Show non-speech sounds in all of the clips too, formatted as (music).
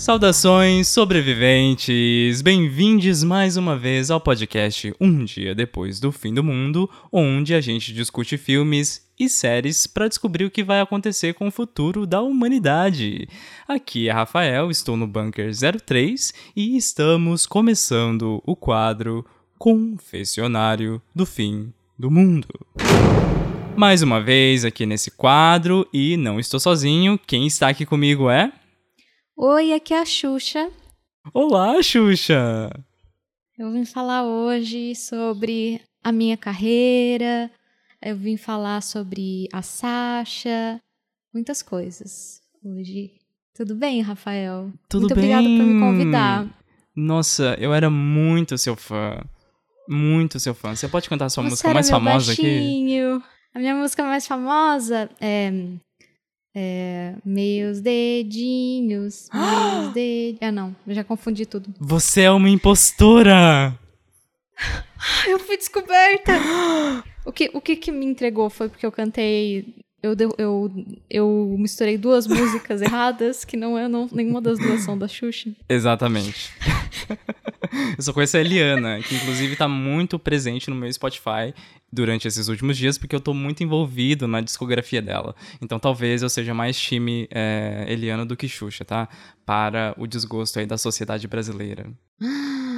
Saudações, sobreviventes! Bem-vindos mais uma vez ao podcast Um Dia Depois do Fim do Mundo, onde a gente discute filmes e séries para descobrir o que vai acontecer com o futuro da humanidade. Aqui é Rafael, estou no Bunker 03 e estamos começando o quadro Confessionário do Fim do Mundo. Mais uma vez aqui nesse quadro e não estou sozinho, quem está aqui comigo é. Oi, aqui é a Xuxa. Olá, Xuxa! Eu vim falar hoje sobre a minha carreira, eu vim falar sobre a Sasha, muitas coisas hoje. Tudo bem, Rafael? Tudo Muito bem? obrigada por me convidar. Nossa, eu era muito seu fã. Muito seu fã. Você pode cantar a sua Você música mais famosa aqui? baixinho. A minha música mais famosa é. É meus dedinhos, (gasps) meus dedinhos. Ah, não, eu já confundi tudo. Você é uma impostora! (laughs) Eu fui descoberta! (gasps) o que, o que que me entregou foi porque eu cantei. Eu, eu, eu misturei duas músicas (laughs) erradas, que não é não, nenhuma das duas são da Xuxa. Exatamente. (laughs) eu só conheço a Eliana, que inclusive tá muito presente no meu Spotify durante esses últimos dias, porque eu tô muito envolvido na discografia dela. Então talvez eu seja mais time é, Eliana do que Xuxa, tá? Para o desgosto aí da sociedade brasileira. (gasps)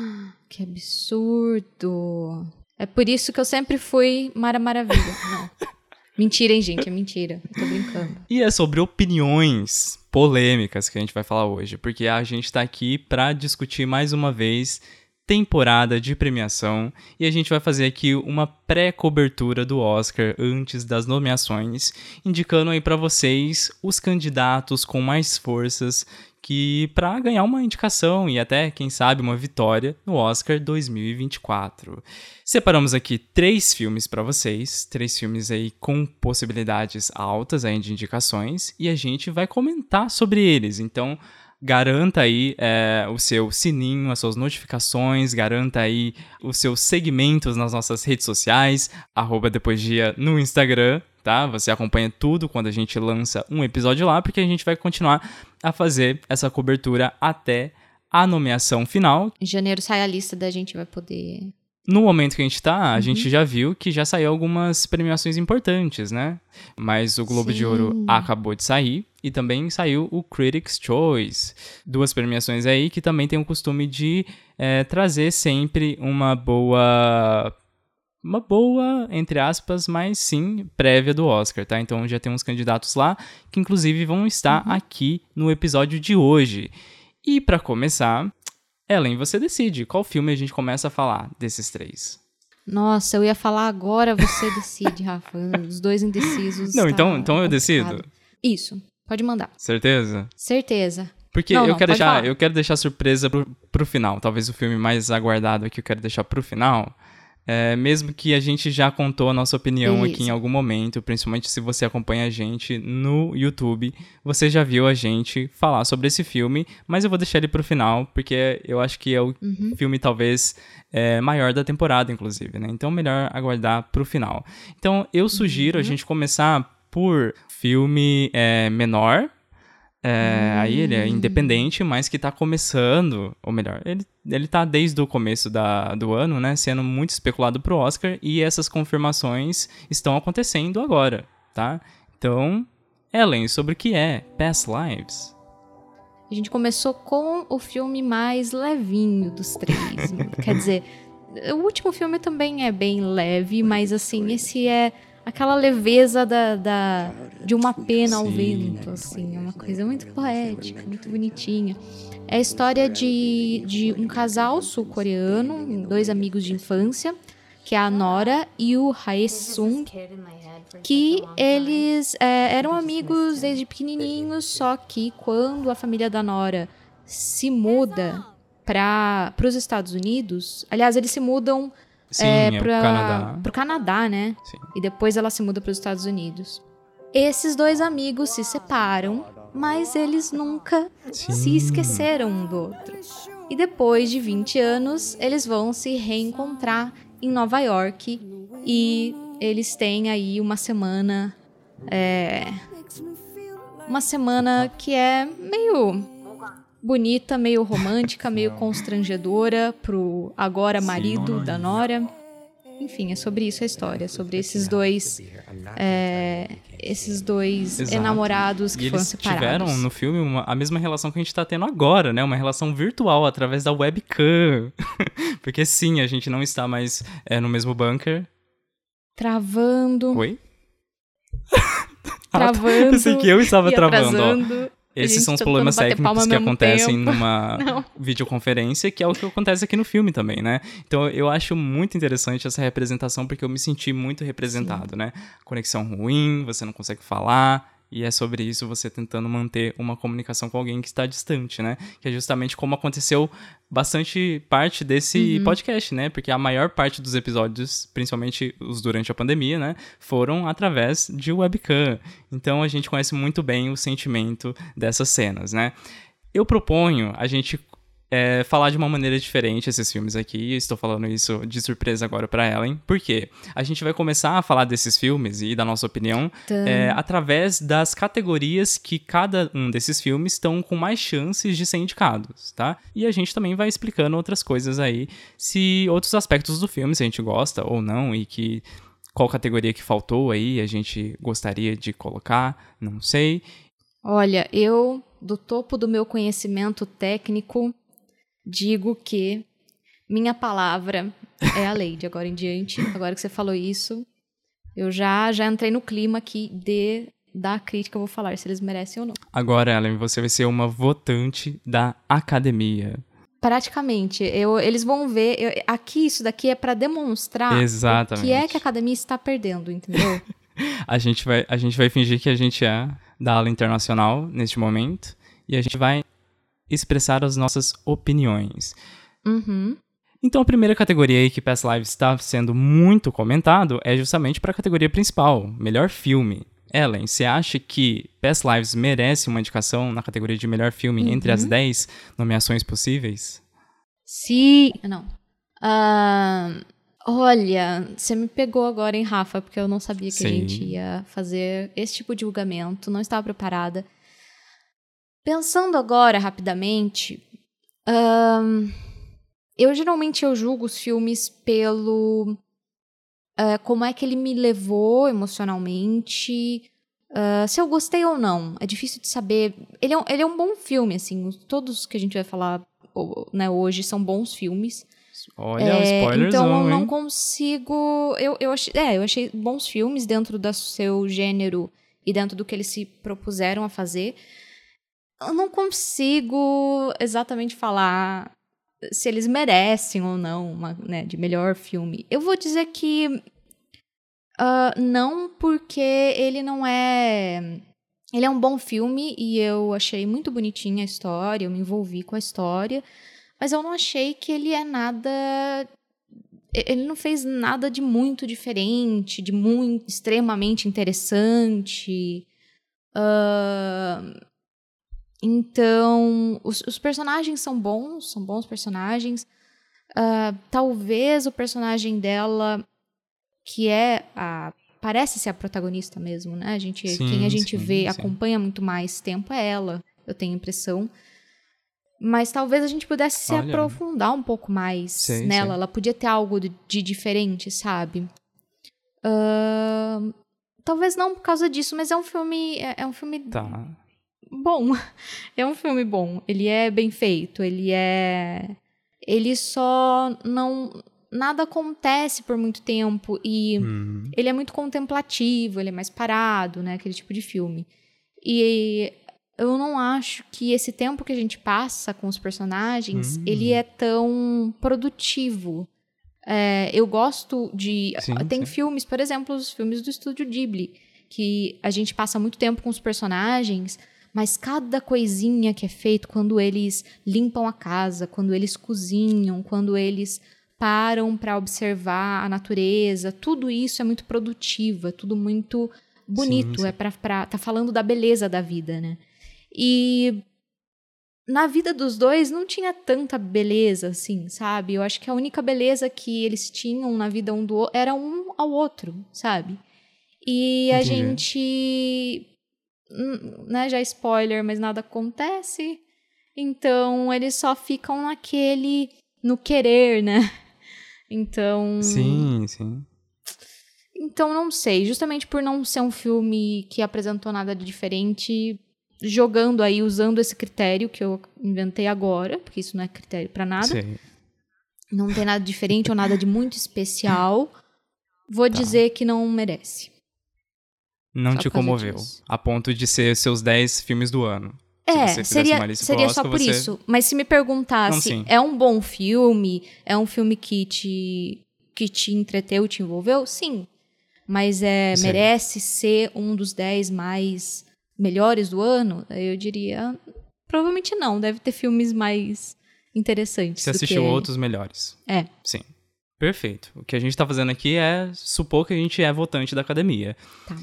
Que absurdo! É por isso que eu sempre fui Mara Maravilha. Não. (laughs) Mentira, hein, gente? É mentira. Eu tô brincando. E é sobre opiniões polêmicas que a gente vai falar hoje, porque a gente tá aqui pra discutir mais uma vez temporada de premiação e a gente vai fazer aqui uma pré-cobertura do Oscar antes das nomeações, indicando aí pra vocês os candidatos com mais forças que para ganhar uma indicação e até, quem sabe, uma vitória no Oscar 2024. Separamos aqui três filmes para vocês, três filmes aí com possibilidades altas aí de indicações e a gente vai comentar sobre eles. Então, garanta aí é, o seu sininho, as suas notificações, garanta aí os seus segmentos nas nossas redes sociais, arroba depois dia no Instagram, tá? Você acompanha tudo quando a gente lança um episódio lá, porque a gente vai continuar a fazer essa cobertura até a nomeação final. Em janeiro sai a lista da gente vai poder. No momento que a gente tá, a gente já viu que já saiu algumas premiações importantes, né? Mas o Globo de Ouro Sim. acabou de sair e também saiu o Critics' Choice. Duas premiações aí que também tem o costume de é, trazer sempre uma boa. Uma boa, entre aspas, mas sim, prévia do Oscar, tá? Então já tem uns candidatos lá que, inclusive, vão estar aqui no episódio de hoje. E para começar, Ellen, você decide qual filme a gente começa a falar desses três. Nossa, eu ia falar agora, você decide, Rafa. Os dois indecisos. Não, tá então, então eu decido. Isso, pode mandar. Certeza? Certeza. Porque Não, eu não, quero deixar, falar. eu quero deixar surpresa pro, pro final. Talvez o filme mais aguardado aqui eu quero deixar pro final. É, mesmo que a gente já contou a nossa opinião aqui em Isso. algum momento, principalmente se você acompanha a gente no YouTube, você já viu a gente falar sobre esse filme, mas eu vou deixar ele pro final, porque eu acho que é o Uhum. filme talvez é, maior da temporada, inclusive, né? Então melhor aguardar pro final. Então eu sugiro a gente começar por filme é, menor. É, Aí ele é independente, mas que tá começando, ou melhor, ele, ele tá desde o começo da, do ano, né? Sendo muito especulado pro Oscar, e essas confirmações estão acontecendo agora, tá? Então, Ellen, sobre o que é Past Lives? A gente começou com o filme mais levinho dos três. (laughs) Quer dizer, o último filme também é bem leve, mas assim, esse é aquela leveza da, da- de uma pena ao vento, assim, é uma coisa muito poética, muito bonitinha. É a história de, de um casal sul-coreano, dois amigos de infância, que é a Nora e o Hae-sung, que eles é, eram amigos desde pequenininhos, só que quando a família da Nora se muda para os Estados Unidos. Aliás, eles se mudam Sim, é, é, o Canadá. pro Canadá, né? Sim. E depois ela se muda para os Estados Unidos. Esses dois amigos se separam, mas eles nunca se Sim. esqueceram um do outro. E depois de 20 anos, eles vão se reencontrar em Nova York e eles têm aí uma semana. é, uma semana que é meio bonita, meio romântica, meio constrangedora pro agora marido da Nora. Enfim, é sobre isso a história, sobre esses dois, é, esses dois Exato. enamorados que E foram eles separados. tiveram no filme uma- a mesma relação que a gente tá tendo agora, né? Uma relação virtual através da webcam. (laughs) Porque sim, a gente não está mais é, no mesmo bunker. Travando, Oi? (laughs) Ah, tá. travando. Pensei que eu estava travando. ó. Esses são os problemas técnicos que acontecem tempo. numa (laughs) Não. videoconferência, que é o que acontece aqui no filme também, né? Então eu acho muito interessante essa representação, porque eu me senti muito representado, né? Conexão ruim, você não consegue falar. E é sobre isso você tentando manter uma comunicação com alguém que está distante, né? Que é justamente como aconteceu bastante parte desse Uhum. podcast, né? Porque a maior parte dos episódios, principalmente os durante a pandemia, né? Foram através de webcam. Então a gente conhece muito bem o sentimento dessas cenas, né? Eu proponho a gente é, falar de uma maneira diferente esses filmes aqui. Estou falando isso de surpresa agora para Ellen. Por quê? A gente vai começar a falar desses filmes e da nossa opinião Tá. é, através das categorias que cada um desses filmes estão com mais chances de ser indicados, tá? E a gente também vai explicando outras coisas aí, se outros aspectos do filme, se a gente gosta ou não, e que qual categoria que faltou aí a gente gostaria de colocar, não sei. Olha, eu, do topo do meu conhecimento técnico, digo que minha palavra é a lei de agora em diante. Agora que você falou isso, eu já, já entrei no clima aqui de da crítica, eu vou falar se eles merecem ou não. Agora, Ellen, você vai ser uma votante da academia. Praticamente, eu, eles vão ver. eu- aqui, isso daqui é pra demonstrar o Exatamente. que é que a academia está perdendo, entendeu? (laughs) A gente vai, a gente vai fingir que a gente é da ala internacional neste momento e a gente vai expressar as nossas opiniões. uhum. Então a primeira categoria aí que Past Lives está sendo muito comentado é justamente para a categoria principal, melhor filme. Ellen, você acha que Past Lives merece uma indicação na categoria de melhor filme entre as 10 nomeações possíveis? Se. Não. Ah, olha, você me pegou agora, hein, Rafa, porque eu não sabia que a Sim. gente ia fazer esse tipo de julgamento, não estava preparada. Pensando agora rapidamente, ahn, eu geralmente eu julgo os filmes pelo ah, como é que ele me levou emocionalmente, ah, se eu gostei ou não. É difícil de saber. Ele é, um- ele é um bom filme, assim. os- Todos que a gente vai falar né, hoje são bons filmes. Olha, É, spoilers então eu não, não hein? consigo. Eu, eu, achei, é, eu achei bons filmes dentro do seu gênero e dentro do que eles se propuseram a fazer. Eu não consigo exatamente falar se eles merecem ou não uma, né, de melhor filme. Eu vou dizer que ah, não, porque ele não é. Ele é um bom filme e eu achei muito bonitinha a história, eu me envolvi com a história, mas eu não achei que ele é nada. Ele não fez nada de muito diferente, de muito extremamente interessante. Ah, então, os, os personagens são bons, são bons personagens. Ah, talvez o personagem dela, que é a. Parece ser a protagonista mesmo, né? A gente, Sim, quem a gente sim, vê, sim. acompanha muito mais tempo é ela, eu tenho a impressão. Mas talvez a gente pudesse se Olha. aprofundar um pouco mais nela. Ela podia ter algo de, diferente, sabe? Ahn, talvez não por causa disso, mas é um filme. É, é um filme Tá. Bom. (laughs) É um filme bom. Ele é bem feito. Ele é. Ele só não. Nada acontece por muito tempo e Hum, ele é muito contemplativo, ele é mais parado, né? Aquele tipo de filme. E eu não acho que esse tempo que a gente passa com os personagens, Hum. ele é tão produtivo. É, eu gosto de. Sim, tem sim. filmes, por exemplo, os filmes do estúdio Ghibli, que a gente passa muito tempo com os personagens, mas cada coisinha que é feito quando eles limpam a casa, quando eles cozinham, quando eles param para observar a natureza, tudo isso é muito produtivo, é tudo muito bonito, Sim, sim. é para tá falando da beleza da vida, né? E na vida dos dois não tinha tanta beleza assim, sabe? Eu acho que a única beleza que eles tinham na vida um do outro era um ao outro, sabe? E a Entendi. gente. Né, já spoiler, mas nada acontece. Então eles só ficam naquele. no querer, né? (laughs) Então. Sim, sim. Então não sei. Justamente por não ser um filme que apresentou nada de diferente, jogando aí, usando esse critério que eu inventei agora, porque isso não é critério pra nada Sei. não tem nada diferente ou nada de muito especial, vou Tá. dizer que não merece. Não Só te comoveu. A ponto de ser seus 10 filmes do ano. Se você É, fizesse seria, uma lista pro seria só por você- isso. Mas se me Não, perguntasse, sim. é um bom filme? É um filme que te, que te entreteu, te envolveu? Sim. Mas é, merece ser um dos 10 mais melhores do ano? Eu diria, provavelmente não. Deve ter filmes mais interessantes. Você assistiu que... outros melhores. É. Sim. Perfeito. O que a gente tá fazendo aqui é supor que a gente é votante da academia. Tá.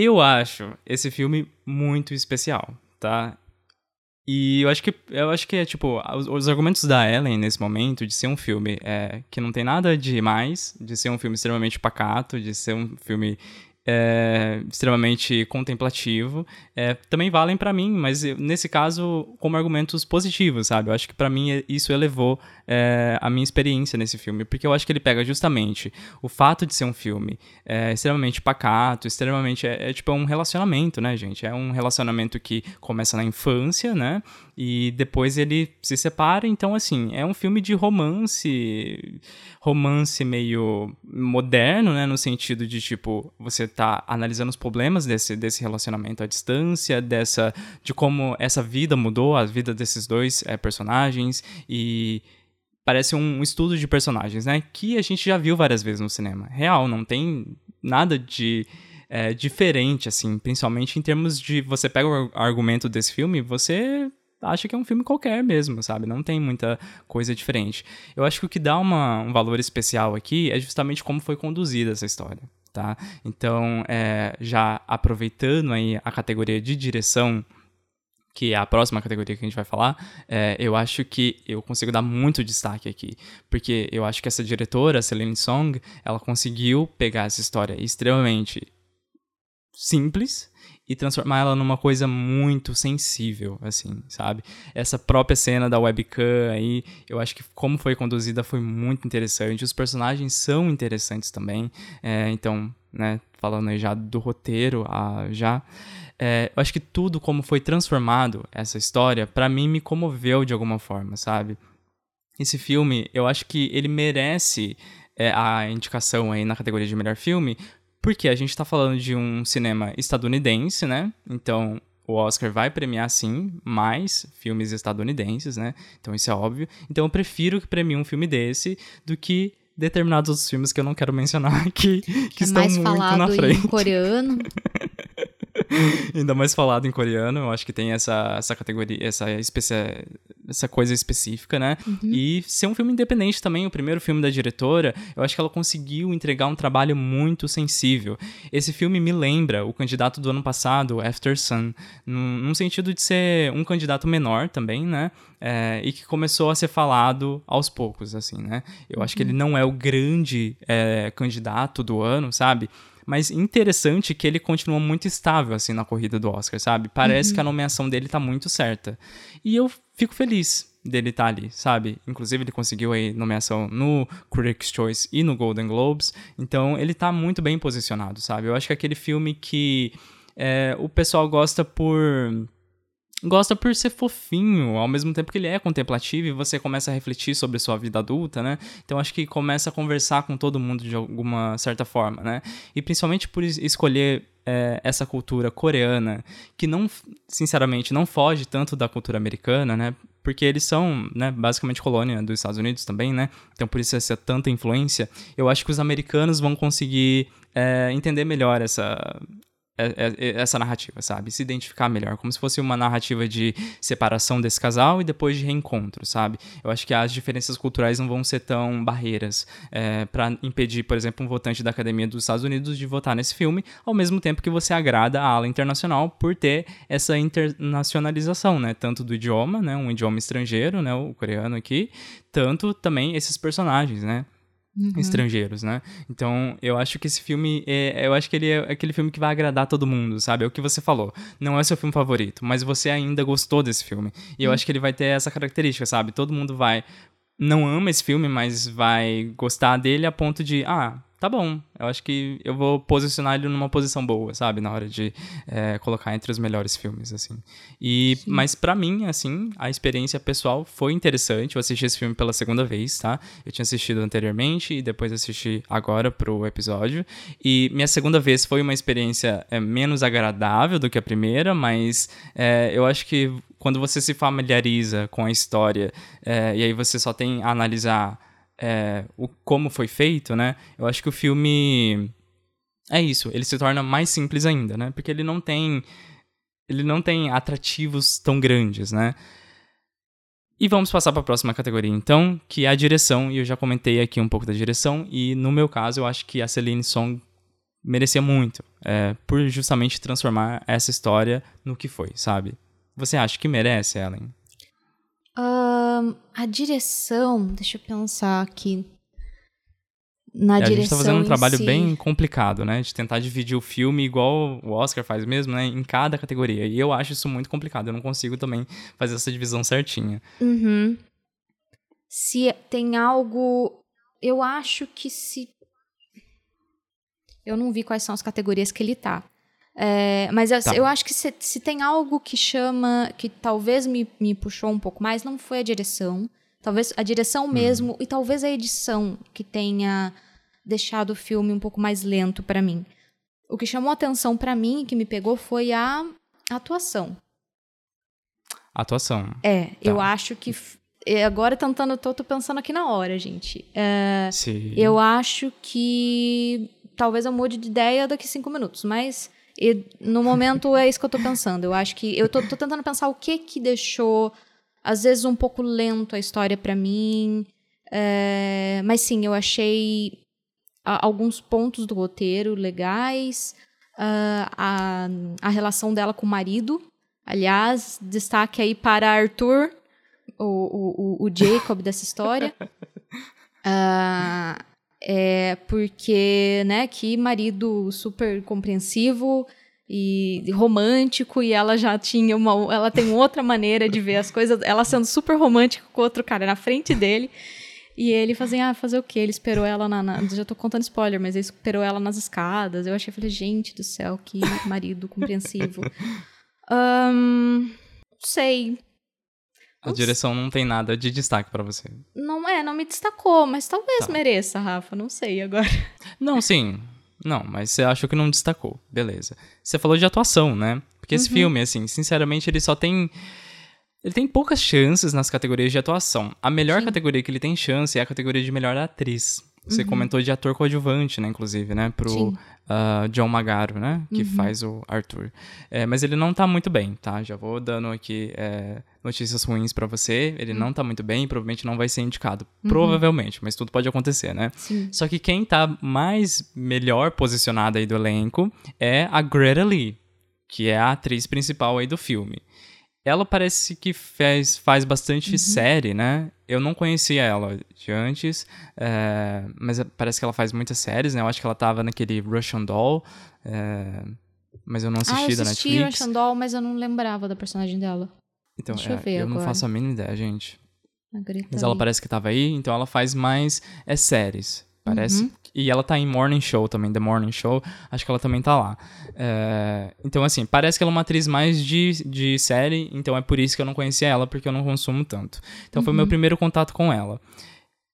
Eu acho esse filme muito especial, tá? E eu acho que eu acho que é tipo os, os argumentos da Ellen nesse momento de ser um filme é, que não tem nada de mais, de ser um filme extremamente pacato, de ser um filme é, extremamente contemplativo, é, também valem pra mim, mas nesse caso como argumentos positivos, sabe? Eu acho que pra mim é- isso elevou é, a minha experiência nesse filme, porque eu acho que ele pega justamente o fato de ser um filme é, extremamente pacato, extremamente é, é tipo um relacionamento, né, gente? É um relacionamento que começa na infância, né? E depois ele se separa, então assim, é um filme de romance, romance meio moderno, né, no sentido de tipo, você tá analisando os problemas desse, desse relacionamento à distância, dessa de como essa vida mudou, a vida desses dois é, personagens e parece um estudo de personagens, né, que a gente já viu várias vezes no cinema. Real, não tem nada de é, diferente assim, principalmente em termos de você pega o ar- argumento desse filme, você acha que é um filme qualquer mesmo, sabe? Não tem muita coisa diferente. Eu acho que o que dá uma- um valor especial aqui é justamente como foi conduzida essa história, tá? Então, é, já aproveitando aí a categoria de direção, que é a próxima categoria que a gente vai falar, é, eu acho que eu consigo dar muito destaque aqui. Porque eu acho que essa diretora, Celine Song, ela conseguiu pegar essa história extremamente simples e transformar ela numa coisa muito sensível, assim, sabe? Essa própria cena da webcam aí, eu acho que como foi conduzida foi muito interessante. Os personagens são interessantes também. É, então, né, falando aí já do roteiro, ah, já. é, eu acho que tudo como foi transformado essa história, pra mim me comoveu de alguma forma, sabe? Esse filme, eu acho que ele merece é, a indicação aí na categoria de melhor filme, porque a gente tá falando de um cinema estadunidense, né? Então, o Oscar vai premiar, sim, mais filmes estadunidenses, né? Então, isso é óbvio. Então, eu prefiro que premie um filme desse do que determinados outros filmes que eu não quero mencionar (laughs) aqui, que é estão muito na frente. em coreano. (laughs) (laughs) Ainda mais falado em coreano, eu acho que tem essa, essa categoria, essa, especia, essa coisa específica, né? E ser um filme independente também, o primeiro filme da diretora, eu acho que ela conseguiu entregar um trabalho muito sensível. Esse filme me lembra o candidato do ano passado, After Sun, num, num sentido de ser um candidato menor também, né? É, e que começou a ser falado aos poucos, assim, né? Eu acho que ele não é o grande é, candidato do ano, sabe? Mas interessante que ele continua muito estável, assim, na corrida do Oscar, sabe? Parece que a nomeação dele tá muito certa. E eu fico feliz dele estar ali, sabe? Inclusive, ele conseguiu aí nomeação no Critics' Choice e no Golden Globes. Então, ele tá muito bem posicionado, sabe? Eu acho que é aquele filme que é, o pessoal gosta por gosta por ser fofinho, ao mesmo tempo que ele é contemplativo e você começa a refletir sobre sua vida adulta, né? Então acho que começa a conversar com todo mundo de alguma certa forma, né? E principalmente por es- escolher é, essa cultura coreana, que não, sinceramente, não foge tanto da cultura americana, né? Porque eles são, né, basicamente colônia dos Estados Unidos também, né? Então por isso essa tanta influência. Eu acho que os americanos vão conseguir é, entender melhor essa essa narrativa, sabe? Se identificar melhor, como se fosse uma narrativa de separação desse casal e depois de reencontro, sabe? Eu acho que as diferenças culturais não vão ser tão barreiras é, para impedir, por exemplo, um votante da Academia dos Estados Unidos de votar nesse filme, ao mesmo tempo que você agrada a ala internacional por ter essa internacionalização, né? Tanto do idioma, né? Um idioma estrangeiro, né? O coreano aqui, tanto também esses personagens, né? Uhum. estrangeiros, né? Então, eu acho que esse filme, é, eu acho que ele é aquele filme que vai agradar todo mundo, sabe? É o que você falou. Não é seu filme favorito, mas você ainda gostou desse filme. E eu uhum. acho que ele vai ter essa característica, sabe? Todo mundo vai não ama esse filme, mas vai gostar dele a ponto de, ah, tá bom. Eu acho que eu vou posicionar ele numa posição boa, sabe? Na hora de é, colocar entre os melhores filmes, assim. E, mas para mim, assim, a experiência pessoal foi interessante. Eu assisti esse filme pela segunda vez, tá? Eu tinha assistido anteriormente e depois assisti agora pro episódio. E minha segunda vez foi uma experiência é, menos agradável do que a primeira, mas é, eu acho que quando você se familiariza com a história e aí você só tem a analisar é, o, como foi feito, né? Eu acho que o filme é isso, ele se torna mais simples ainda, né? Porque ele não tem ele não tem atrativos tão grandes, né? E vamos passar para a próxima categoria, então, que é a direção. E eu já comentei aqui um pouco da direção. E no meu caso, eu acho que a Celine Song merecia muito, é, por justamente transformar essa história no que foi, sabe? Você acha que merece, Ellen? A direção, deixa eu pensar aqui. Na é, direção. A gente tá fazendo um trabalho si. bem complicado, né? De tentar dividir o filme igual o Oscar faz mesmo, né? Em cada categoria. E eu acho isso muito complicado. Eu não consigo também fazer essa divisão certinha. Uhum. Se tem algo. Eu acho que se. Eu não vi quais são as categorias que ele tá. É, mas eu, tá. eu, acho que se, se, tem algo que chama, que talvez me, me puxou um pouco mais, não foi a direção. Talvez a direção hum. mesmo, e talvez a edição que tenha deixado o filme um pouco mais lento para mim. O que chamou atenção para mim, que me pegou, foi a atuação. Atuação. É, tá. eu acho que. Agora tentando, tô, tô pensando aqui na hora, gente. É, Sim. Eu acho que talvez eu mude de ideia daqui cinco minutos, mas e no momento é isso que eu tô pensando. Eu acho que. Eu tô, tô tentando pensar o que que deixou, às vezes, um pouco lento a história para mim. É, mas sim, eu achei a, alguns pontos do roteiro legais. Uh, a, a relação dela com o marido. Aliás, destaque aí para Arthur, o, o, o Jacob dessa história. Uh, (laughs) é porque, né, que marido super compreensivo e romântico e ela já tinha uma ela tem outra maneira de ver as coisas, ela sendo super romântica com outro cara na frente dele. E ele fazia, ah, fazer o quê? Ele esperou ela na, na, Já tô contando spoiler, mas ele esperou ela nas escadas. Eu achei, falei, gente do céu, que marido compreensivo. um, não sei. A direção não tem nada de destaque para você. Não é, não me destacou, mas talvez tá. mereça, Rafa, não sei agora. (laughs) Não, sim. Não, mas você achou que não destacou. Beleza. Você falou de atuação, né? Porque esse uhum. filme, assim, sinceramente, ele só tem. Ele tem poucas chances nas categorias de atuação. A melhor sim. categoria que ele tem chance é a categoria de melhor atriz. Você uhum. comentou de ator coadjuvante, né, inclusive, né, pro uh, John Magaro, né, que uhum. faz o Arthur. É, mas ele não tá muito bem, tá? Já vou dando aqui é, notícias ruins para você. Ele uhum. não tá muito bem e provavelmente não vai ser indicado. Uhum. Provavelmente, mas tudo pode acontecer, né? Sim. Só que quem tá mais melhor posicionada aí do elenco é a Greta Lee, que é a atriz principal aí do filme. Ela parece que faz, faz bastante uhum. série, né? Eu não conhecia ela de antes, é, mas parece que ela faz muitas séries, né? Eu acho que ela tava naquele Russian Doll, é, mas eu não assisti, ah, eu assisti da Netflix. Russian Doll, mas eu não lembrava da personagem dela. Então, Deixa é, eu ver eu agora. não faço a mínima ideia, gente. Mas ela parece que tava aí, então ela faz mais é séries. Parece. Uhum. E ela tá em Morning Show também, The Morning Show. Acho que ela também tá lá. É, então, assim, parece que ela é uma atriz mais de, de série, então é por isso que eu não conhecia ela, porque eu não consumo tanto. Então, uhum. foi meu primeiro contato com ela.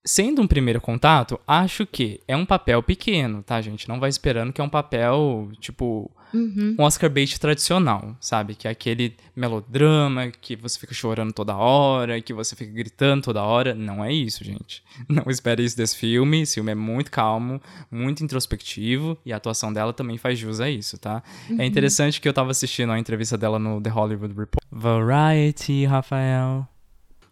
Sendo um primeiro contato, acho que é um papel pequeno, tá, gente? Não vai esperando que é um papel, tipo, Uhum. um Oscar bait tradicional, sabe? Que é aquele melodrama que você fica chorando toda hora, que você fica gritando toda hora. Não é isso, gente. (laughs) Não espere isso desse filme. Esse filme é muito calmo, muito introspectivo e a atuação dela também faz jus a isso, tá? É interessante que eu tava assistindo a entrevista dela no The Hollywood Report. Variety, Rafael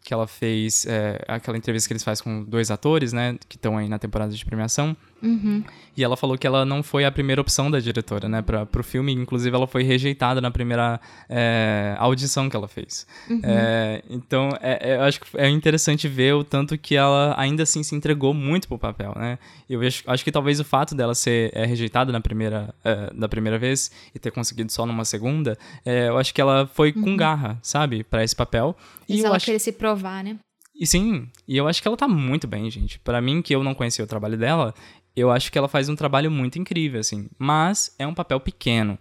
que ela fez, é, aquela entrevista que eles fazem com dois atores, né, que estão aí na temporada de premiação. Uhum. E ela falou que ela não foi a primeira opção da diretora, né, para pro filme. Inclusive, ela foi rejeitada na primeira é, audição que ela fez. É, então, é, é, eu acho que é interessante ver o tanto que ela ainda assim se entregou muito pro papel, né. Eu acho, acho que talvez o fato dela ser é, rejeitada na primeira, da primeira vez e ter conseguido só numa segunda, eu acho que ela foi com garra, sabe, para esse papel. E E ela acho querer se provar, né? e sim, e eu acho que ela tá muito bem, gente. Pra mim, que eu não conhecia o trabalho dela, eu acho que ela faz um trabalho muito incrível, assim. Mas é um papel pequeno.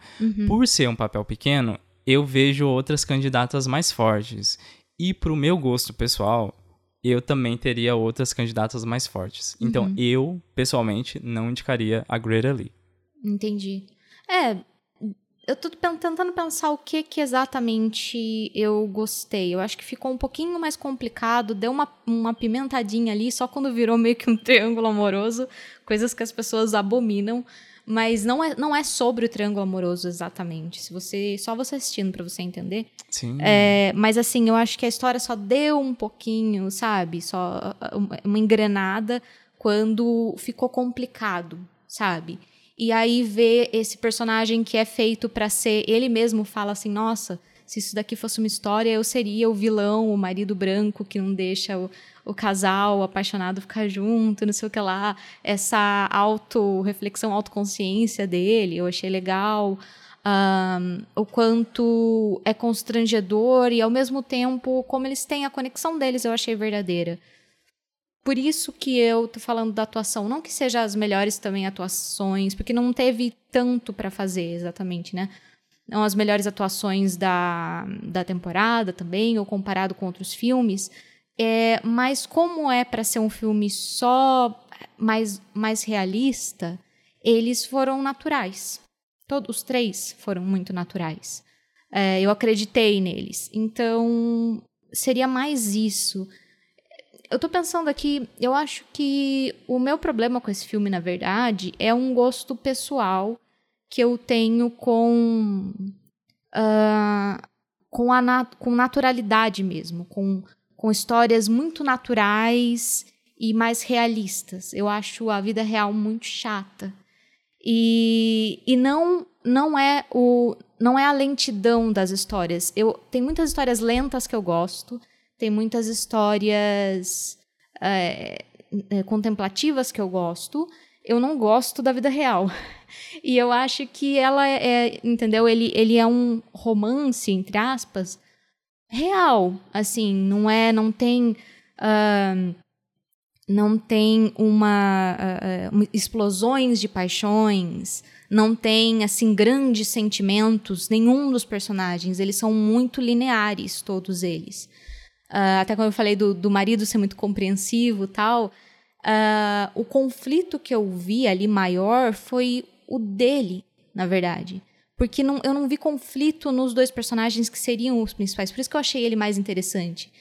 Por ser um papel pequeno, eu vejo outras candidatas mais fortes. E pro meu gosto pessoal, eu também teria outras candidatas mais fortes. Então, eu, pessoalmente, não indicaria a Greta Lee. Entendi. É, eu tô tentando pensar o que que exatamente eu gostei. Eu acho que ficou um pouquinho mais complicado, deu uma, uma pimentadinha ali, só quando virou meio que um (laughs) triângulo amoroso, coisas que as pessoas abominam. Mas não é, não é sobre o triângulo amoroso exatamente. Se você só você assistindo pra você entender. Sim. É, mas assim, eu acho que a história só deu um pouquinho, sabe? Só uma- uma engrenada quando ficou complicado, sabe? E aí ver esse personagem que é feito pra ser, ele mesmo fala assim, nossa, se isso daqui fosse uma história, eu seria o vilão, o marido branco que não deixa o, o casal apaixonado ficar junto, não sei o que lá. Essa auto-reflexão, autoconsciência dele, eu achei legal. Ahn, o quanto é constrangedor e, ao mesmo tempo, como eles têm a conexão deles, eu achei verdadeira. Por isso que eu tô falando da atuação. Não que seja as melhores também atuações, porque não teve tanto pra fazer exatamente, né? Não as melhores atuações da, da temporada também, ou comparado com outros filmes. É, mas como é pra ser um filme só mais, mais realista, eles foram naturais. Todos os três foram muito naturais. É, eu acreditei neles. Então, seria mais isso. Eu tô pensando aqui, eu acho que o meu problema com esse filme, na verdade, é um gosto pessoal que eu tenho com. ah, com, a nat com naturalidade mesmo, com, com histórias muito naturais e mais realistas. Eu acho a vida real muito chata. E, e não não é o não é a lentidão das histórias. Eu tem muitas histórias lentas que eu gosto, tem muitas histórias é, é, contemplativas que eu gosto. Eu não gosto da vida real. (laughs) E eu acho que ela é, entendeu? Ele, ele é um romance, entre aspas, real. Assim, não é, não tem. ah, não tem uma, ah, explosões de paixões, não tem assim grandes sentimentos nenhum dos personagens, eles são muito lineares todos eles. Ah, até quando eu falei do, do marido ser muito compreensivo, tal, ah, o conflito que eu vi ali maior foi o dele, na verdade. Porque não, eu não vi conflito nos dois personagens que seriam os principais. Por isso que eu achei ele mais interessante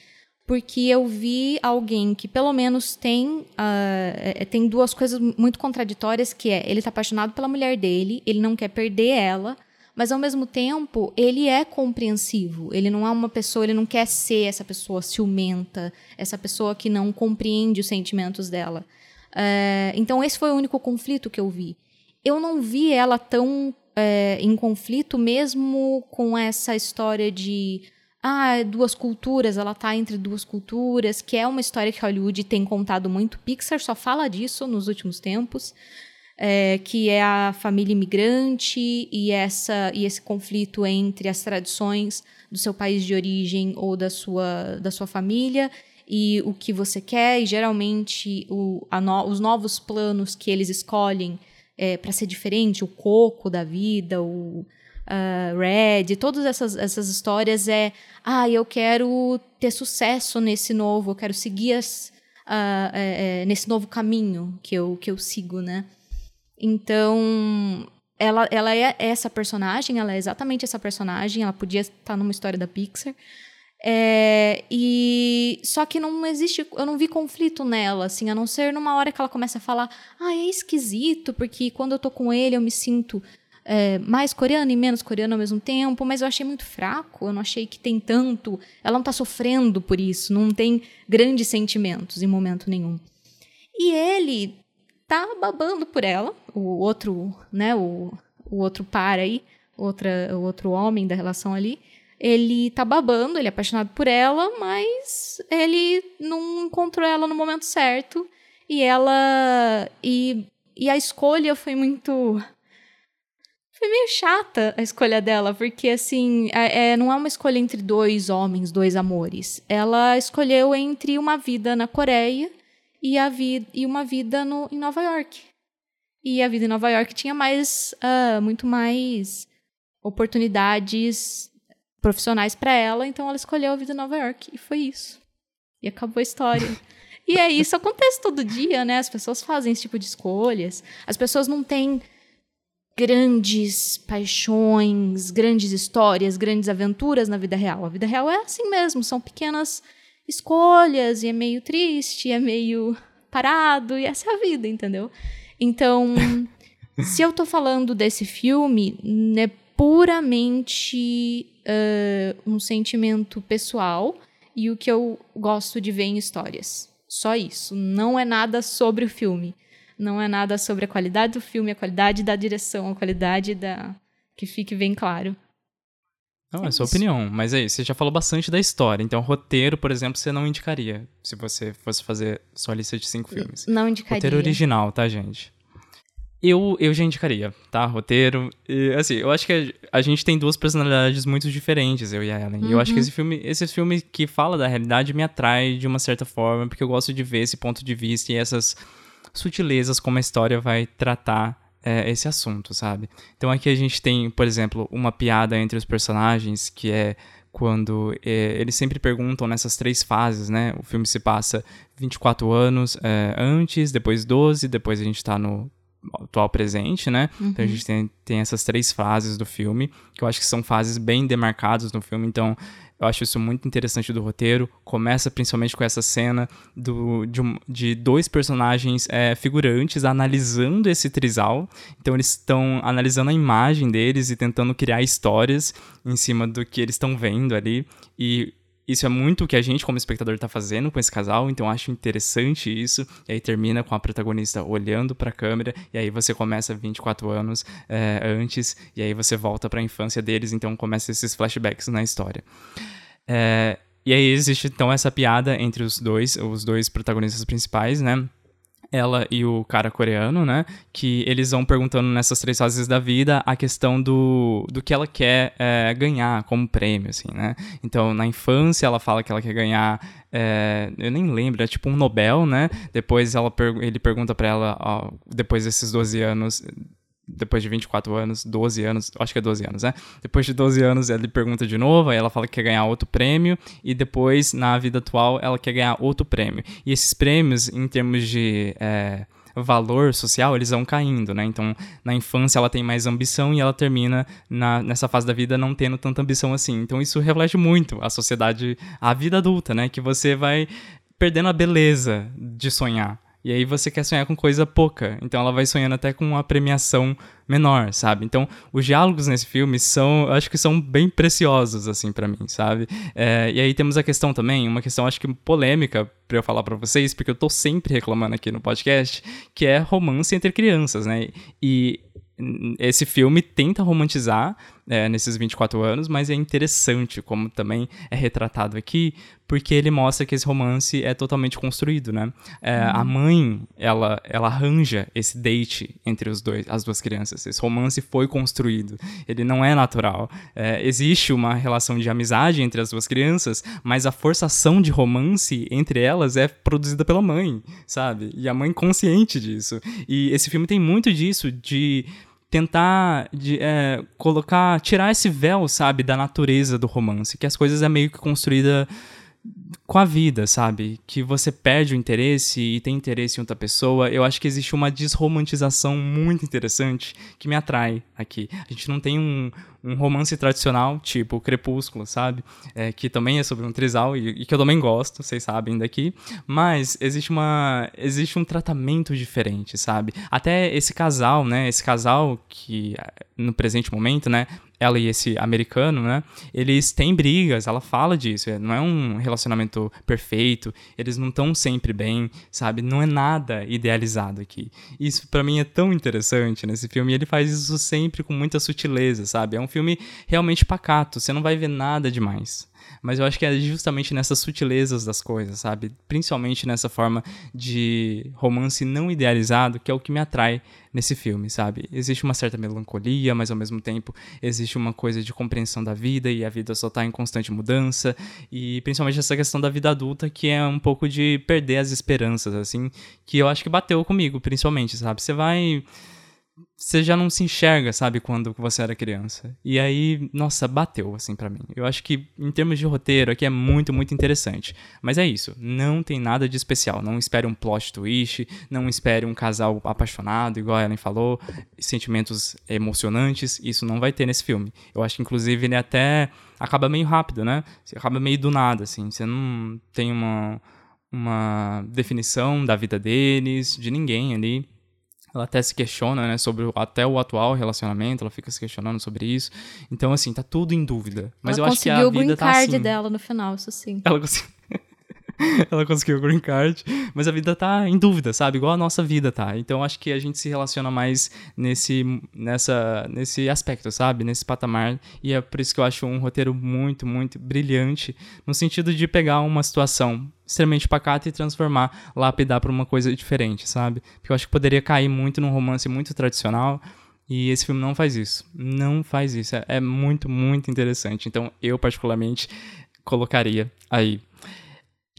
porque eu vi alguém que pelo menos tem é, tem duas coisas muito contraditórias que é ele está apaixonado pela mulher dele ele não quer perder ela mas ao mesmo tempo ele é compreensivo. Ele não é uma pessoa ele não quer ser essa pessoa ciumenta essa pessoa que não compreende os sentimentos dela. Eh, então esse foi o único conflito que eu vi. Eu não vi ela tão é, em conflito mesmo com essa história de ah, duas culturas, ela tá entre duas culturas, que é uma história que Hollywood tem contado muito. Pixar só fala disso nos últimos tempos, é, que é a família imigrante e essa e esse conflito entre as tradições do seu país de origem ou da sua da sua família e o que você quer e geralmente o, no, os novos planos que eles escolhem é, para ser diferente, o coco da vida, o uh, Red, todas essas, essas histórias é, ah, eu quero ter sucesso nesse novo, eu quero seguir as, uh, é, é, nesse novo caminho que eu, que eu sigo, né? Então, ela, ela é essa personagem, ela é exatamente essa personagem, ela podia estar numa história da Pixar. É, e só que não existe, eu não vi conflito nela, assim, a não ser numa hora que ela começa a falar, ah, é esquisito, porque quando eu tô com ele eu me sinto é, mais coreano e menos coreano ao mesmo tempo, mas eu achei muito fraco, eu não achei que tem tanto, ela não tá sofrendo por isso, não tem grandes sentimentos em momento nenhum. E ele tá babando por ela, o outro, né, o, o outro par aí, outra, o outro homem da relação ali, ele tá babando, ele é apaixonado por ela, mas ele não encontrou ela no momento certo. E ela. E, e a escolha foi muito. Foi meio chata a escolha dela, porque assim, é, é, não é uma escolha entre dois homens, dois amores. Ela escolheu entre uma vida na Coreia e, a vi e uma vida no, em Nova York. E a vida em Nova York tinha mais. Uh, muito mais oportunidades profissionais para ela, então ela escolheu a vida em Nova York. E foi isso. E acabou a história. (laughs) e é isso, acontece todo dia, né? As pessoas fazem esse tipo de escolhas. As pessoas não têm grandes paixões, grandes histórias, grandes aventuras na vida real. A vida real é assim mesmo, são pequenas escolhas, e é meio triste, é meio parado, e essa é a vida, entendeu? Então, (laughs) se eu tô falando desse filme, é puramente uh, um sentimento pessoal e o que eu gosto de ver em histórias. Só isso. Não é nada sobre o filme. Não é nada sobre a qualidade do filme, a qualidade da direção, a qualidade da. Que fique bem claro. Não, é, é sua opinião. Mas aí, você já falou bastante da história. Então, roteiro, por exemplo, você não indicaria se você fosse fazer sua lista de cinco filmes. Não indicaria. Roteiro original, tá, gente? Eu, eu já indicaria, tá? Roteiro. E, assim, eu acho que a, a, gente tem duas personalidades muito diferentes, eu e a Ellen. Uhum. Eu acho que uhum. esse filme, esse filme que fala da realidade me atrai de uma certa forma, porque eu gosto de ver esse ponto de vista e essas sutilezas como a história vai tratar é, esse assunto, sabe? Então aqui a gente tem, por exemplo, uma piada entre os personagens que é quando é, eles sempre perguntam nessas três fases, né? O filme se passa 24 anos é, antes, depois 12, depois a gente tá no atual presente, né? Uhum. Então a uhum. gente tem, tem essas três fases do filme, que eu acho que são fases bem demarcadas no filme, então eu acho isso muito interessante do roteiro. Começa principalmente com essa cena do, de, um, de dois personagens é, figurantes analisando esse trisal. Então eles estão analisando a imagem deles e tentando criar histórias em cima do que eles estão vendo ali. E isso é muito o que a gente, como espectador, tá fazendo com esse casal, então acho interessante isso. E aí termina com a protagonista olhando para a câmera, e aí você começa 24 anos é, antes, e aí você volta para a infância deles, então começa esses flashbacks na história. É, e aí existe então essa piada entre os dois, os dois protagonistas principais, né? Ela e o cara coreano, né? Que eles vão perguntando nessas três fases da vida a questão do, do que ela quer é, ganhar como prêmio, assim, né? Então, na infância, ela fala que ela quer ganhar. É, eu nem lembro, é tipo um Nobel, né? Depois ela, ele pergunta para ela, ó, depois desses 12 anos, depois de 24 anos, 12 anos, acho que é 12 anos, né? Depois de 12 anos, ele pergunta de novo, aí ela fala que quer ganhar outro prêmio, e depois, na vida atual, ela quer ganhar outro prêmio. E esses prêmios, em termos de. É, valor social, eles vão caindo, né? Então, na infância ela tem mais ambição e ela termina na, nessa fase da vida não tendo tanta ambição assim. Então, isso reflete muito a sociedade, a vida adulta, né? Que você vai perdendo a beleza de sonhar. E aí você quer sonhar com coisa pouca. Então ela vai sonhando até com uma premiação menor, sabe? Então os diálogos nesse filme são, acho que são bem preciosos, assim, para mim, sabe? É, e aí temos a questão também, uma questão acho que polêmica para eu falar para vocês, porque eu tô sempre reclamando aqui no podcast, que é romance entre crianças, né? E esse filme tenta romantizar é, nesses 24 anos, mas é interessante como também é retratado aqui, porque ele mostra que esse romance é totalmente construído, né? É, uhum. A mãe, ela, ela arranja esse date entre os dois, as duas crianças. Esse romance foi construído, ele não é natural. É, existe uma relação de amizade entre as duas crianças, mas a forçação de romance entre elas é produzida pela mãe, sabe? E a mãe consciente disso. E esse filme tem muito disso, de tentar de, é, colocar, tirar esse véu, sabe, da natureza do romance, que as coisas é meio que construída com a vida, sabe? Que você perde o interesse e tem interesse em outra pessoa. Eu acho que existe uma desromantização muito interessante que me atrai aqui. A gente não tem um, um romance tradicional, tipo Crepúsculo, sabe? É, que também é sobre um trisal e, e, que eu também gosto, vocês sabem daqui. Mas existe uma existe um tratamento diferente, sabe? Até esse casal, né? Esse casal que no presente momento, né? ela e esse americano, né? Eles têm brigas, ela fala disso. É, não é um relacionamento perfeito, eles não estão sempre bem, sabe? Não é nada idealizado aqui. Isso para mim é tão interessante nesse filme. E ele faz isso sempre com muita sutileza, sabe? É um filme realmente pacato, você não vai ver nada demais. Mas eu acho que é justamente nessas sutilezas das coisas, sabe? Principalmente nessa forma de romance não idealizado, que é o que me atrai nesse filme, sabe? Existe uma certa melancolia, mas ao mesmo tempo existe uma coisa de compreensão da vida e a vida só tá em constante mudança. E principalmente essa questão da vida adulta, que é um pouco de perder as esperanças, assim, que eu acho que bateu comigo, principalmente, sabe? Você vai você já não se enxerga, sabe, quando você era criança. E aí, nossa, bateu, assim, para mim. Eu acho que, em termos de roteiro, aqui é muito, muito interessante. Mas é isso, não tem nada de especial. Não espere um plot twist, não espere um casal apaixonado, igual a Ellen falou, sentimentos emocionantes, isso não vai ter nesse filme. Eu acho que, inclusive, ele até acaba meio rápido, né? Acaba meio do nada, assim. Você não tem uma, uma definição da vida deles, de ninguém ali. Ela até se questiona, né, sobre o, até o atual relacionamento, ela fica se questionando sobre isso. Então, assim, tá tudo em dúvida. Mas ela eu acho que a vida o green tá card assim. dela no final, isso sim. Ela conseguiu. (laughs) ela conseguiu o green card, mas a vida tá em dúvida, sabe? Igual a nossa vida tá. Então acho que a gente se relaciona mais nesse, nessa, nesse aspecto, sabe? Nesse patamar. E é por isso que eu acho um roteiro muito, muito brilhante, no sentido de pegar uma situação extremamente pacata e transformar, lapidar para uma coisa diferente, sabe? Porque eu acho que poderia cair muito num romance muito tradicional. E esse filme não faz isso. Não faz isso. É, é muito, muito interessante. Então, eu, particularmente, colocaria aí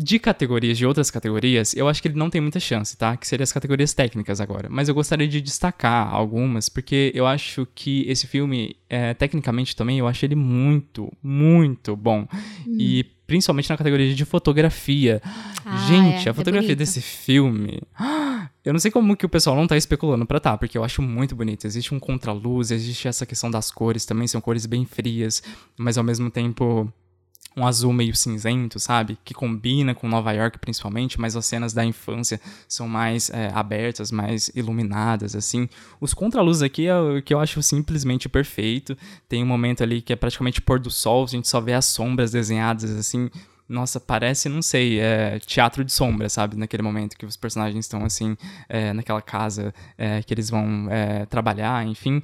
de categorias, de outras categorias, eu acho que ele não tem muita chance, tá? Que seriam as categorias técnicas agora. Mas eu gostaria de destacar algumas, porque eu acho que esse filme, é, tecnicamente também, eu acho ele muito, muito bom. Hum. E principalmente na categoria de fotografia. Ah, Gente, é, a é fotografia é desse filme. (gasps) Eu não sei como que o pessoal não tá especulando pra tá, porque eu acho muito bonito. Existe um contraluz, existe essa questão das cores também, são cores bem frias, mas ao mesmo tempo um azul meio cinzento, sabe? Que combina com Nova York principalmente, mas as cenas da infância são mais é, abertas, mais iluminadas, assim. Os contraluzes aqui é o que eu acho simplesmente perfeito. Tem um momento ali que é praticamente pôr do sol, a gente só vê as sombras desenhadas, assim. Nossa, parece, não sei, é teatro de sombra, sabe? Naquele momento que os personagens estão, assim, é, naquela casa é, que eles vão é, trabalhar, enfim.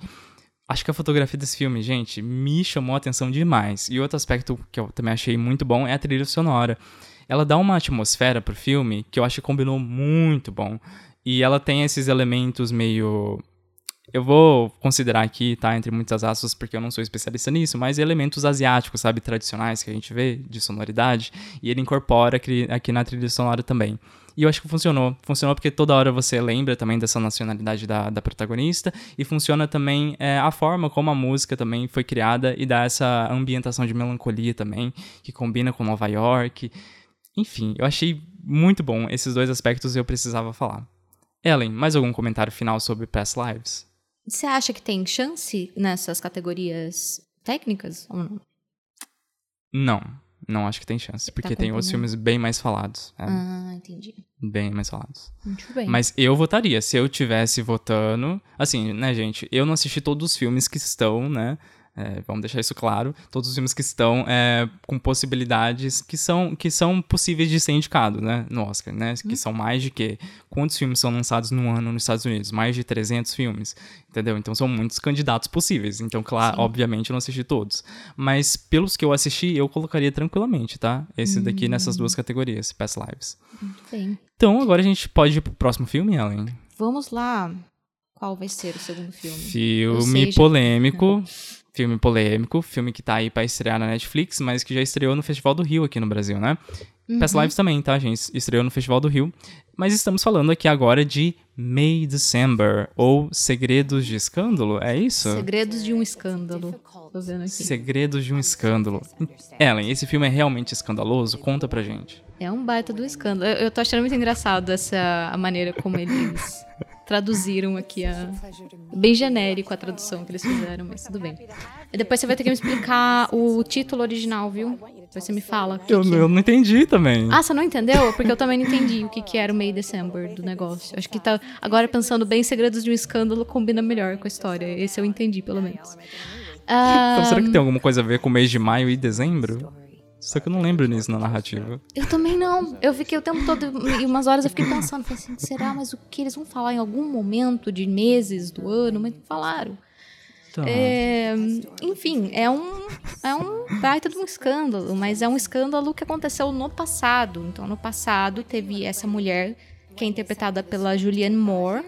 Acho que a fotografia desse filme, gente, me chamou a atenção demais. E outro aspecto que eu também achei muito bom é a trilha sonora. Ela dá uma atmosfera pro filme que eu acho que combinou muito bom. E ela tem esses elementos meio eu vou considerar aqui, tá, entre muitas aspas, porque eu não sou especialista nisso, mas elementos asiáticos, sabe, tradicionais que a gente vê de sonoridade, e ele incorpora aqui, na trilha sonora também. E eu acho que funcionou. Funcionou porque toda hora você lembra também dessa nacionalidade da, da protagonista, e funciona também é, a forma como a música também foi criada e dá essa ambientação de melancolia também, que combina com Nova York. Enfim, eu achei muito bom esses dois aspectos e eu precisava falar. Ellen, mais algum comentário final sobre Past Lives? Você acha que tem chance nessas categorias técnicas ou não? Não, não acho que tem chance, porque tá tem outros filmes bem mais falados. É. Ah, entendi. Bem mais falados. Muito bem. Mas eu votaria, se eu tivesse votando, assim, né, gente, eu não assisti todos os filmes que estão, né, é, vamos deixar isso claro. Todos os filmes que estão é, com possibilidades que são, que são possíveis de ser indicados, né? No Oscar, né? Que hum. são mais de quê? Quantos filmes são lançados no ano nos Estados Unidos? Mais de 300 filmes, entendeu? Então são muitos candidatos possíveis. Então, claro, Sim. obviamente eu não assisti todos. Mas pelos que eu assisti, eu colocaria tranquilamente, tá? Esse hum. daqui nessas duas categorias, Past Lives. Bem. Então agora a gente pode ir pro próximo filme, Ellen? Vamos lá. Qual vai ser o segundo filme? Filme seja... polêmico. Filme polêmico, filme que tá aí pra estrear na Netflix, mas que já estreou no Festival do Rio aqui no Brasil, né? Uhum. Past Lives também, tá, gente? Estreou no Festival do Rio. Mas estamos falando aqui agora de May December, ou Segredos de Escândalo, é isso? Segredos de um Escândalo. Tô vendo aqui. Segredos de um Escândalo. Ellen, esse filme é realmente escandaloso? Conta pra gente. É um baita do escândalo. Eu, eu tô achando muito engraçado essa a maneira como eles (laughs) traduziram aqui a. Bem genérico a tradução que eles fizeram, mas tudo bem. E depois você vai ter que me explicar o título original, viu? Depois você me fala. Eu, que- eu não entendi também. Ah, você não entendeu? Porque eu também não entendi o que, que era o May December do negócio. Acho que tá. Agora pensando bem, Segredos de um Escândalo combina melhor com a história. Esse eu entendi, pelo menos. Então, será que tem alguma coisa a ver com o mês de maio e dezembro? Só que eu não lembro nisso na narrativa. Eu também não. Eu fiquei o tempo todo, e umas horas eu fiquei pensando, falei assim, será, mas o que eles vão falar em algum momento de meses do ano? Mas não falaram. Tá. É, enfim, é um, é um baita de um escândalo, mas é um escândalo que aconteceu no passado. Então, no passado, teve essa mulher que é interpretada pela Julianne Moore.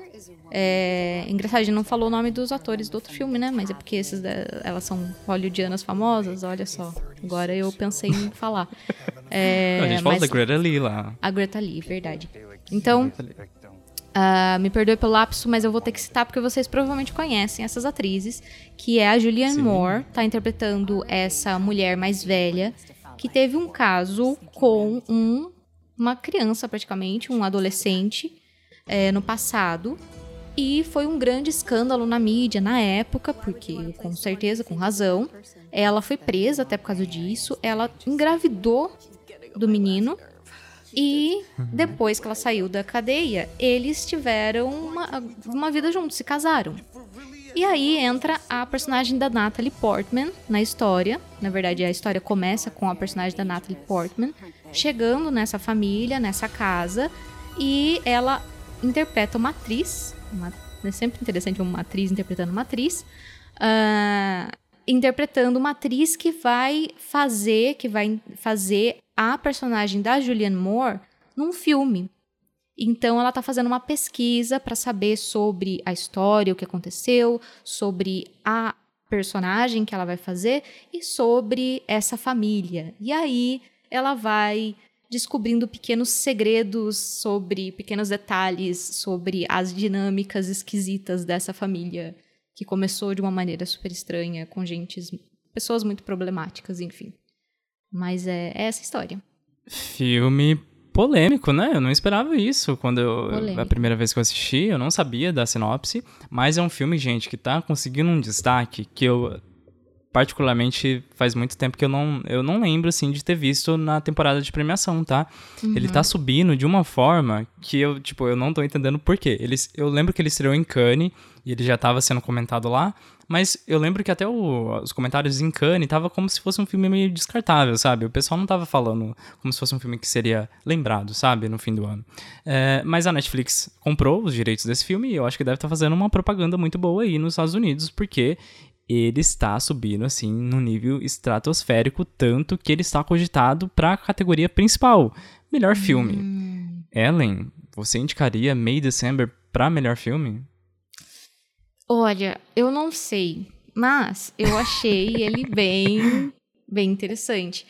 É, engraçado, a gente não falou o nome dos atores do outro filme, né? Mas é porque esses elas são hollywoodianas famosas, olha só. Agora eu pensei em falar. (laughs) É, Não, a gente fala da Greta Lee lá. a Greta Lee, verdade. Então, ah, me perdoe pelo lapso, mas eu vou ter que citar porque vocês provavelmente conhecem essas atrizes, que é a Julianne Sim. Moore, tá interpretando essa mulher mais velha, que teve um caso com um- uma criança, praticamente, um adolescente, eh, no passado. E foi um grande escândalo na mídia na época, porque com certeza, com razão, ela foi presa até por causa disso. Ela engravidou do menino e depois que ela saiu da cadeia, eles tiveram uma, uma vida juntos, se casaram. E aí entra a personagem da Natalie Portman na história. Na verdade, a história começa com a personagem da Natalie Portman chegando nessa família, nessa casa, e ela interpreta uma atriz. Uma, é sempre interessante uma atriz interpretando uma atriz. ah, interpretando uma atriz que vai fazer, que vai fazer a personagem da Julianne Moore num filme. Então ela tá fazendo uma pesquisa para saber sobre a história, o que aconteceu, sobre a personagem que ela vai fazer e sobre essa família. E aí ela vai descobrindo pequenos segredos sobre pequenos detalhes sobre as dinâmicas esquisitas dessa família que começou de uma maneira super estranha com gentes, pessoas muito problemáticas, enfim. Mas é, é essa história. Filme polêmico, né? Eu não esperava isso quando eu, a primeira vez que eu assisti, eu não sabia da sinopse, mas é um filme, gente, que tá conseguindo um destaque que eu particularmente faz muito tempo que eu não, eu não lembro assim de ter visto na temporada de premiação, tá? Ele tá subindo de uma forma que eu, tipo, eu não tô entendendo por quê. Ele, eu lembro que ele estreou em Cannes e ele já tava sendo comentado lá, mas eu lembro que até o- os comentários em Cannes tava como se fosse um filme meio descartável, sabe? O pessoal não tava falando como se fosse um filme que seria lembrado, sabe? No fim do ano. É, mas a Netflix comprou os direitos desse filme e eu acho que deve estar fazendo uma propaganda muito boa aí nos Estados Unidos, porque ele está subindo assim no nível estratosférico, tanto que ele está cogitado para a categoria principal, melhor filme. Ellen, você indicaria May December para melhor filme? Olha, eu não sei, mas eu achei (laughs) ele bem, bem interessante.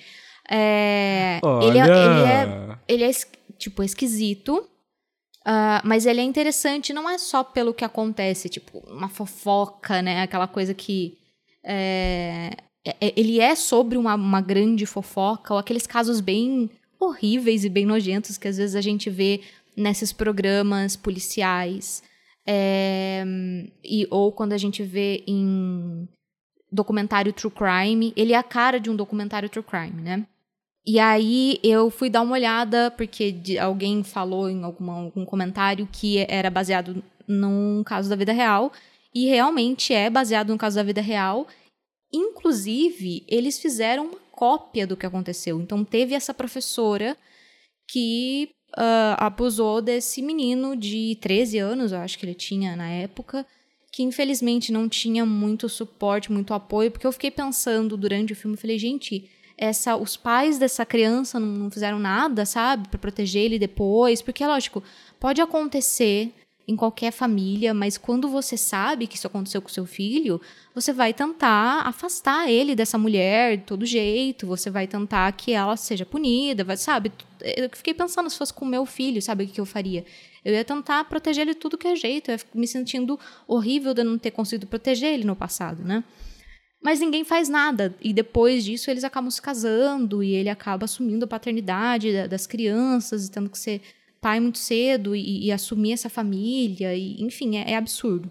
É, ele, é, ele é ele é tipo esquisito, ah, mas ele é interessante não é só pelo que acontece, tipo uma fofoca, né? Aquela coisa que é, é- ele é sobre uma, uma grande fofoca ou aqueles casos bem horríveis e bem nojentos que às vezes a gente vê nesses programas policiais é, e ou quando a gente vê em documentário true crime, ele é a cara de um documentário true crime, né? E aí eu fui dar uma olhada, porque de- alguém falou em alguma, algum comentário que era baseado num caso da vida real. E realmente é baseado num caso da vida real. Inclusive, eles fizeram uma cópia do que aconteceu. Então teve essa professora que ah, abusou desse menino de 13 anos, eu acho que ele tinha na época, que infelizmente não tinha muito suporte, muito apoio, porque eu fiquei pensando durante o filme, falei, gente, essa, os pais dessa criança não, não fizeram nada, sabe, para proteger ele depois, porque lógico, pode acontecer em qualquer família, mas quando você sabe que isso aconteceu com seu filho, você vai tentar afastar ele dessa mulher de todo jeito, você vai tentar que ela seja punida, vai, sabe? Eu fiquei pensando se fosse com meu filho, sabe o que eu faria? Eu ia tentar proteger ele de tudo que é jeito, eu ia me sentindo horrível de não ter conseguido proteger ele no passado, né? Mas ninguém faz nada. E depois disso, eles acabam se casando e ele acaba assumindo a paternidade da- das crianças e tendo que ser pai muito cedo e, e assumir essa família. E, enfim, é, é absurdo.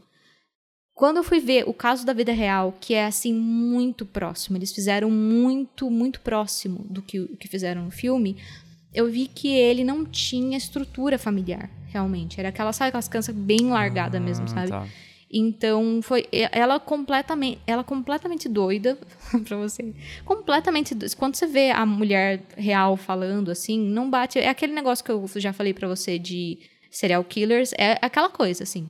Quando eu fui ver o caso da vida real, que é assim muito próximo, eles fizeram muito, muito próximo do que, que fizeram no filme, eu vi que ele não tinha estrutura familiar, realmente. Era aquela, sabe, aquelas crianças bem largada mesmo, Ah, sabe? tá. Então foi ela completamente, ela completamente doida (laughs) pra você. Completamente doida. Quando você vê a mulher real falando assim, não bate, é aquele negócio que eu já falei pra você de serial killers, é aquela coisa assim,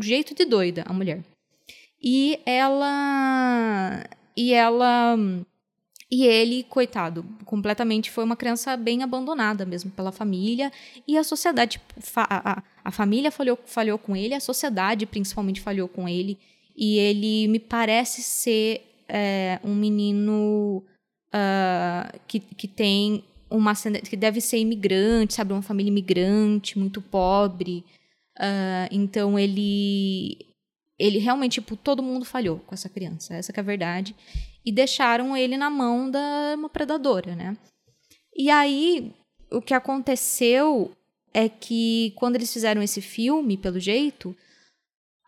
jeito de doida a mulher. E ela e ela e ele, coitado, completamente foi uma criança bem abandonada mesmo pela família e a sociedade, tipo, a família falhou, falhou com ele, a sociedade principalmente falhou com ele e ele me parece ser é, um menino ah, que, que tem uma que deve ser imigrante, sabe, uma família imigrante, muito pobre. Ah, então ele ele realmente, tipo, todo mundo falhou com essa criança, essa é a verdade. E deixaram ele na mão da uma predadora, né? E aí, o que aconteceu é que quando eles fizeram esse filme, pelo jeito,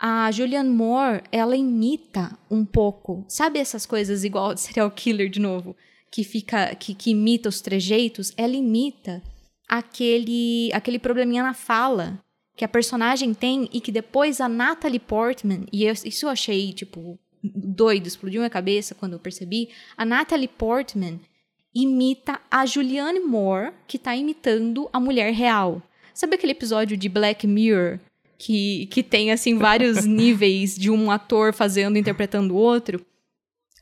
a Julianne Moore, ela imita um pouco, sabe essas coisas igual de serial killer de novo, que fica que, que imita os trejeitos, ela imita aquele aquele probleminha na fala que a personagem tem e que depois a Natalie Portman, e eu- isso eu achei, tipo, doido, explodiu minha cabeça quando eu percebi, a Natalie Portman imita a Julianne Moore, que tá imitando a mulher real. Sabe aquele episódio de Black Mirror que, que tem, assim, vários (laughs) níveis de um ator fazendo, interpretando o outro?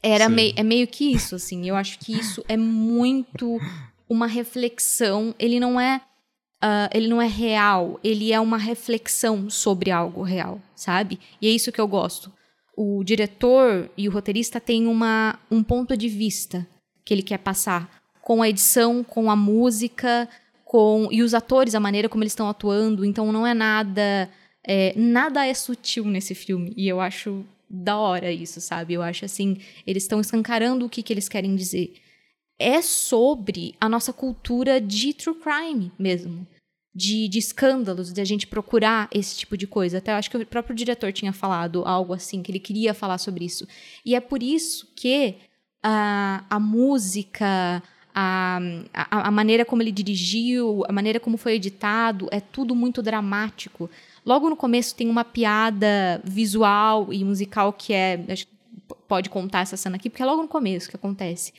Era Sim. mei, é meio que isso, assim. Eu acho que isso é muito uma reflexão. Ele não é ah, ele não é real, ele é uma reflexão sobre algo real, sabe? E é isso que eu gosto. O diretor e o roteirista têm uma, um ponto de vista que ele quer passar com a edição, com a música, com e os atores, a maneira como eles estão atuando. Então não é nada, é, nada é sutil nesse filme. E eu acho da hora isso, sabe? Eu acho assim, eles estão escancarando o que, que eles querem dizer é sobre a nossa cultura de true crime mesmo. De, de escândalos, de a gente procurar esse tipo de coisa. Até acho que o próprio diretor tinha falado algo assim, que ele queria falar sobre isso. E é por isso que a, a música, a, a, a maneira como ele dirigiu, a maneira como foi editado, é tudo muito dramático. Logo no começo tem uma piada visual e musical que é. acho que Pode contar essa cena aqui, porque é logo no começo que acontece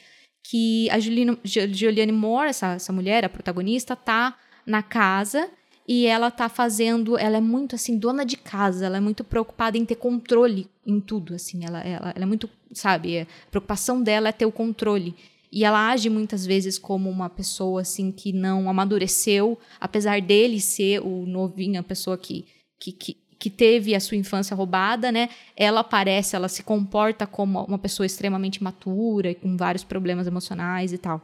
que a Juliane, Ju- Juliane Moore, essa, essa mulher, a protagonista, tá na casa e ela tá fazendo, ela é muito assim dona de casa, ela é muito preocupada em ter controle em tudo, assim, ela, ela, ela é muito, sabe, a preocupação dela é ter o controle. E ela age muitas vezes como uma pessoa assim que não amadureceu, apesar dele ser o novinho, a pessoa que, que, que, que teve a sua infância roubada, né? Ela parece, ela se comporta como uma pessoa extremamente matura com vários problemas emocionais e tal.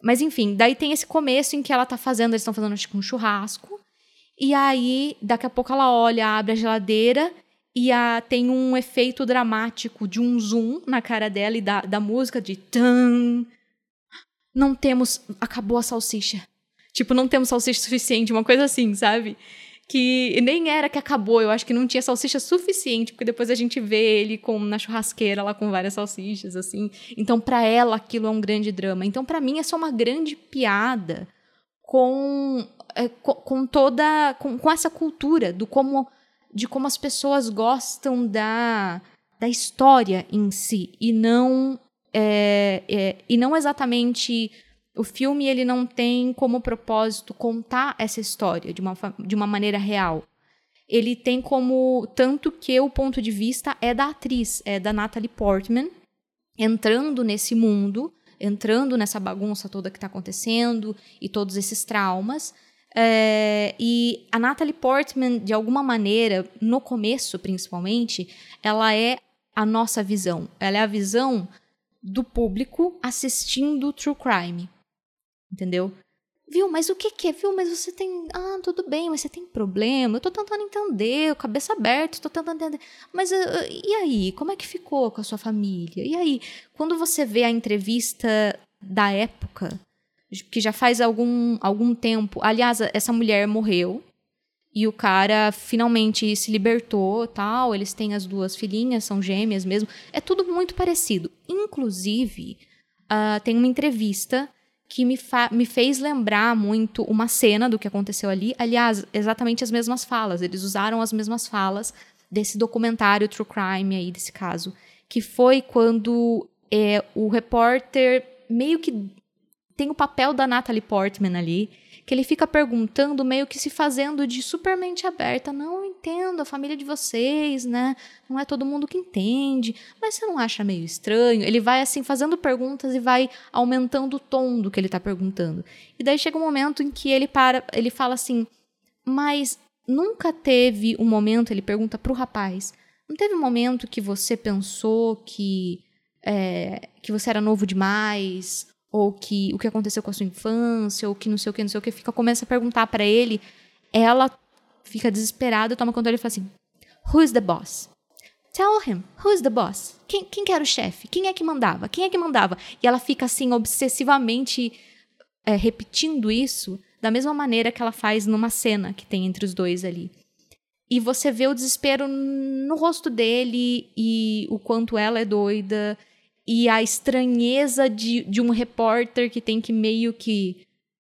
Mas enfim, daí tem esse começo em que ela tá fazendo, eles estão fazendo acho que um churrasco. E aí, daqui a pouco ela olha, abre a geladeira e a, tem um efeito dramático de um zoom na cara dela e da, da música de tan. Não temos. Acabou a salsicha. Tipo, não temos salsicha suficiente, uma coisa assim, sabe? Que nem era que acabou, eu acho que não tinha salsicha suficiente, porque depois a gente vê ele com, na churrasqueira lá com várias salsichas, assim. Então, pra ela, aquilo é um grande drama. Então, pra mim, é só uma grande piada com, é, com, com toda. Com, com essa cultura do como de como as pessoas gostam da, da história em si e não é, é, e não exatamente o filme ele não tem como propósito contar essa história de uma, de uma maneira real. Ele tem como tanto que o ponto de vista é da atriz, é da Natalie Portman entrando nesse mundo, entrando nessa bagunça toda que está acontecendo e todos esses traumas. É, e a Natalie Portman, de alguma maneira, no começo principalmente, ela é a nossa visão. Ela é a visão do público assistindo True Crime. Entendeu? Viu, mas o que que é? Viu, mas você tem. Ah, tudo bem, mas você tem problema. Eu tô tentando entender, cabeça aberta, tô tentando entender. Mas uh, e aí? Como é que ficou com a sua família? E aí? Quando você vê a entrevista da época, que já faz algum, algum tempo. Aliás, essa mulher morreu. E o cara finalmente se libertou, tal. Eles têm as duas filhinhas, são gêmeas mesmo. É tudo muito parecido. Inclusive, uh, tem uma entrevista que me, me fez lembrar muito uma cena do que aconteceu ali. Aliás, exatamente as mesmas falas. Eles usaram as mesmas falas desse documentário True Crime aí, desse caso. Que foi quando é, o repórter meio que tem o papel da Natalie Portman ali, que ele fica perguntando, meio que se fazendo de super mente aberta. Não entendo a família de vocês, né? Não é todo mundo que entende. Mas você não acha meio estranho? Ele vai assim fazendo perguntas e vai aumentando o tom do que ele tá perguntando. E daí chega um momento em que ele para, ele fala assim: "Mas nunca teve um momento", ele pergunta pro rapaz, "Não teve um momento que você pensou que é, que você era novo demais, ou que o que aconteceu com a sua infância, ou que não sei o que, não sei o que, fica começa a perguntar para ele, ela fica desesperada, toma conta dele e fala assim: Who's the boss? Tell him, who's the boss? Quem, quem que era o chefe? Quem é que mandava? Quem é que mandava? E ela fica assim, obsessivamente é, repetindo isso, da mesma maneira que ela faz numa cena que tem entre os dois ali. E você vê o desespero no rosto dele e o quanto ela é doida e a estranheza de, de um repórter que tem que meio que.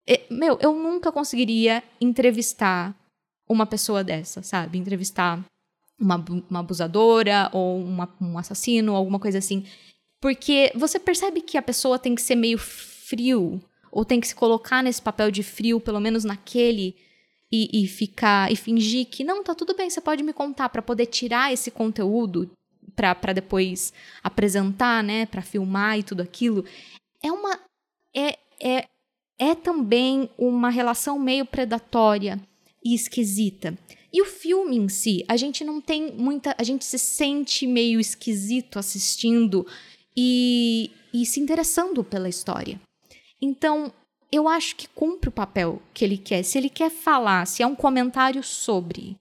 É, meu, eu nunca conseguiria entrevistar uma pessoa dessa, sabe? Entrevistar uma, uma abusadora ou uma, um assassino, alguma coisa assim. Porque você percebe que a pessoa tem que ser meio frio, ou tem que se colocar nesse papel de frio, pelo menos naquele, e, e ficar e fingir que não, tá tudo bem, você pode me contar, para poder tirar esse conteúdo para depois apresentar, né, para filmar e tudo aquilo, é uma é, é, é também uma relação meio predatória e esquisita. E o filme em si, a gente não tem muita, a gente se sente meio esquisito assistindo e, e se interessando pela história. Então, eu acho que cumpre o papel que ele quer. Se ele quer falar, se é um comentário sobre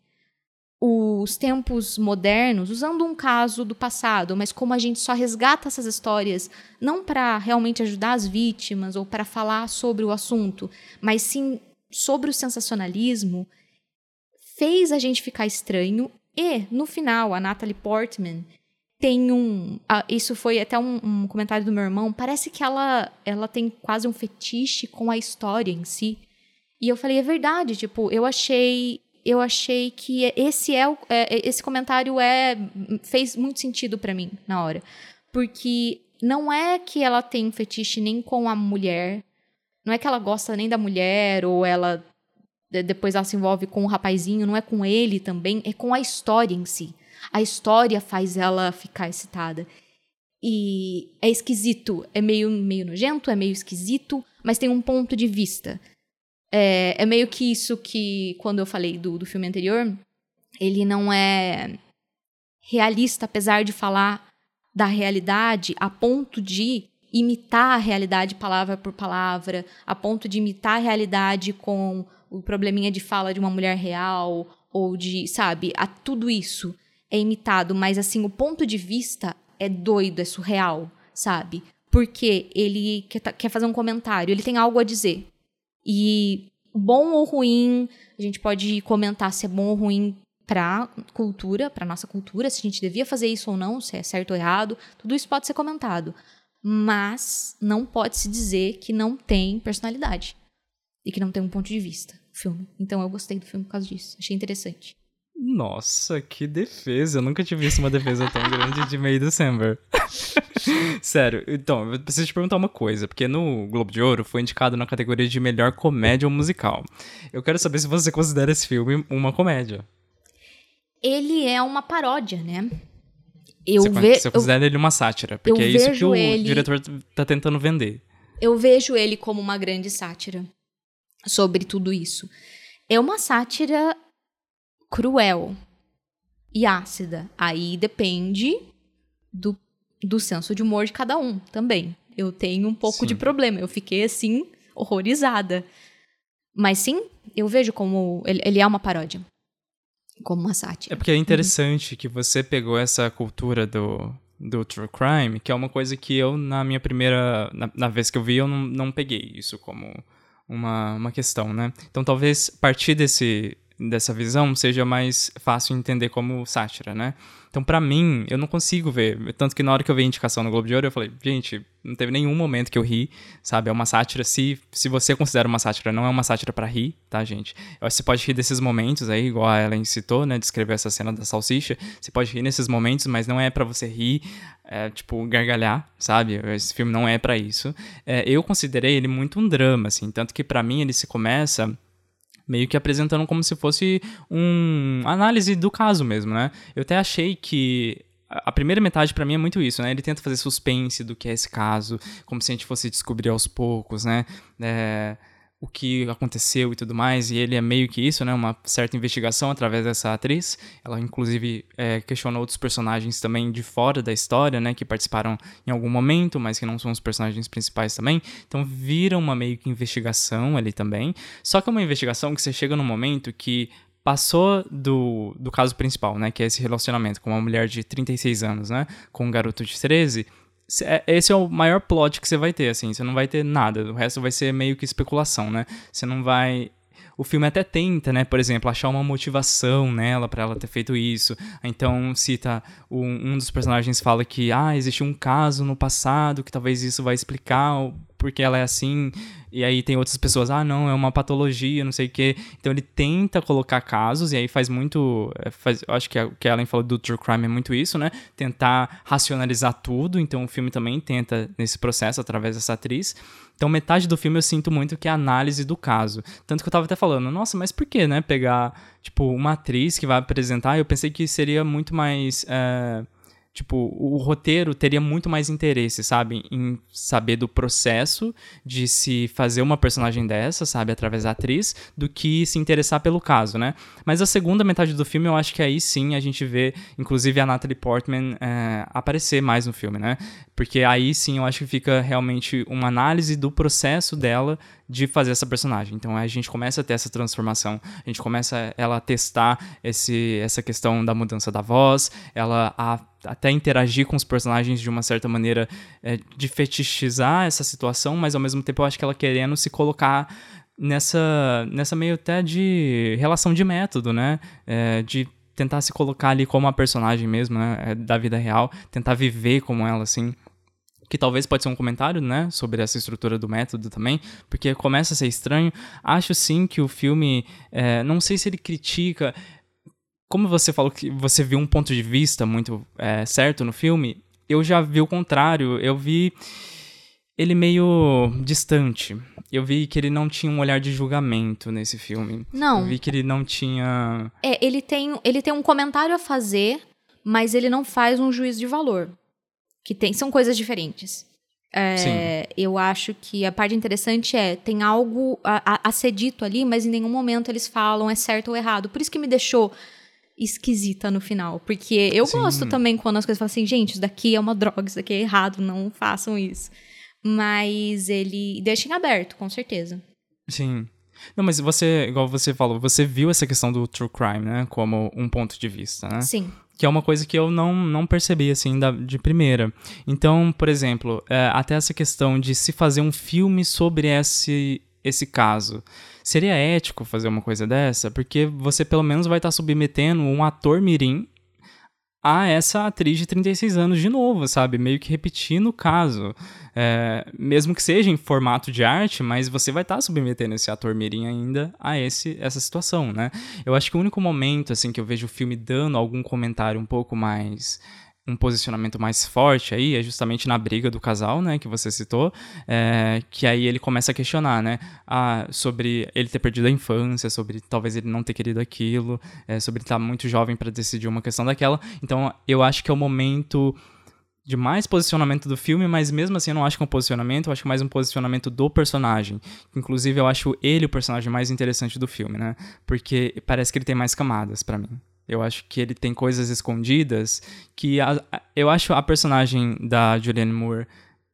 os tempos modernos, usando um caso do passado, mas como a gente só resgata essas histórias não para realmente ajudar as vítimas ou para falar sobre o assunto, mas sim sobre o sensacionalismo, fez a gente ficar estranho e no final a Natalie Portman tem um, ah, isso foi até um, um comentário do meu irmão, parece que ela ela tem quase um fetiche com a história em si. E eu falei, é verdade, tipo, eu achei eu achei que esse é, o, é, esse comentário é fez muito sentido para mim na hora, porque não é que ela tem fetiche nem com a mulher, não é que ela gosta nem da mulher ou ela depois ela se envolve com o rapazinho, não é com ele também, é com a história em si. A história faz ela ficar excitada. E é esquisito, é meio, meio nojento, é meio esquisito, mas tem um ponto de vista. É, é meio que isso que, quando eu falei do, do filme anterior, ele não é realista, apesar de falar da realidade, a ponto de imitar a realidade palavra por palavra, a ponto de imitar a realidade com o probleminha de fala de uma mulher real, ou de, sabe, a tudo isso é imitado, mas assim, o ponto de vista é doido, é surreal, sabe? Porque ele quer, quer fazer um comentário, ele tem algo a dizer. E bom ou ruim, a gente pode comentar se é bom ou ruim para cultura, para nossa cultura, se a gente devia fazer isso ou não, se é certo ou errado, tudo isso pode ser comentado. Mas não pode se dizer que não tem personalidade e que não tem um ponto de vista o filme. Então eu gostei do filme por causa disso, achei interessante. Nossa, que defesa. Eu nunca tinha visto uma defesa tão grande de May December. (laughs) Sério, então, eu preciso te perguntar uma coisa, porque no Globo de Ouro foi indicado na categoria de melhor comédia ou musical. Eu quero saber se você considera esse filme uma comédia. Ele é uma paródia, né? Eu você, ve você considera eu, ele uma sátira, porque é isso que o ele, diretor tá tentando vender. Eu vejo ele como uma grande sátira sobre tudo isso. É uma sátira cruel e ácida. Aí depende do, do senso de humor de cada um também. Eu tenho um pouco Sim. de problema. Eu fiquei assim, horrorizada. Mas sim, eu vejo como ele, ele é uma paródia. Como uma sátira. É porque é interessante que você pegou essa cultura do, do true crime, que é uma coisa que eu, na minha primeira. Na, na vez que eu vi, eu não, não peguei isso como uma, uma questão, né? Então talvez partir desse, dessa visão seja mais fácil entender como sátira, né? Então, para mim, eu não consigo ver. Tanto que na hora que eu vi a indicação no Globo de Ouro, eu falei, gente, não teve nenhum momento que eu ri, sabe? É uma sátira. Se, se você considera uma sátira, não é uma sátira para rir, tá, gente? Você pode rir desses momentos aí, igual a Ellen citou, né? Descrever essa cena da salsicha. Você pode rir nesses momentos, mas não é para você rir, é, tipo, gargalhar, sabe? Esse filme não é para isso. É, eu considerei ele muito um drama, assim. Tanto que para mim ele se começa meio que apresentando como se fosse um análise do caso mesmo, né? Eu até achei que a primeira metade para mim é muito isso, né? Ele tenta fazer suspense do que é esse caso, como se a gente fosse descobrir aos poucos, né? É o que aconteceu e tudo mais, e ele é meio que isso, né, uma certa investigação através dessa atriz. Ela, inclusive, é, questiona outros personagens também de fora da história, né, que participaram em algum momento, mas que não são os personagens principais também. Então, vira uma meio que investigação ali também. Só que é uma investigação que você chega num momento que passou do, do caso principal, né, que é esse relacionamento com uma mulher de 36 anos, né, com um garoto de 13, é, esse é o maior plot que você vai ter, assim. Você não vai ter nada. O resto vai ser meio que especulação, né? Você não vai. O filme até tenta, né, por exemplo, achar uma motivação nela para ela ter feito isso. Então cita um, um dos personagens fala que ah, existe um caso no passado que talvez isso vai explicar porque ela é assim. E aí tem outras pessoas, ah, não, é uma patologia, não sei o quê. Então ele tenta colocar casos, e aí faz muito. É, faz, acho que o que Ellen falou do True Crime é muito isso, né? Tentar racionalizar tudo. Então o filme também tenta nesse processo através dessa atriz. Então metade do filme eu sinto muito que é a análise do caso. Tanto que eu tava até falando, nossa, mas por que, né? Pegar, tipo, uma atriz que vai apresentar, eu pensei que seria muito mais. É Tipo, o roteiro teria muito mais interesse, sabe? Em saber do processo de se fazer uma personagem dessa, sabe? Através da atriz, do que se interessar pelo caso, né? Mas a segunda metade do filme, eu acho que aí sim a gente vê, inclusive, a Natalie Portman é, aparecer mais no filme, né? Porque aí sim eu acho que fica realmente uma análise do processo dela de fazer essa personagem. Então a gente começa a ter essa transformação, a gente começa ela a testar esse, essa questão da mudança da voz, ela a, até interagir com os personagens de uma certa maneira é, de fetichizar essa situação, mas ao mesmo tempo eu acho que ela querendo se colocar nessa, nessa meio até de relação de método, né? É, de tentar se colocar ali como a personagem mesmo, né? É, da vida real, tentar viver como ela, assim que talvez pode ser um comentário, né, sobre essa estrutura do método também, porque começa a ser estranho. Acho sim que o filme, é, não sei se ele critica, como você falou que você viu um ponto de vista muito é, certo no filme, eu já vi o contrário, eu vi ele meio distante. Eu vi que ele não tinha um olhar de julgamento nesse filme. Não. Eu vi que ele não tinha. É, ele tem, ele tem um comentário a fazer, mas ele não faz um juízo de valor que tem, são coisas diferentes. É, eu acho que a parte interessante é tem algo a, a, a, ser dito ali, mas em nenhum momento eles falam é certo ou errado. Por isso que me deixou esquisita no final. Porque eu Sim. gosto também quando as coisas falam assim, gente, isso daqui é uma droga, isso daqui é errado, não façam isso. Mas ele deixa em aberto, com certeza. Sim. Não, mas você, igual você falou, você viu essa questão do true crime, né? Como um ponto de vista, né? Sim que é uma coisa que eu não, não percebi, assim, da, de primeira. Então, por exemplo, é, até essa questão de se fazer um filme sobre esse, esse caso. Seria ético fazer uma coisa dessa? Porque você pelo menos vai estar submetendo um ator mirim a essa atriz de 36 anos de novo, sabe? Meio que repetindo o caso. É, mesmo que seja em formato de arte, mas você vai estar tá submetendo esse ator mirim ainda a esse, essa situação, né? Eu acho que o único momento, assim, que eu vejo o filme dando algum comentário um pouco mais um posicionamento mais forte aí é justamente na briga do casal, né, que você citou, é, que aí ele começa a questionar, né, a, sobre ele ter perdido a infância, sobre talvez ele não ter querido aquilo, é, sobre estar muito jovem para decidir uma questão daquela. Então, eu acho que é o momento de mais posicionamento do filme, mas mesmo assim eu não acho que é um posicionamento, eu acho que é mais um posicionamento do personagem. Inclusive, eu acho ele o personagem mais interessante do filme, né? Porque parece que ele tem mais camadas para mim. Eu acho que ele tem coisas escondidas que a, eu acho a personagem da Julianne Moore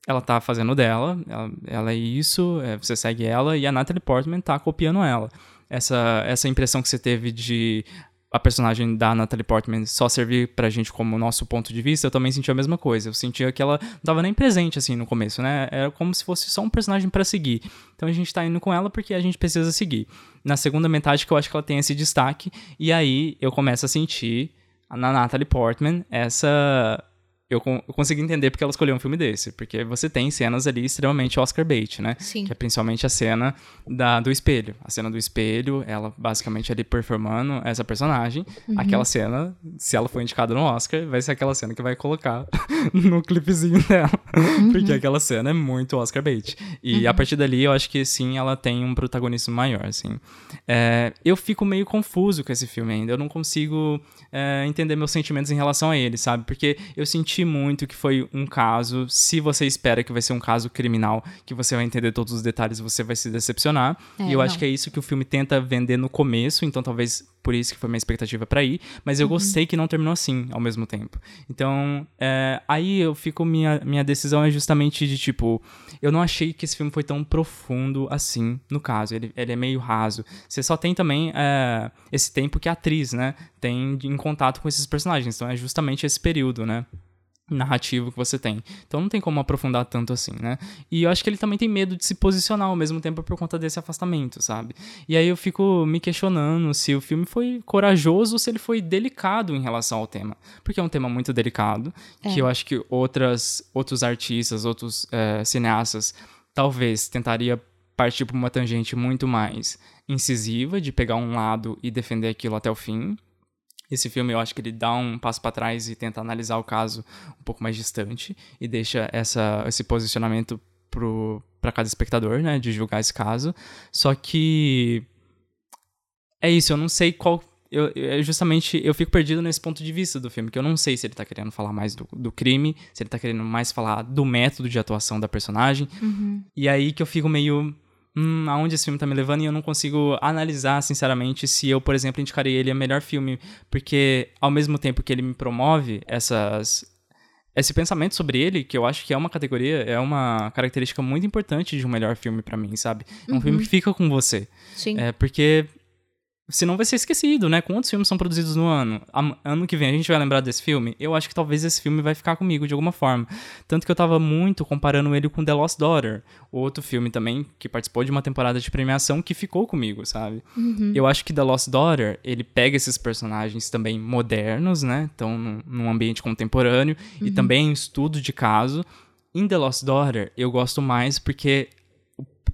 ela tá fazendo dela, ela, ela é isso, é, você segue ela, e a Natalie Portman tá copiando ela. Essa, essa impressão que você teve de a personagem da Natalie Portman só servir pra gente como nosso ponto de vista, eu também senti a mesma coisa. Eu sentia que ela não tava nem presente, assim, no começo, né? Era como se fosse só um personagem para seguir. Então a gente tá indo com ela porque a gente precisa seguir. Na segunda metade que eu acho que ela tem esse destaque, e aí eu começo a sentir na Natalie Portman essa eu, eu consegui entender porque ela escolheu um filme desse. Porque você tem cenas ali extremamente Oscar bait, né? Sim. Que é principalmente a cena da, do espelho. A cena do espelho, ela basicamente ali performando essa personagem. Uhum. Aquela cena, se ela for indicada no Oscar, vai ser aquela cena que vai colocar (laughs) no clipezinho dela. Uhum. Porque aquela cena é muito Oscar bait. E a partir dali, eu acho que sim, ela tem um protagonismo maior, assim. É, eu fico meio confuso com esse filme ainda. Eu não consigo é, entender meus sentimentos em relação a ele, sabe? Porque eu senti muito que foi um caso. Se você espera que vai ser um caso criminal, que você vai entender todos os detalhes, você vai se decepcionar. É, e eu acho não. que é isso que o filme tenta vender no começo, então talvez por isso que foi minha expectativa pra ir. Mas eu gostei que não terminou assim ao mesmo tempo. Então, é, aí eu fico. Minha, minha decisão é justamente de tipo. Eu não achei que esse filme foi tão profundo assim, no caso. Ele, ele é meio raso. Você só tem também é, esse tempo que a atriz, né, tem em contato com esses personagens. Então é justamente esse período, né? Narrativo que você tem. Então não tem como aprofundar tanto assim, né? E eu acho que ele também tem medo de se posicionar ao mesmo tempo por conta desse afastamento, sabe? E aí eu fico me questionando se o filme foi corajoso ou se ele foi delicado em relação ao tema. Porque é um tema muito delicado, que eu acho que outras, outros artistas, outros eh, cineastas, talvez tentaria partir por uma tangente muito mais incisiva, de pegar um lado e defender aquilo até o fim, esse filme eu acho que ele dá um passo para trás e tenta analisar o caso um pouco mais distante e deixa essa, esse posicionamento para cada espectador, né, de julgar esse caso. Só que é isso, eu não sei qual eu, eu- justamente eu fico perdido nesse ponto de vista do filme, que eu não sei se ele tá querendo falar mais do, do crime, se ele tá querendo mais falar do método de atuação da personagem. E aí que eu fico meio. Hum, aonde esse filme tá me levando? E eu não consigo analisar, sinceramente, se eu, por exemplo, indicaria ele a melhor filme. Porque, ao mesmo tempo que ele me promove essas. Esse pensamento sobre ele, que eu acho que é uma categoria, é uma característica muito importante de um melhor filme pra mim, sabe? É um filme que fica com você. Sim. É porque senão vai ser esquecido, né? Quantos filmes são produzidos no ano? Ano que vem a gente vai lembrar desse filme? Eu acho que talvez esse filme vai ficar comigo de alguma forma. Tanto que eu tava muito comparando ele com The Lost Daughter, outro filme também que participou de uma temporada de premiação que ficou comigo, sabe? Eu acho que The Lost Daughter, ele pega esses personagens também modernos, né? Então, num, ambiente contemporâneo e também em estudo de caso. Em The Lost Daughter, eu gosto mais porque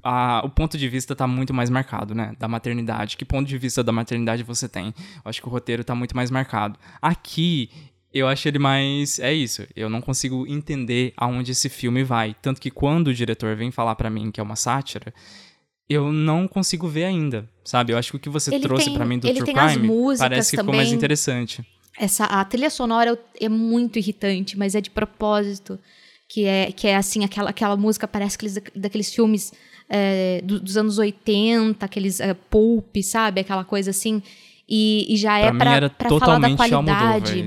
a- o ponto de vista tá muito mais marcado, né? Da maternidade. Que ponto de vista da maternidade você tem? Eu acho que o roteiro tá muito mais marcado. Aqui, eu acho ele mais. É isso. Eu não consigo entender aonde esse filme vai. Tanto que quando o diretor vem falar pra mim que é uma sátira. Eu não consigo ver ainda, sabe? Eu acho que o que você Ele trouxe pra mim do True Crime parece que ficou mais também. interessante. Essa, a trilha sonora é muito irritante, mas é de propósito. Que é, que é assim, aquela, aquela música parece aqueles, daqueles filmes é, do- dos anos 80, aqueles é, pulp, sabe? Aquela coisa assim. E, e já é pra mim pra, era pra falar da totalmente Almodóvar qualidade.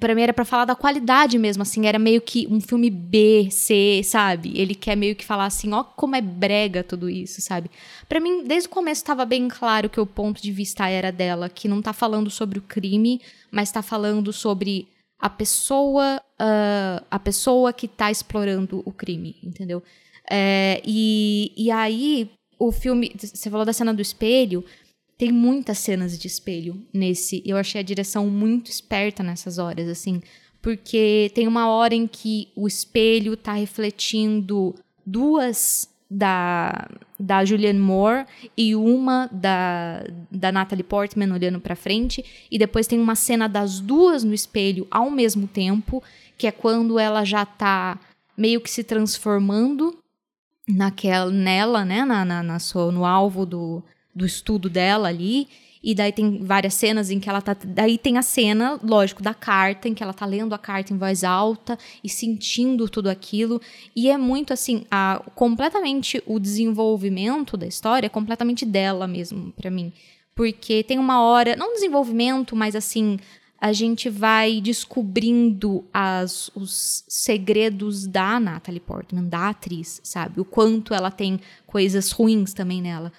Pra mim era pra falar da qualidade mesmo, assim, era meio que um filme B, C, sabe? Ele quer meio que falar assim, ó como é brega tudo isso, sabe? Pra mim, desde o começo tava bem claro que o ponto de vista era dela, que não tá falando sobre o crime, mas tá falando sobre a pessoa, ah, a pessoa que tá explorando o crime, entendeu? É, e, e aí, o filme, você falou da cena do espelho, tem muitas cenas de espelho nesse. Eu achei a direção muito esperta nessas horas, assim. Porque tem uma hora em que o espelho tá refletindo duas da, da Julianne Moore e uma da, da Natalie Portman olhando pra frente. E depois tem uma cena das duas no espelho ao mesmo tempo, que é quando ela já tá meio que se transformando naquela, nela, né? Na, na, na sua, no alvo do, do estudo dela ali. E daí tem várias cenas em que ela tá. Daí tem a cena, lógico, da carta, em que ela tá lendo a carta em voz alta e sentindo tudo aquilo. E é muito assim, a, completamente o desenvolvimento da história é completamente dela mesmo, pra mim. Porque tem uma hora, não desenvolvimento, mas assim, a gente vai descobrindo as, os segredos da Natalie Portman, da atriz, sabe? O quanto ela tem coisas ruins também nela.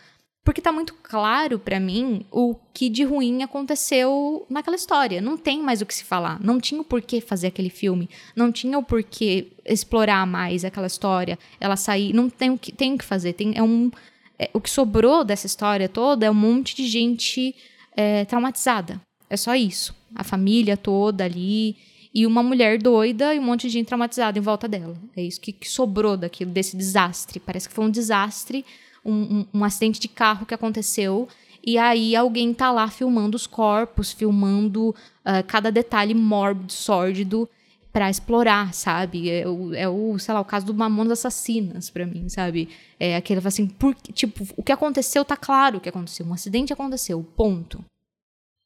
Porque tá muito claro para mim o que de ruim aconteceu naquela história. Não tem mais o que se falar. Não tinha o porquê fazer aquele filme. Não tinha o porquê explorar mais aquela história. Ela sair. Não tem o que, tem o que fazer. Tem, é um, é, o que sobrou dessa história toda é um monte de gente é, traumatizada. É só isso. A família toda ali e uma mulher doida e um monte de gente traumatizada em volta dela. É isso que, que sobrou daquilo, desse desastre. Parece que foi um desastre, um, um, um, acidente de carro que aconteceu. E aí alguém tá lá filmando os corpos, filmando uh, cada detalhe mórbido, sórdido para explorar, sabe? É o, é o, sei lá, o caso do Mamonas Assassinas para mim, sabe? É aquele assim, por, tipo, o que aconteceu tá claro o que aconteceu, um acidente aconteceu, ponto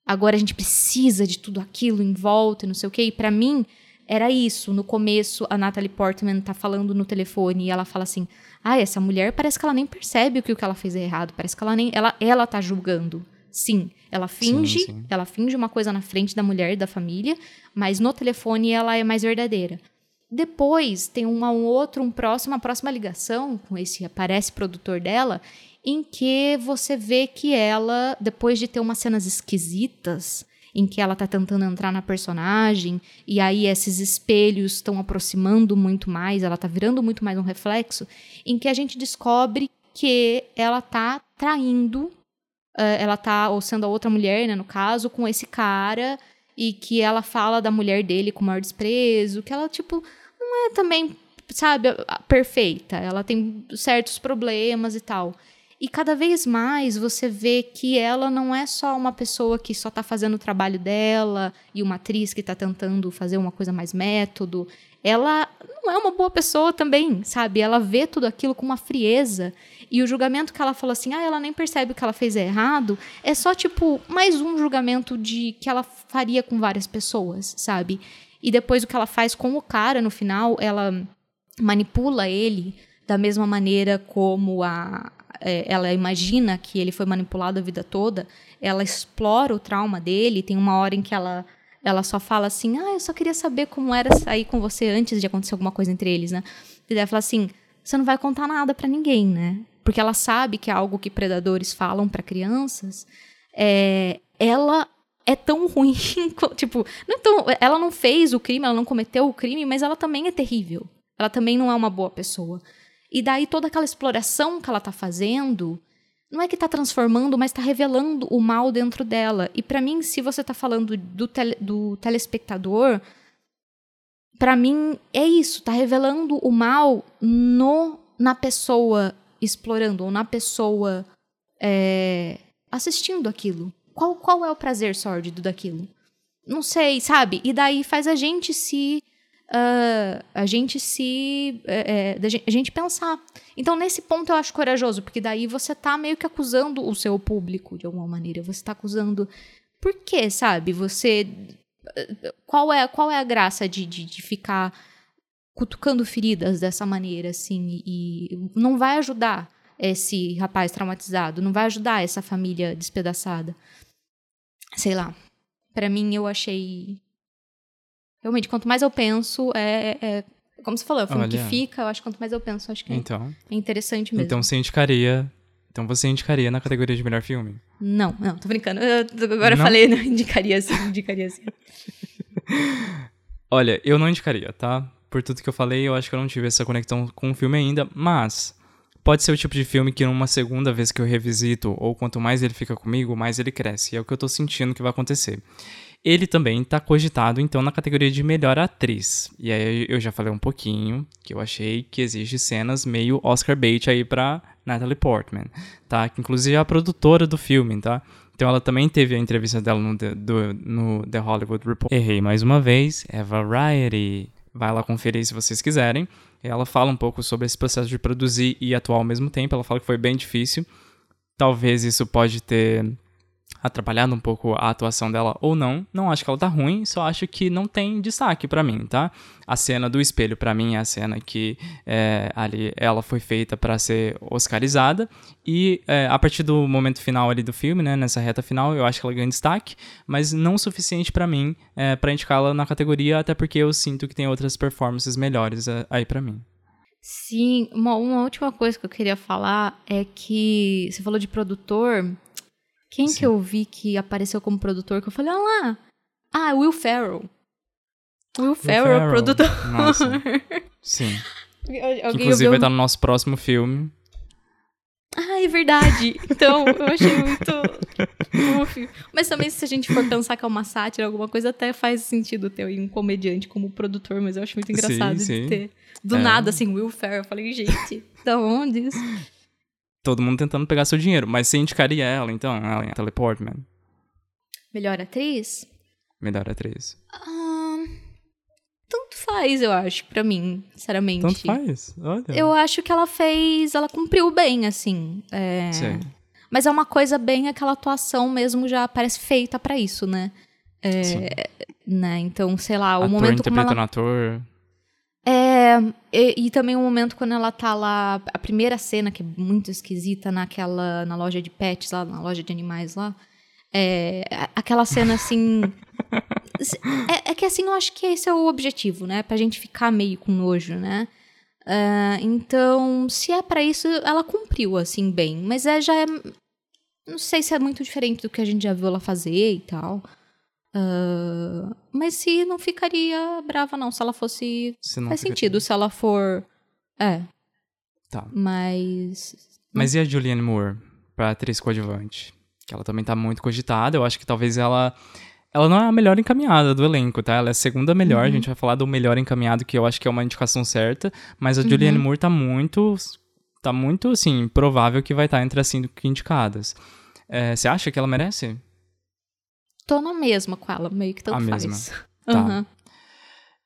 agora a gente precisa de tudo aquilo em volta e não sei o quê. E para mim, era isso. No começo, a Natalie Portman tá falando no telefone e ela fala assim: Ah, essa mulher parece que ela nem percebe o que, o que ela fez é errado. Parece que ela nem. Ela, ela tá julgando. Sim, ela finge, sim, sim. ela finge uma coisa na frente da mulher e da família, mas no telefone ela é mais verdadeira. Depois tem uma um outro, um próximo, uma próxima ligação com esse aparece produtor dela em que você vê que ela, depois de ter umas cenas esquisitas, em que ela tá tentando entrar na personagem, e aí esses espelhos estão aproximando muito mais, ela tá virando muito mais um reflexo, em que a gente descobre que ela tá traindo, uh, ela tá, ou sendo a outra mulher, né, no caso, com esse cara, e que ela fala da mulher dele com o maior desprezo, que ela, tipo, não é também, sabe, perfeita, ela tem certos problemas e tal. E cada vez mais você vê que ela não é só uma pessoa que só está fazendo o trabalho dela e uma atriz que está tentando fazer uma coisa mais método. Ela não é uma boa pessoa também, sabe? Ela vê tudo aquilo com uma frieza. E o julgamento que ela falou assim, ah, ela nem percebe o que ela fez é errado, é só, tipo, mais um julgamento de que ela faria com várias pessoas, sabe? E depois o que ela faz com o cara no final, ela manipula ele da mesma maneira como a, ela imagina que ele foi manipulado a vida toda, ela explora o trauma dele. Tem uma hora em que ela, ela só fala assim: Ah, eu só queria saber como era sair com você antes de acontecer alguma coisa entre eles, né? E ela fala assim: Você não vai contar nada para ninguém, né? Porque ela sabe que é algo que predadores falam para crianças. É, ela é tão (laughs) ruim, tipo, não é tão, ela não fez o crime, ela não cometeu o crime, mas ela também é terrível. Ela também não é uma boa pessoa. E daí toda aquela exploração que ela está fazendo, não é que está transformando, mas está revelando o mal dentro dela. E para mim, se você está falando do, tele, do telespectador, para mim é isso, está revelando o mal no na pessoa explorando ou na pessoa é, assistindo aquilo. Qual, qual é o prazer sórdido daquilo? Não sei, sabe? E daí faz a gente se uh, a gente se. É, a gente pensar. Então, nesse ponto, eu acho corajoso, porque daí você tá meio que acusando o seu público de alguma maneira. Você tá acusando. Por quê, sabe? Você. Qual é, qual é a graça de, de, de ficar cutucando feridas dessa maneira, assim, e não vai ajudar esse rapaz traumatizado, não vai ajudar essa família despedaçada. Sei lá. Para mim, eu achei Realmente, quanto mais eu penso, é, é como você falou, é o filme Olha. que fica, eu acho que quanto mais eu penso, acho que então, é interessante mesmo. Então você indicaria. Então você indicaria na categoria de melhor filme? Não, não, tô brincando. Eu, agora não? eu falei, (laughs) não, indicaria sim, indicaria sim. (laughs) Olha, eu não indicaria, tá? Por tudo que eu falei, eu acho que eu não tive essa conexão com o filme ainda, mas pode ser o tipo de filme que numa segunda vez que eu revisito, ou quanto mais ele fica comigo, mais ele cresce. E é o que eu tô sentindo que vai acontecer. Ele também está cogitado, então, na categoria de melhor atriz. E aí eu já falei um pouquinho que eu achei que existe cenas meio Oscar bait aí pra Natalie Portman, tá? Que inclusive é a produtora do filme, tá? Então ela também teve a entrevista dela no The, do, no The Hollywood Report. Errei mais uma vez, é Variety. Vai lá conferir se vocês quiserem. Ela fala um pouco sobre esse processo de produzir e atuar ao mesmo tempo. Ela fala que foi bem difícil. Talvez isso pode ter atrapalhado um pouco a atuação dela ou não. Não acho que ela tá ruim, só acho que não tem destaque para mim, tá? A cena do espelho para mim é a cena que é, ali ela foi feita para ser oscarizada e é, a partir do momento final ali do filme, né, nessa reta final, eu acho que ela ganha destaque, mas não o suficiente para mim é, para indicá-la na categoria, até porque eu sinto que tem outras performances melhores é, aí para mim. Sim, uma, uma última coisa que eu queria falar é que você falou de produtor. Quem Sim. que eu vi que apareceu como produtor que eu falei, ah lá, ah, Will Ferrell. Will Ferrell, Ferrell, produtor. nossa. (laughs) Sim. Alguém inclusive ouviu- vai estar no nosso próximo filme. Ah, é verdade. Então, (laughs) eu achei muito. Uf. Mas também, se a gente for pensar que é uma sátira, alguma coisa, até faz sentido ter um comediante como produtor, mas eu acho muito engraçado Sim, sim. de ter. Do É. nada, assim, Will Ferrell. Eu falei, gente, da onde isso? (laughs) Todo mundo tentando pegar seu dinheiro. Mas você indicaria ela, então? Ela em Teleportman. Melhor atriz? Melhor atriz. Ah, tanto faz, eu acho, pra mim, sinceramente. Tanto faz. Olha. Eu acho que ela fez. Ela cumpriu bem, assim. É... Sei. Mas é uma coisa bem aquela atuação mesmo já parece feita pra isso, né? É, Sim. né? Então, sei lá, o ator momento como interpretando ela... ator. É, e, e também o momento quando ela tá lá, a primeira cena que é muito esquisita naquela na loja de pets lá, na loja de animais lá. É, aquela cena assim. (laughs) é, é que assim, eu acho que esse é o objetivo, né? Pra gente ficar meio com nojo, né? Ah, então, se é pra isso, ela cumpriu, assim, bem. Mas é, já é. Não sei se é muito diferente do que a gente já viu ela fazer e tal. Ah, mas se não ficaria brava, não. Se ela fosse. Se não Faz fica- sentido se ela for. É, Tá. mas. Mas e a Julianne Moore, pra atriz coadjuvante? Que ela também tá muito cogitada. Eu acho que talvez ela. Ela não é a melhor encaminhada do elenco, tá? Ela é a segunda melhor. A gente vai falar do melhor encaminhado, que eu acho que é uma indicação certa. Mas a Julianne Moore tá muito. Tá muito, assim, provável que vai estar entre as cinco indicadas. É, Você acha que ela merece? Tô na mesma com ela, meio que tanto A faz. mesma. (laughs) Tá. Aham.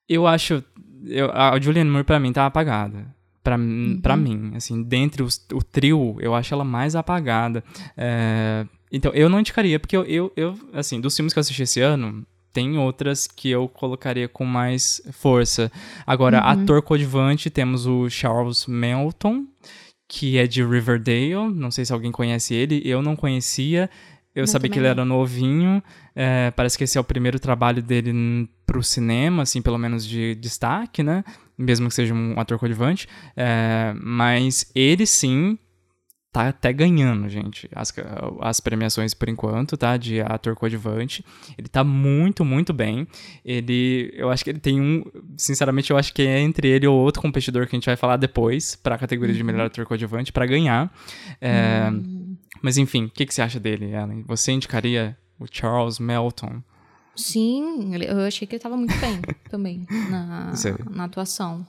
Eu acho. Eu, a Julianne Moore, pra mim, tá apagada. Pra, Uhum. pra mim, assim, dentre os, o trio, eu acho ela mais apagada. É, então, eu não indicaria, porque eu, eu, eu, assim, dos filmes que eu assisti esse ano, tem outras que eu colocaria com mais força. Agora, Uhum. ator coadjuvante, temos o Charles Melton, que é de Riverdale. Não sei se alguém conhece ele, eu não conhecia. Eu Eu sabia que ele não. era novinho. é, parece que esse é o primeiro trabalho dele pro cinema, assim, pelo menos de destaque, né? Mesmo que seja um ator coadjuvante. É, mas ele sim tá até ganhando, gente, as, as premiações por enquanto, tá? De ator coadjuvante. Ele tá muito, muito bem. Ele, eu acho que ele tem um, sinceramente, eu acho que é entre ele ou outro competidor que a gente vai falar depois pra categoria de melhor ator coadjuvante pra ganhar. É, Mas enfim, o que, que você acha dele, Ellen? Você indicaria o Charles Melton? Sim, eu achei que ele tava muito bem (laughs) também na, na atuação.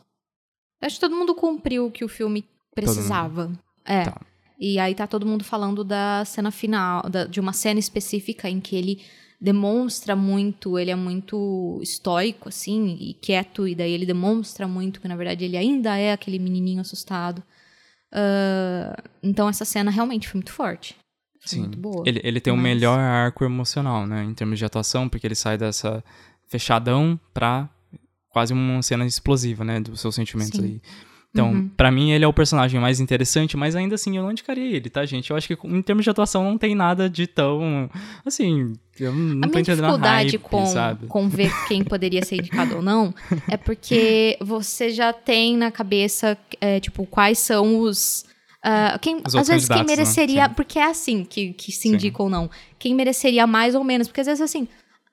Eu acho que todo mundo cumpriu o que o filme precisava. É. Tá. E aí tá todo mundo falando da cena final, da- de uma cena específica em que ele demonstra muito, ele é muito estoico, assim, e quieto, e daí ele demonstra muito que, na verdade, ele ainda é aquele menininho assustado. Ah, então essa cena realmente foi muito forte. Foi Sim. muito boa. Ele, ele tem o Mas- melhor arco emocional, né? Em termos de atuação, porque ele sai dessa fechadão pra quase uma cena explosiva, né? Dos seus sentimentos Sim. aí. Então, Uhum. pra mim, ele é o personagem mais interessante, mas ainda assim, eu não indicaria ele, tá, gente? Eu acho que em termos de atuação não tem nada de tão. Assim, eu não a tô minha dificuldade hype, com, sabe? com ver quem poderia ser indicado ou não é porque (laughs) você já tem na cabeça, é, tipo, quais são os. ah, quem, às vezes quem né? mereceria. Sim. Porque é assim que, que se Sim. indica ou não. Quem mereceria mais ou menos. Porque às vezes assim.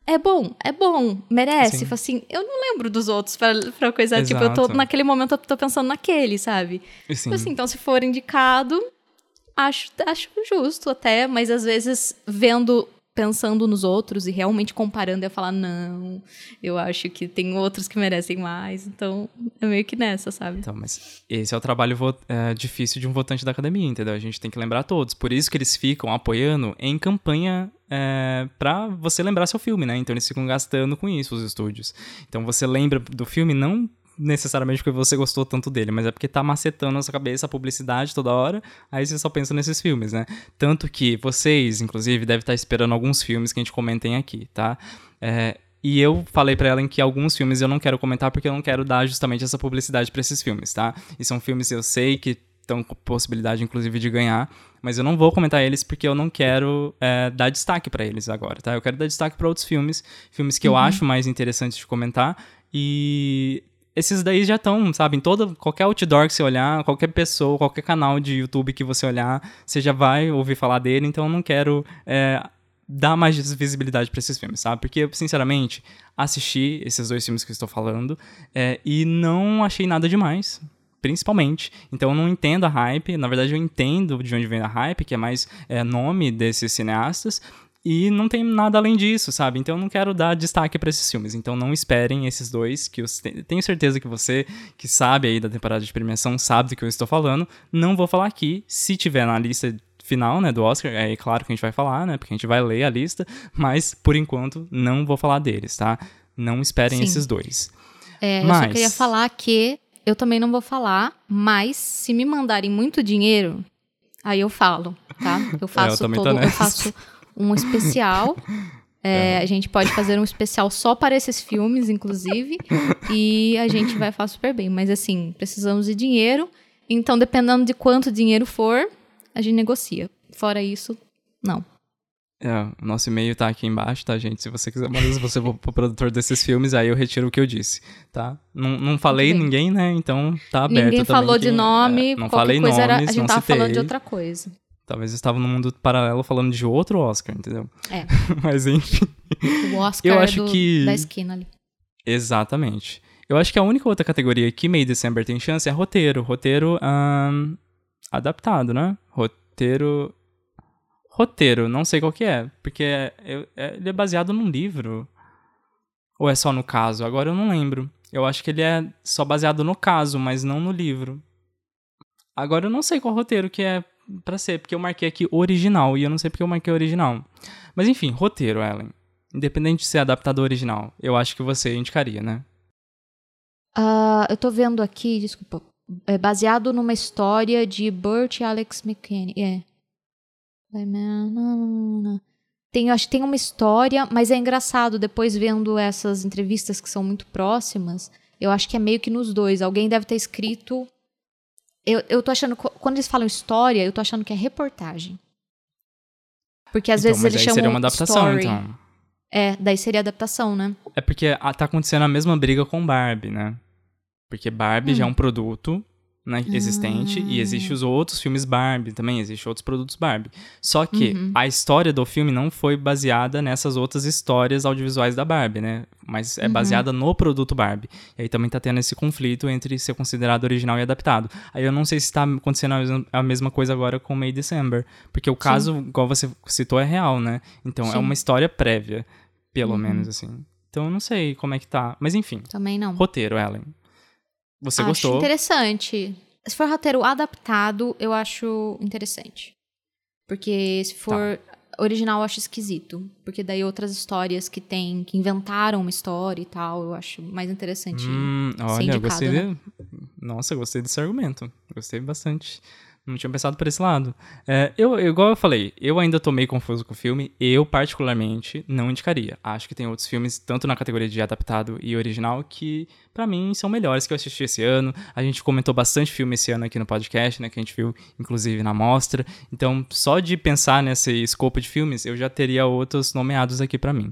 É bom, é bom, merece. Sim. Assim, eu não lembro dos outros pra, pra coisa. Tipo, eu tô Exato. naquele momento, eu tô pensando naquele, sabe? Assim, Assim, então, se for indicado, acho, acho justo até, mas às vezes vendo, pensando nos outros e realmente comparando, eu falar, não, eu acho que tem outros que merecem mais. Então, é meio que nessa, sabe? Então, mas esse é o trabalho é, difícil de um votante da academia, entendeu? A gente tem que lembrar todos. Por isso que eles ficam apoiando em campanha é, pra você lembrar seu filme, né? Então eles ficam gastando com isso, os estúdios. Então você lembra do filme não necessariamente porque você gostou tanto dele, mas é porque tá macetando na sua cabeça a publicidade toda hora, aí você só pensa nesses filmes, né? Tanto que vocês, inclusive, devem estar esperando alguns filmes que a gente comentem aqui, tá? É, e eu falei para ela em que alguns filmes eu não quero comentar porque eu não quero dar justamente essa publicidade para esses filmes, tá? E são filmes que eu sei que estão com possibilidade, inclusive, de ganhar, mas eu não vou comentar eles porque eu não quero é, dar destaque para eles agora, tá? Eu quero dar destaque para outros filmes, filmes que eu acho mais interessantes de comentar e esses daí já estão, sabe, em toda, qualquer outdoor que você olhar, qualquer pessoa, qualquer canal de YouTube que você olhar, você já vai ouvir falar dele, então eu não quero é, dar mais visibilidade para esses filmes, sabe? Porque, sinceramente, assisti esses dois filmes que eu estou falando é, e não achei nada demais. Principalmente. Então eu não entendo a hype. Na verdade, eu entendo de onde vem a hype, que é mais é, nome desses cineastas. E não tem nada além disso, sabe? Então eu não quero dar destaque para esses filmes. Então não esperem esses dois, que eu tenho certeza que você, que sabe aí da temporada de premiação, sabe do que eu estou falando. Não vou falar aqui. Se tiver na lista final, né, do Oscar, é claro que a gente vai falar, né, porque a gente vai ler a lista, mas por enquanto não vou falar deles, tá? Não esperem Sim. esses dois. É, Mas- Eu só queria falar que eu também não vou falar, mas se me mandarem muito dinheiro, aí eu falo, tá? Eu (laughs) faço também tô todo, eu faço um especial. (laughs) É, A gente pode fazer um especial só para esses filmes, inclusive, e a gente vai falar super bem. Mas assim, precisamos de dinheiro, então dependendo de quanto dinheiro for, a gente negocia. Fora isso, não. É, o nosso e-mail tá aqui embaixo, tá, gente? Se você quiser mandar você for pro produtor desses filmes, aí eu retiro o que eu disse, tá? Não, não falei bem. ninguém, né? Então tá aberto Ninguém falou de quem- nome, é, não qualquer falei coisa nomes, era. A gente não tava falando de citei. outra coisa. Talvez eu estava num mundo paralelo falando de outro Oscar, entendeu? É. (laughs) Mas enfim. O Oscar Eu acho do- que- da esquina ali. Exatamente. Eu acho que a única outra categoria que May December tem chance é roteiro. Roteiro ahn, adaptado, né? Roteiro. Roteiro, não sei qual que é. Porque é- é- ele é baseado num livro. Ou é só no caso? Agora eu não lembro. Eu acho que ele é só baseado no caso, mas não no livro. Agora eu não sei qual roteiro que é pra ser, porque eu marquei aqui original e eu não sei porque eu marquei original. Mas enfim, roteiro, Ellen. Independente de ser adaptado ou original, eu acho que você indicaria, né? Ah, eu tô vendo aqui, desculpa. É baseado numa história de Burt e Alex McKinney. É. Tem, acho que tem uma história, mas é engraçado depois vendo essas entrevistas que são muito próximas. Eu acho que é meio que nos dois. Alguém deve ter escrito. Eu, eu tô achando. Quando eles falam história, eu tô achando que é reportagem. Porque às então, vezes eles chamam seria uma adaptação, story. então. É, daí seria adaptação, né? É porque tá acontecendo a mesma briga com Barbie, né? Porque Barbie Hum. já é um produto né, existente e Ah. existe os outros filmes Barbie também, existem outros produtos Barbie. Só que Uhum. a história do filme não foi baseada nessas outras histórias audiovisuais da Barbie, né? Mas é Uhum. baseada no produto Barbie. E aí também tá tendo esse conflito entre ser considerado original e adaptado. Aí eu não sei se tá acontecendo a mesma- coisa agora com May December. Porque o caso, igual você citou, é real, né? Então é Sim. uma história prévia, pelo Uhum. menos, assim. Então eu não sei como é que tá. Mas enfim, Também não. roteiro, Ellen. Você acho gostou? interessante. Se for roteiro adaptado, eu acho interessante. Porque se for Tá. original, eu acho esquisito. Porque daí outras histórias que tem, que inventaram uma história e tal, eu acho mais interessante. Hum, olha, gostei né? de... Nossa, gostei desse argumento. Gostei bastante. Não tinha pensado por esse lado. É, eu, igual eu falei, eu ainda tô meio confuso com o filme. Eu, particularmente, não indicaria. Acho que tem outros filmes, tanto na categoria de adaptado e original, que pra mim são melhores que eu assisti esse ano. A gente comentou bastante filme esse ano aqui no podcast, né? Que a gente viu, inclusive, na mostra. Então, só de pensar nesse escopo de filmes, eu já teria outros nomeados aqui pra mim.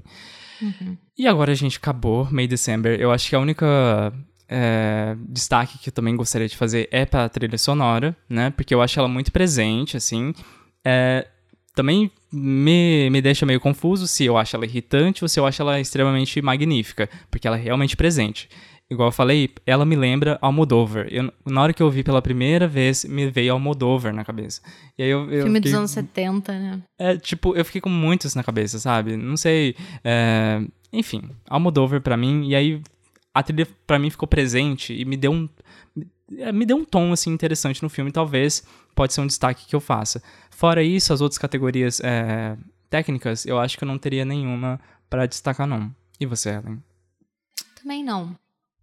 E agora a gente acabou May December. Eu acho que a única é, destaque que eu também gostaria de fazer é pra trilha sonora, né? Porque eu acho ela muito presente, assim. É, também me, me deixa meio confuso se eu acho ela irritante ou se eu acho ela extremamente magnífica, porque ela é realmente presente. Igual eu falei, ela me lembra Almodóvar. Eu, na hora que eu vi pela primeira vez, me veio Almodóvar na cabeça. E aí eu, eu Filme dos fiquei- anos 70, né? é, tipo, eu fiquei com muitos na cabeça, sabe? Não sei. é, Enfim, Almodóvar pra mim, e aí a trilha pra mim ficou presente e me deu um. é, Me deu um tom, assim, interessante no filme. Talvez pode ser um destaque que eu faça. Fora isso, as outras categorias é, técnicas, eu acho que eu não teria nenhuma pra destacar, não. E você, Ellen? Também não.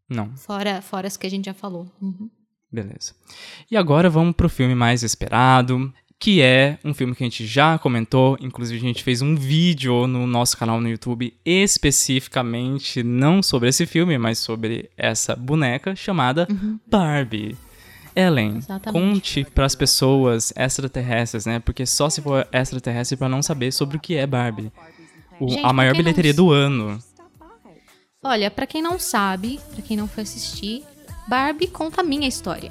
Não. Fora, fora as que a gente já falou. Uhum. Beleza. E agora vamos pro filme mais esperado, que é um filme que a gente já comentou, inclusive a gente fez um vídeo no nosso canal no YouTube especificamente não sobre esse filme, mas sobre essa boneca chamada Barbie. Ellen, Exatamente. conte para as pessoas extraterrestres, né? Porque só se for extraterrestre para não saber sobre o que é Barbie. O- Gente, a maior não bilheteria s- do ano. Olha, pra quem não sabe, pra quem não foi assistir, Barbie conta a minha história.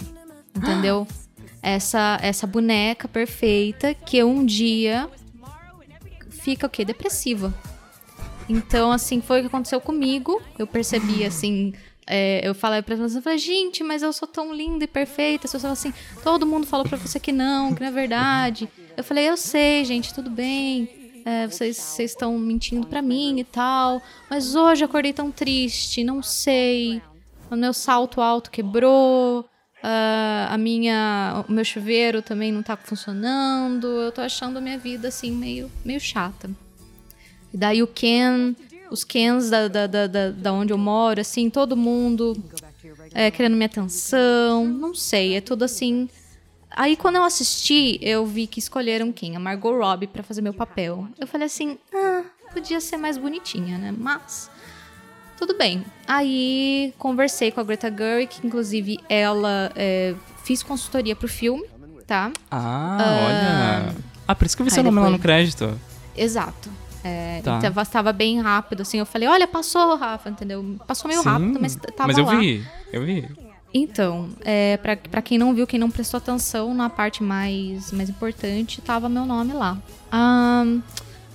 Entendeu? (gasps) essa essa boneca perfeita que um dia fica o quê? Depressiva. Então, assim, foi o que aconteceu comigo. Eu percebi, assim, é, eu falei pra pessoas, eu falei, gente, mas eu sou tão linda e perfeita. As pessoas assim, todo mundo falou pra você que não, que não é verdade. Eu falei, eu sei, gente, tudo bem. É, vocês vocês estão mentindo pra mim e tal. Mas hoje acordei tão triste, não sei. O meu salto alto quebrou. Ah, a minha, o meu chuveiro também não tá funcionando. Eu tô achando a minha vida assim meio, meio chata. E daí o Ken, os Kens da, da, da, da, onde eu moro, assim, todo mundo é, querendo minha atenção. Não sei, é tudo assim. Aí quando eu assisti, eu vi que escolheram quem? A Margot Robbie pra fazer meu papel. Eu falei assim, ah, podia ser mais bonitinha, né? Mas tudo bem. Aí conversei com a Greta Gerwig, que inclusive ela é, fiz consultoria pro filme, tá? Ah, olha. Ah, por isso que eu vi seu nome lá depois- no crédito. Exato. É, Tá. Então estava bem rápido, assim. Eu falei, olha, passou, Rafa, entendeu? Passou meio Sim, rápido, mas tava Mas eu lá. vi, eu vi. Então, é, pra, pra quem não viu, quem não prestou atenção, na parte mais, mais importante, tava meu nome lá. Ahn,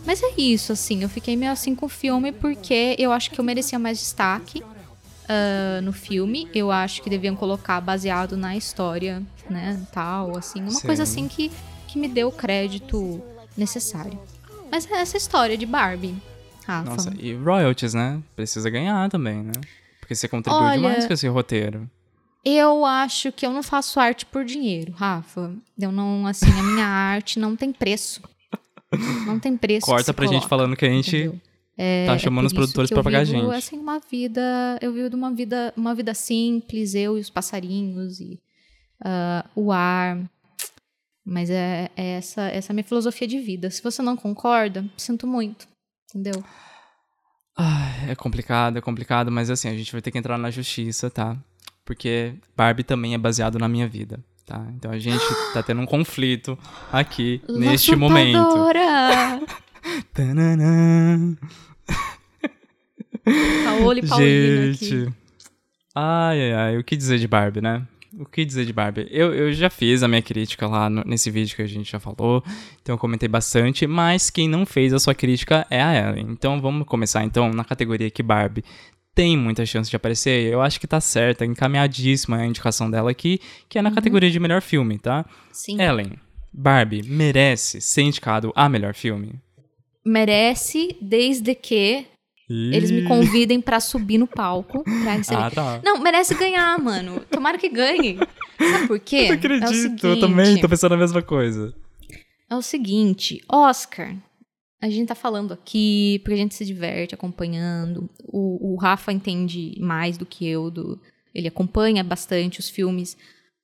mas é isso, assim, eu fiquei meio assim com o filme porque eu acho que eu merecia mais destaque ah, no filme. Eu acho que deviam colocar baseado na história, né, tal, assim. Uma Sim. coisa assim que, que me deu o crédito necessário. Mas é essa história de Barbie, Rafa. Nossa, e royalties, né? Precisa ganhar também, né? Porque você contribuiu Olha- demais com esse roteiro. Eu acho que eu não faço arte por dinheiro, Rafa. Eu não, assim, a minha (laughs) arte não tem preço. Não tem preço. Corta pra gente coloca, falando que a gente entendeu? É, tá chamando é os produtores pra eu pagar a gente. Assim, uma vida, eu vivo de uma vida, uma vida simples, eu e os passarinhos e ah, o ar. Mas é, é essa, essa é minha filosofia de vida. Se você não concorda, sinto muito, entendeu? Ai, é complicado, é complicado, mas assim, a gente vai ter que entrar na justiça, tá? Porque Barbie também é baseado na minha vida, tá? Então a gente tá tendo um conflito aqui neste momento. (laughs) Tananã. Paola e Paulina aqui. Gente. Ai, ai, ai. O que dizer de Barbie, né? O que dizer de Barbie? Eu, eu já fiz a minha crítica lá no- nesse vídeo que a gente já falou, então eu comentei bastante, mas quem não fez a sua crítica é a Ellen. Então vamos começar então na categoria que Barbie tem muita chance de aparecer. Eu acho que tá certa, encaminhadíssima a indicação dela aqui, que é Uhum. na categoria de melhor filme, tá? Sim. Ellen, Barbie merece ser indicado a melhor filme? merece, desde que eles me convidem pra subir no palco pra (laughs) receber. Ah, tá. Não, merece ganhar, mano. Tomara que ganhe. Sabe por quê? (laughs) Não acredito, é o eu seguinte, também tô pensando a mesma coisa. É o seguinte, Oscar. A gente tá falando aqui porque a gente se diverte acompanhando. O, o Rafa entende mais do que eu, do, ele acompanha bastante os filmes.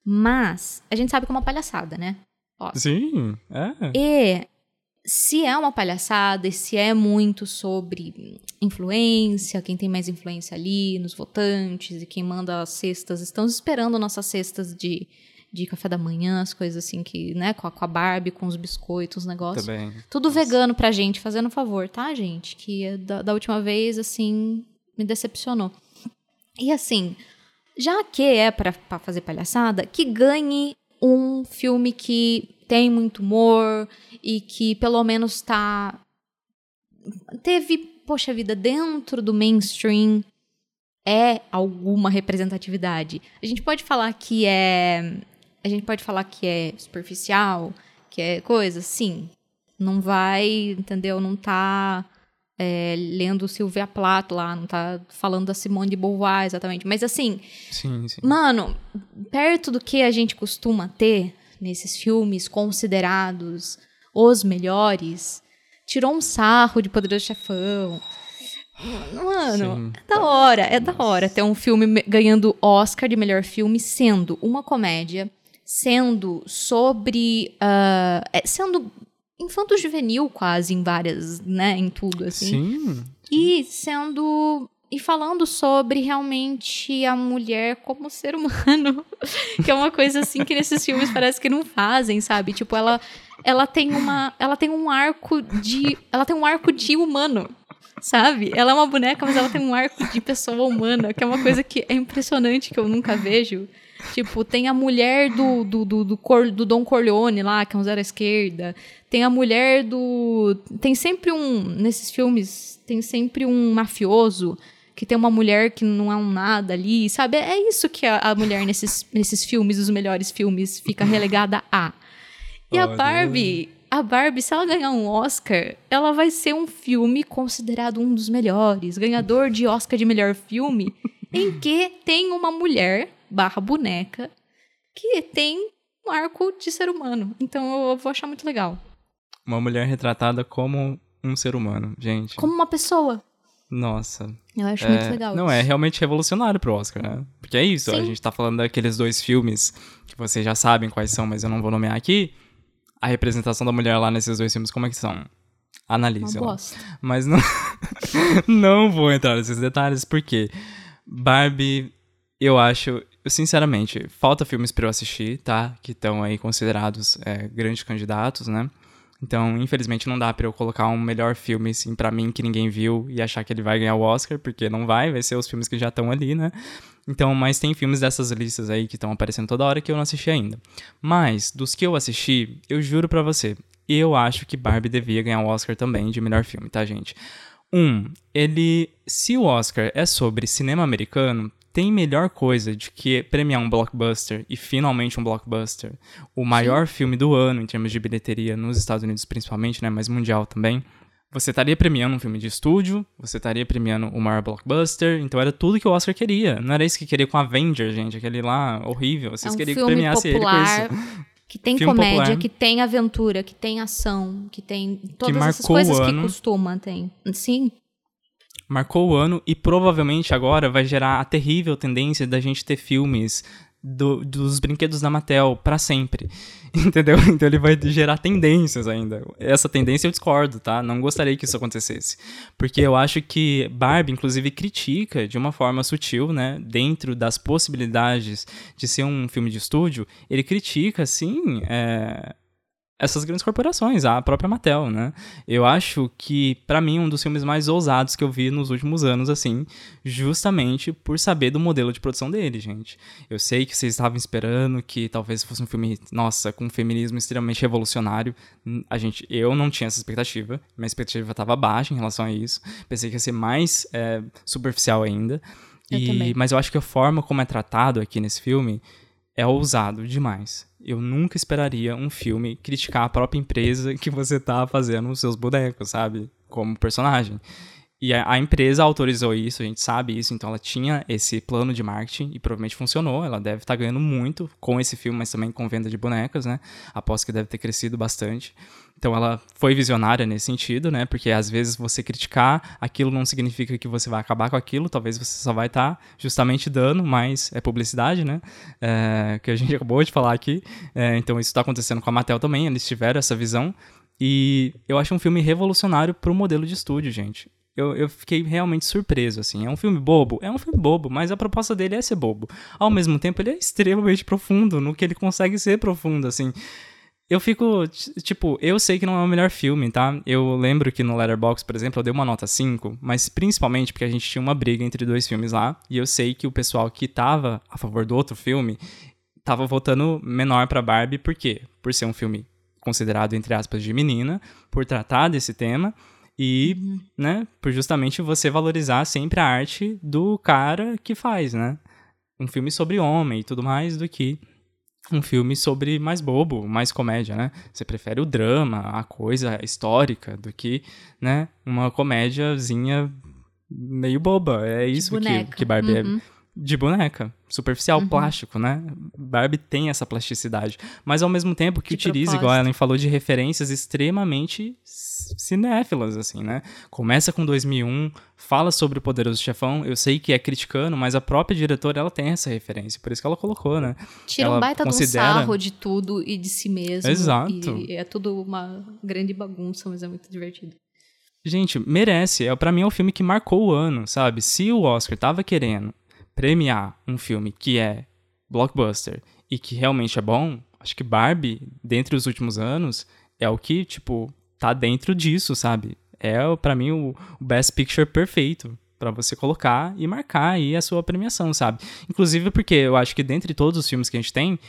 Mas a gente sabe que é uma palhaçada, né? Oscar. Sim, é. E se é uma palhaçada e se é muito sobre influência, quem tem mais influência ali nos votantes e quem manda as cestas, estamos esperando nossas cestas de, de café da manhã, as coisas assim que, né, com a, com a Barbie, com os biscoitos, os negócios. Também. Tudo vegano pra gente, fazendo um favor, tá, gente? Que é da, da última vez, assim, me decepcionou. E assim, já que é pra fazer palhaçada, que ganhe um filme que tem muito humor e que pelo menos tá. Teve, poxa vida, dentro do mainstream é alguma representatividade. A gente pode falar que é. A gente pode falar que é superficial, que é coisa, sim. Não vai, entendeu? Não tá é, lendo Silvia Plath lá, não tá falando da Simone de Beauvoir exatamente. Mas assim, Sim, sim. Mano, perto do que a gente costuma ter nesses filmes considerados os melhores, tirou um sarro de Poderoso Chefão. Mano, Sim. é da hora, é da hora ter um filme me- ganhando Oscar de melhor filme, sendo uma comédia, sendo sobre. é, sendo infanto-juvenil quase em várias, né? Em tudo, assim. Sim. E sendo. E falando sobre realmente a mulher como ser humano. (laughs) que é uma coisa assim que nesses filmes parece que não fazem, sabe? Tipo, ela, ela tem uma. Ela tem um arco de. Ela tem um arco de humano. Sabe? Ela é uma boneca, mas ela tem um arco de pessoa humana, que é uma coisa que é impressionante que eu nunca vejo. Tipo, tem a mulher do, do, do, do, Cor- do Dom Corleone lá, que é um zero à esquerda. Tem a mulher do. Tem sempre um. Nesses filmes, tem sempre um mafioso que tem uma mulher que não é um nada ali, sabe? É isso que a, a mulher nesses, nesses filmes, os melhores filmes, fica relegada a. E a. Barbie, a Barbie, se ela ganhar um Oscar, ela vai ser um filme considerado um dos melhores, ganhador de Oscar de melhor filme, em que tem uma mulher barra boneca que tem um arco de ser humano. Então eu vou achar muito legal. Uma mulher retratada como um ser humano, gente. Como uma pessoa. Nossa. Eu acho É, muito legal. Não, isso. é realmente revolucionário pro Oscar, né? Porque é isso, a Sim. gente tá falando daqueles dois filmes que vocês já sabem quais são, mas eu não vou nomear aqui. A representação da mulher lá nesses dois filmes, como é que são? Analise. Mas não, (laughs) não vou entrar nesses detalhes, porque Barbie, eu acho, eu, sinceramente, falta filmes pra eu assistir, tá? Que estão aí considerados é, grandes candidatos, né? Então, infelizmente, não dá pra eu colocar um melhor filme, assim, pra mim, que ninguém viu e achar que ele vai ganhar o Oscar, porque não vai, vai ser os filmes que já estão ali, né? Então, mas tem filmes dessas listas aí que estão aparecendo toda hora que eu não assisti ainda. Mas, dos que eu assisti, eu juro pra você, eu acho que Barbie devia ganhar o Oscar também de melhor filme, tá, gente? Um, ele. Se o Oscar é sobre cinema americano, tem melhor coisa de que premiar um blockbuster e finalmente um blockbuster, o maior filme do ano em termos de bilheteria nos Estados Unidos principalmente, né, mas mundial também. Você estaria premiando um filme de estúdio, você estaria premiando o maior blockbuster, então era tudo que o Oscar queria. Não era isso que queria com Avengers, gente, aquele lá horrível. Vocês é um queriam que filme premiasse popular, ele com isso. que tem Filme comédia, popular. que tem aventura, que tem ação, que tem todas essas marcou o coisas que costuma tem. Sim, marcou o ano e provavelmente agora vai gerar a terrível tendência da gente ter filmes do- dos brinquedos da Mattel pra sempre. (laughs) Entendeu? Então ele vai gerar tendências ainda. Essa tendência eu discordo, tá? Não gostaria que isso acontecesse. Porque eu acho que Barbie, inclusive, critica de uma forma sutil, né? Dentro das possibilidades de ser um filme de estúdio, ele critica, assim, é, essas grandes corporações, a própria Mattel, né? Eu acho que, pra mim, um dos filmes mais ousados que eu vi nos últimos anos, assim, justamente por saber do modelo de produção dele, gente. Eu sei que vocês estavam esperando que talvez fosse um filme, nossa, com um feminismo extremamente revolucionário. Hum, A gente, eu não tinha essa expectativa, minha expectativa estava baixa em relação a isso. Pensei que ia ser mais é, superficial ainda. Eu E- mas eu acho que a forma como é tratado aqui nesse filme é ousado demais. Eu nunca esperaria um filme criticar a própria empresa (laughs) que você tá fazendo os seus bonecos, sabe? Como personagem. E a, a empresa autorizou isso, a gente sabe isso, então ela tinha esse plano de marketing e provavelmente funcionou. Ela deve estar ganhando muito com esse filme, mas também com venda de bonecas, né? Aposto que deve ter crescido bastante. Então ela foi visionária nesse sentido, né? Porque às vezes você criticar aquilo não significa que você vai acabar com aquilo, talvez você só vai estar justamente dando, mas é publicidade, né? É, que a gente (laughs) acabou de falar aqui. É, então isso está acontecendo com a Mattel também, eles tiveram essa visão. E eu acho um filme revolucionário pro modelo de estúdio, gente. Eu, eu fiquei realmente surpreso, assim. É um filme bobo? É um filme bobo, mas a proposta dele é ser bobo. Ao mesmo tempo, ele é extremamente profundo no que ele consegue ser profundo, assim. Eu fico, tipo, eu sei que não é o melhor filme, tá? Eu lembro que no Letterboxd, por exemplo, eu dei uma nota 5, mas principalmente porque a gente tinha uma briga entre dois filmes lá, e eu sei que o pessoal que tava a favor do outro filme tava votando menor pra Barbie, por quê? Por ser um filme considerado, entre aspas, de menina, por tratar desse tema, e, né, por justamente você valorizar sempre a arte do cara que faz, né? Um filme sobre homem e tudo mais do que um filme sobre mais bobo, mais comédia, né? Você prefere o drama, a coisa histórica, do que, né, uma comédiazinha meio boba. É isso que, que Barbie é. Uhum. de boneca, superficial, plástico, né? Barbie tem essa plasticidade, mas ao mesmo tempo que De utiliza, igual a propósito. Ellen falou, de referências extremamente cinéfilas, assim, né? Começa com 2001, fala sobre o Poderoso Chefão, eu sei que é criticando, mas a própria diretora, ela tem essa referência, por isso que ela colocou, né? Tira Ela um baita considera- de um sarro de tudo e de si mesmo. Exato. E é tudo uma grande bagunça, mas é muito divertido. Gente, merece. É, para mim é o filme que marcou o ano, sabe? Se o Oscar tava querendo premiar um filme que é blockbuster e que realmente é bom, acho que Barbie, dentre os últimos anos, é o que, tipo, tá dentro disso, sabe? É, para mim, o, Best Picture perfeito pra você colocar e marcar aí a sua premiação, sabe? Inclusive porque eu acho que dentre todos os filmes que a gente tem,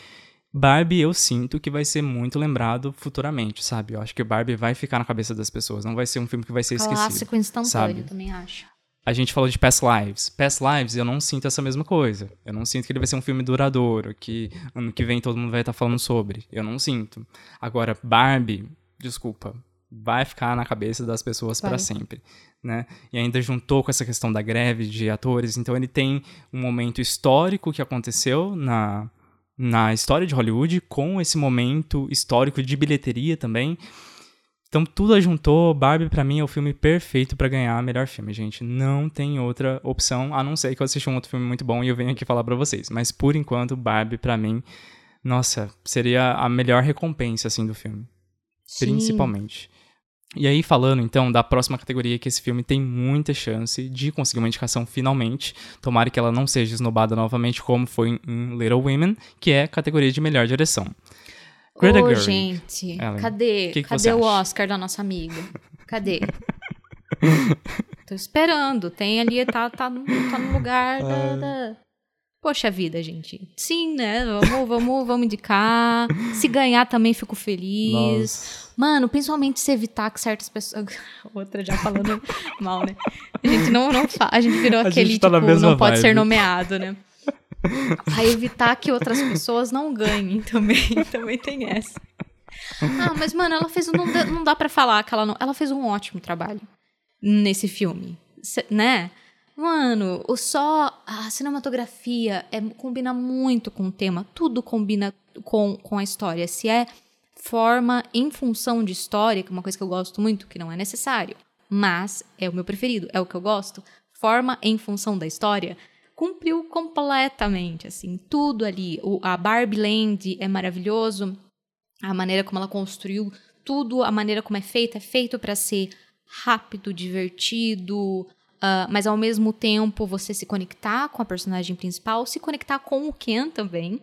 Barbie eu sinto que vai ser muito lembrado futuramente, sabe? Eu acho que Barbie vai ficar na cabeça das pessoas, não vai ser um filme que vai ser esquecido. Clássico instantâneo, sabe? também acho. A gente falou de Past Lives. Past Lives, eu não sinto essa mesma coisa. Eu não sinto que ele vai ser um filme duradouro, que ano que vem todo mundo vai estar falando sobre. Eu não sinto. Agora, Barbie, desculpa, vai ficar na cabeça das pessoas para sempre, né? E ainda juntou com essa questão da greve de atores, então ele tem um momento histórico que aconteceu na na história de Hollywood com esse momento histórico de bilheteria também. Então tudo juntou, Barbie pra mim é o filme perfeito pra ganhar melhor filme, gente. Não tem outra opção, a não ser que eu assisti um outro filme muito bom e eu venho aqui falar pra vocês. Mas por enquanto, Barbie pra mim, nossa, seria a melhor recompensa assim do filme, Sim. principalmente. E aí falando então da próxima categoria que esse filme tem muita chance de conseguir uma indicação finalmente. Tomara que ela não seja esnobada novamente como foi em Little Women, que é a categoria de melhor direção. Greta Ô, gente, Ellen, cadê? que que cadê o acha? Oscar da nossa amiga? (laughs) Cadê? Tô esperando. Tem ali, tá, tá, no, tá no lugar da, da- Poxa vida, gente. Sim, né? Vamos, vamos, vamos indicar. Se ganhar também fico feliz. Mano, principalmente se evitar que certas pessoas. (laughs) Outra já falando (laughs) mal, né? A gente não, não fa... A gente virou A aquele, gente tá na tipo, não pode ser vibe. nomeado, né? A evitar que outras pessoas não ganhem também. (laughs) Também tem essa. Ah, mas, mano, ela fez. Não dá, não dá pra falar que ela não. Ela fez um ótimo trabalho nesse filme. Cê- né? Mano, o só. A cinematografia é, combina muito com o tema. Tudo combina com, com a história. Se é forma em função de história, que é uma coisa que eu gosto muito, que não é necessário, mas é o meu preferido, é o que eu gosto. Forma em função da história cumpriu completamente, assim, tudo ali. O, a Barbie Land é maravilhoso, a maneira como ela construiu tudo, a maneira como é feita, é feito para ser rápido, divertido, ah, mas ao mesmo tempo você se conectar com a personagem principal, se conectar com o Ken também,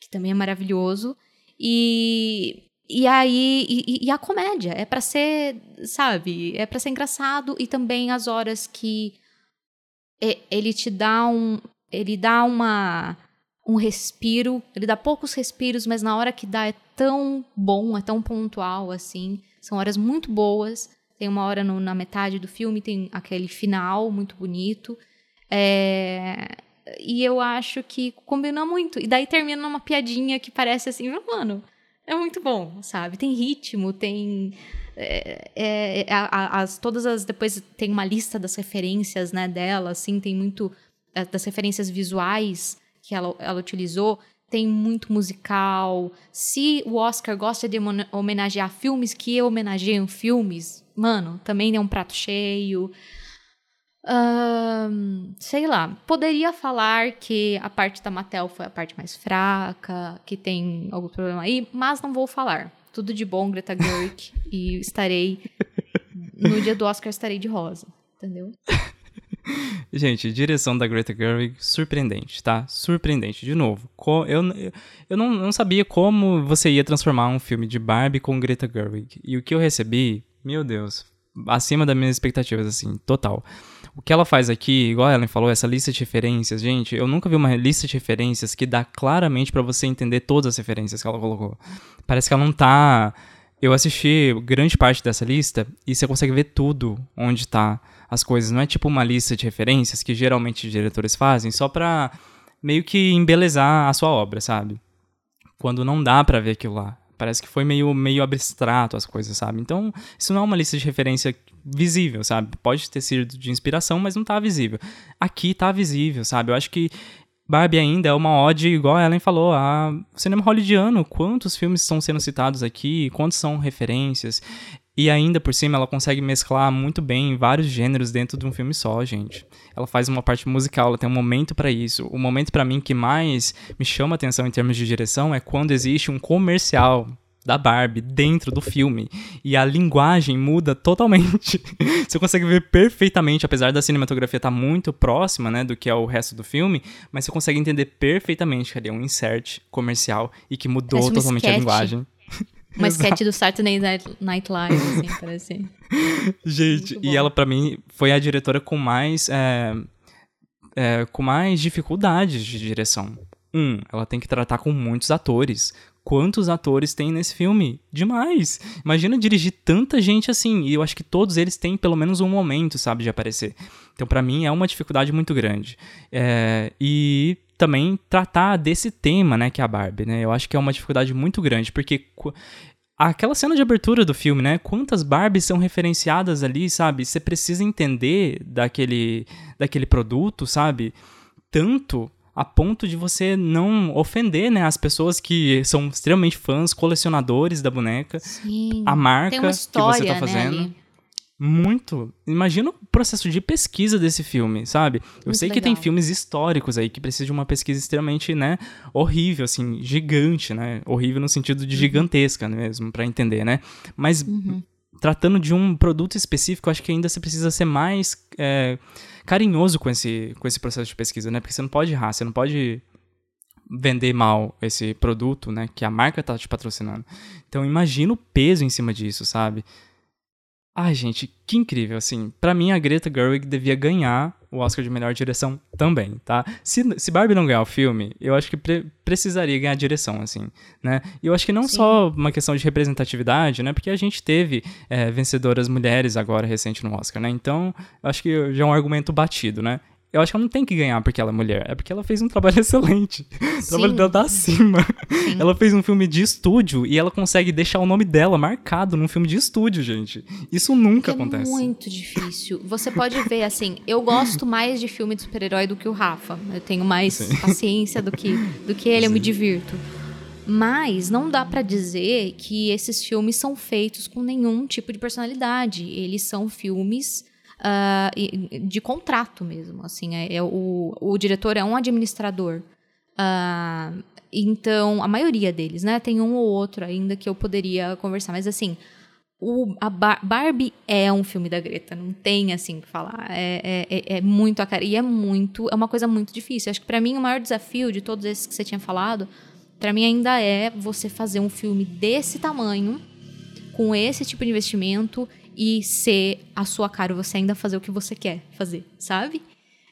que também é maravilhoso, e e aí e, e a comédia é para ser, sabe, é para ser engraçado e também as horas que ele te dá um ele dá uma um respiro, ele dá poucos respiros, mas na hora que dá é tão bom, é tão pontual assim. São horas muito boas. Tem uma hora no- na metade do filme, tem aquele final muito bonito. É, E eu acho que combina muito. E daí termina numa piadinha que parece assim, mano, é muito bom, sabe? Tem ritmo, tem. é, é, a- as, todas as. Depois tem uma lista das referências né, dela, assim, tem muito. é, das referências visuais que ela, ela utilizou. Tem muito musical. Se o Oscar gosta de homenagear filmes que homenageiam filmes, mano, também é um prato cheio. Sei lá, poderia falar que a parte da Mattel foi a parte mais fraca, que tem algum problema aí, mas não vou falar. Tudo de bom, Greta Gerwig, (laughs) e estarei no dia do Oscar estarei de rosa, entendeu? (laughs) Gente, direção da Greta Gerwig, surpreendente, tá? Surpreendente. De novo, eu, eu não, não sabia como você ia transformar um filme de Barbie com Greta Gerwig. E o que eu recebi, meu Deus, acima das minhas expectativas, assim, total. O que ela faz aqui, igual a Ellen falou, essa lista de referências, gente, eu nunca vi uma lista de referências que dá claramente pra você entender todas as referências que ela colocou. Parece que ela não tá. Eu assisti grande parte dessa lista e você consegue ver tudo onde tá as coisas. Não é tipo uma lista de referências que geralmente os diretores fazem só pra meio que embelezar a sua obra, sabe? Quando não dá pra ver aquilo lá. Parece que foi meio, meio abstrato as coisas, sabe? Então, isso não é uma lista de referência visível, sabe? Pode ter sido de inspiração, mas não tá visível. Aqui tá visível, sabe? Eu acho que Barbie ainda é uma ode, igual a Ellen falou, a cinema hollywoodiano. Quantos filmes estão sendo citados aqui? Quantos são referências? E ainda por cima ela consegue mesclar muito bem vários gêneros dentro de um filme só, gente. Ela faz uma parte musical, ela tem um momento para isso. O momento para mim que mais me chama atenção em termos de direção é quando existe um comercial da Barbie dentro do filme e a linguagem muda totalmente. (laughs) Você consegue ver perfeitamente, apesar da cinematografia estar tá muito próxima, né, do que é o resto do filme, mas você consegue entender perfeitamente que ali é um insert comercial e que mudou um totalmente sketch. a linguagem. Uma sketch do Saturday Night Live, assim, parece. (laughs) Gente, e ela para mim foi a diretora com mais é, é, com mais dificuldades de direção. Um, ela tem que tratar com muitos atores, quantos atores tem nesse filme? Demais! Imagina dirigir tanta gente assim, e eu acho que todos eles têm pelo menos um momento, sabe, de aparecer. Então, para mim, é uma dificuldade muito grande. É, e também tratar desse tema, né, que é a Barbie, né? Eu acho que é uma dificuldade muito grande, porque aquela cena de abertura do filme, né? Quantas Barbies são referenciadas ali, sabe? Você precisa entender daquele, daquele produto, sabe? Tanto a ponto de você não ofender, né, as pessoas que são extremamente fãs, colecionadores da boneca, Sim. a marca que você tá fazendo. Né, muito. Imagina o processo de pesquisa desse filme, sabe? Eu Muito sei que legal. tem filmes históricos aí que precisam de uma pesquisa extremamente, né, horrível, assim, gigante, né? Horrível no sentido de gigantesca mesmo, para entender, né? Mas Uhum. tratando de um produto específico, acho que ainda você precisa ser mais é, carinhoso com esse, com esse processo de pesquisa, né? Porque você não pode errar, você não pode vender mal esse produto, né? Que a marca tá te patrocinando. Então imagina o peso em cima disso, sabe? Ai, gente, que incrível, assim. Pra mim, a Greta Gerwig devia ganhar o Oscar de melhor direção também, tá? Se, se Barbie não ganhar o filme, eu acho que pre precisaria ganhar a direção, assim, né? E eu acho que não Sim. só uma questão de representatividade, né? Porque a gente teve é, vencedoras mulheres agora recente no Oscar, né? Então, eu acho que já é um argumento batido, né? Eu acho que ela não tem que ganhar porque ela é mulher, é porque ela fez um trabalho (laughs) excelente. O trabalho Sim. dela tá acima. Ela fez um filme de estúdio e ela consegue deixar o nome dela marcado num filme de estúdio, gente. Isso nunca é acontece. muito difícil. Você pode ver, assim, eu gosto mais de filme de super-herói do que o Rafa. Eu tenho mais Sim. paciência do que, do que ele, eu me divirto. Mas não dá pra dizer que esses filmes são feitos com nenhum tipo de personalidade. Eles são filmes e- de contrato mesmo. Assim, é, é o, o diretor é um administrador. Ah, então, a maioria deles, né? Tem um ou outro ainda que eu poderia conversar. Mas assim, o, a Bar- Barbie é um filme da Greta, não tem assim o que falar. É, é, é- é muito a cara. E é muito. É uma coisa muito difícil. Acho que pra mim o maior desafio de todos esses que você tinha falado, pra mim ainda é você fazer um filme desse tamanho, com esse tipo de investimento e ser a sua cara, você ainda fazer o que você quer fazer, sabe?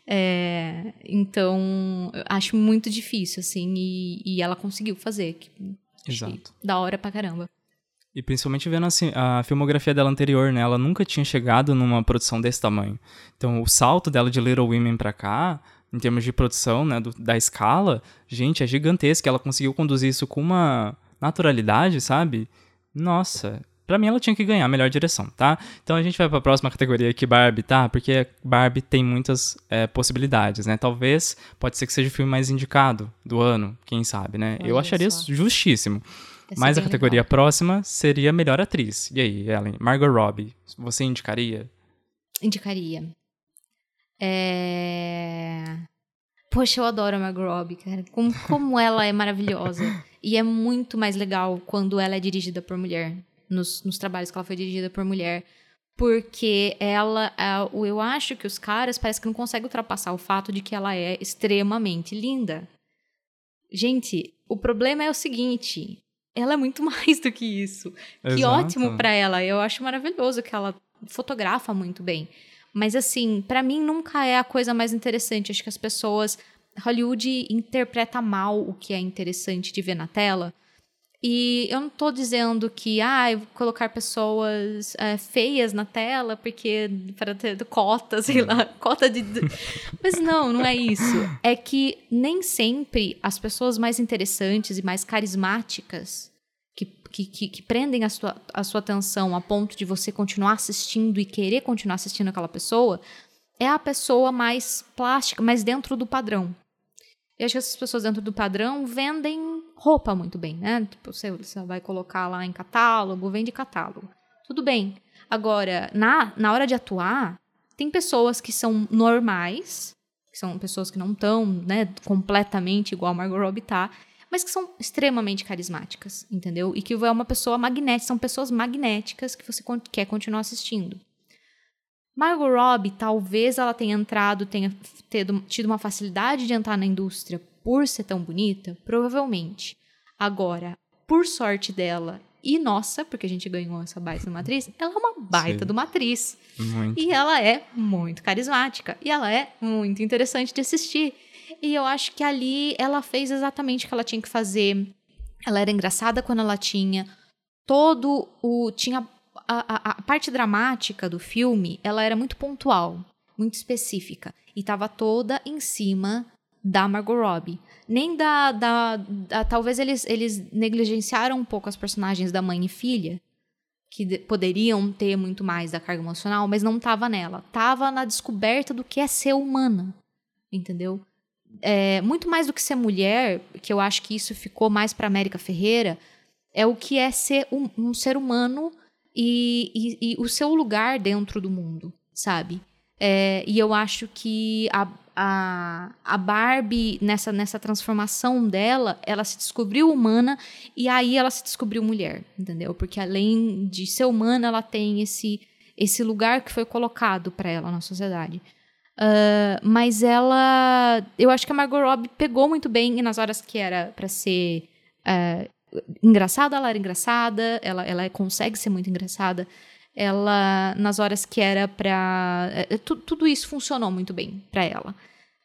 É, então, eu acho muito difícil, assim, e, e ela conseguiu fazer. que- Exato. Da hora pra caramba. E principalmente vendo assim, a filmografia dela anterior, né? Ela nunca tinha chegado numa produção desse tamanho. Então, o salto dela de Little Women pra cá, em termos de produção, né, do- da escala, gente, é gigantesca. Ela conseguiu conduzir isso com uma naturalidade, sabe? Nossa, pra mim ela tinha que ganhar a melhor direção, tá? Então a gente vai pra próxima categoria aqui, Barbie, tá? Porque Barbie tem muitas é, possibilidades, né? Talvez, pode ser que seja o filme mais indicado do ano, quem sabe, né? Eu Olha acharia só. justíssimo. Essa Mas a categoria legal. próxima seria melhor atriz. E aí, Ellen? Margot Robbie, você indicaria? Indicaria. É... Poxa, eu adoro a Margot Robbie, cara. Como, como ela é maravilhosa. E é muito mais legal quando ela é dirigida por mulher. Nos, nos trabalhos que ela foi dirigida por mulher. Porque ela... é, Eu acho que os caras parece que não conseguem ultrapassar o fato de que ela é extremamente linda. Gente, o problema é o seguinte... Ela é muito (laughs) mais do que isso. Que Exato. ótimo pra ela. Eu acho maravilhoso que ela fotografa muito bem. Mas assim, pra mim nunca é a coisa mais interessante. Acho que as pessoas Hollywood interpreta mal o que é interessante de ver na tela. E eu não tô dizendo que ah, eu vou colocar pessoas é, feias na tela porque para ter (laughs) cota, sei lá, cota de (laughs) Mas não, não é isso. É que nem sempre as pessoas mais interessantes e mais carismáticas que, que, que, que prendem a sua, a sua atenção a ponto de você continuar assistindo e querer continuar assistindo aquela pessoa é a pessoa mais plástica, mais dentro do padrão. Eu acho que essas pessoas dentro do padrão vendem roupa muito bem, né? Tipo, você, você vai colocar lá em catálogo, vende catálogo. Tudo bem. Agora, na, na hora de atuar, tem pessoas que são normais, que são pessoas que não estão né, completamente igual a Margot Robbie tá, mas que são extremamente carismáticas, entendeu? E que é uma pessoa magnética, são pessoas magnéticas que você quer continuar assistindo. Margot Robbie, talvez ela tenha entrado, tenha tido, tido uma facilidade de entrar na indústria por ser tão bonita, provavelmente. Agora, por sorte dela e nossa, porque a gente ganhou essa baita de uma atriz, ela é uma baita Sim. de uma atriz. Muito. E ela é muito carismática. E ela é muito interessante de assistir. E eu acho que ali ela fez exatamente o que ela tinha que fazer. Ela era engraçada quando ela tinha todo o. Tinha a, a, parte dramática do filme, ela era muito pontual, muito específica. E estava toda em cima da Margot Robbie. Nem da. da, da talvez eles, eles negligenciaram um pouco as personagens da mãe e filha, que de- poderiam ter muito mais da carga emocional, mas não tava nela. Tava na descoberta do que é ser humana. Entendeu? É, muito mais do que ser mulher, que eu acho que isso ficou mais para América Ferreira, é o que é ser um, um ser humano e, e- e o seu lugar dentro do mundo, sabe? É, e eu acho que a, a, a Barbie, nessa, nessa transformação dela, ela se descobriu humana e aí ela se descobriu mulher, entendeu? Porque além de ser humana, ela tem esse, esse lugar que foi colocado para ela na sociedade. Ah, mas ela. Eu acho que a Margot Robbie pegou muito bem e nas horas que era para ser ah, engraçada, ela era engraçada, ela, ela consegue ser muito engraçada. Ela, nas horas que era pra. eh, tu- tudo isso funcionou muito bem pra ela.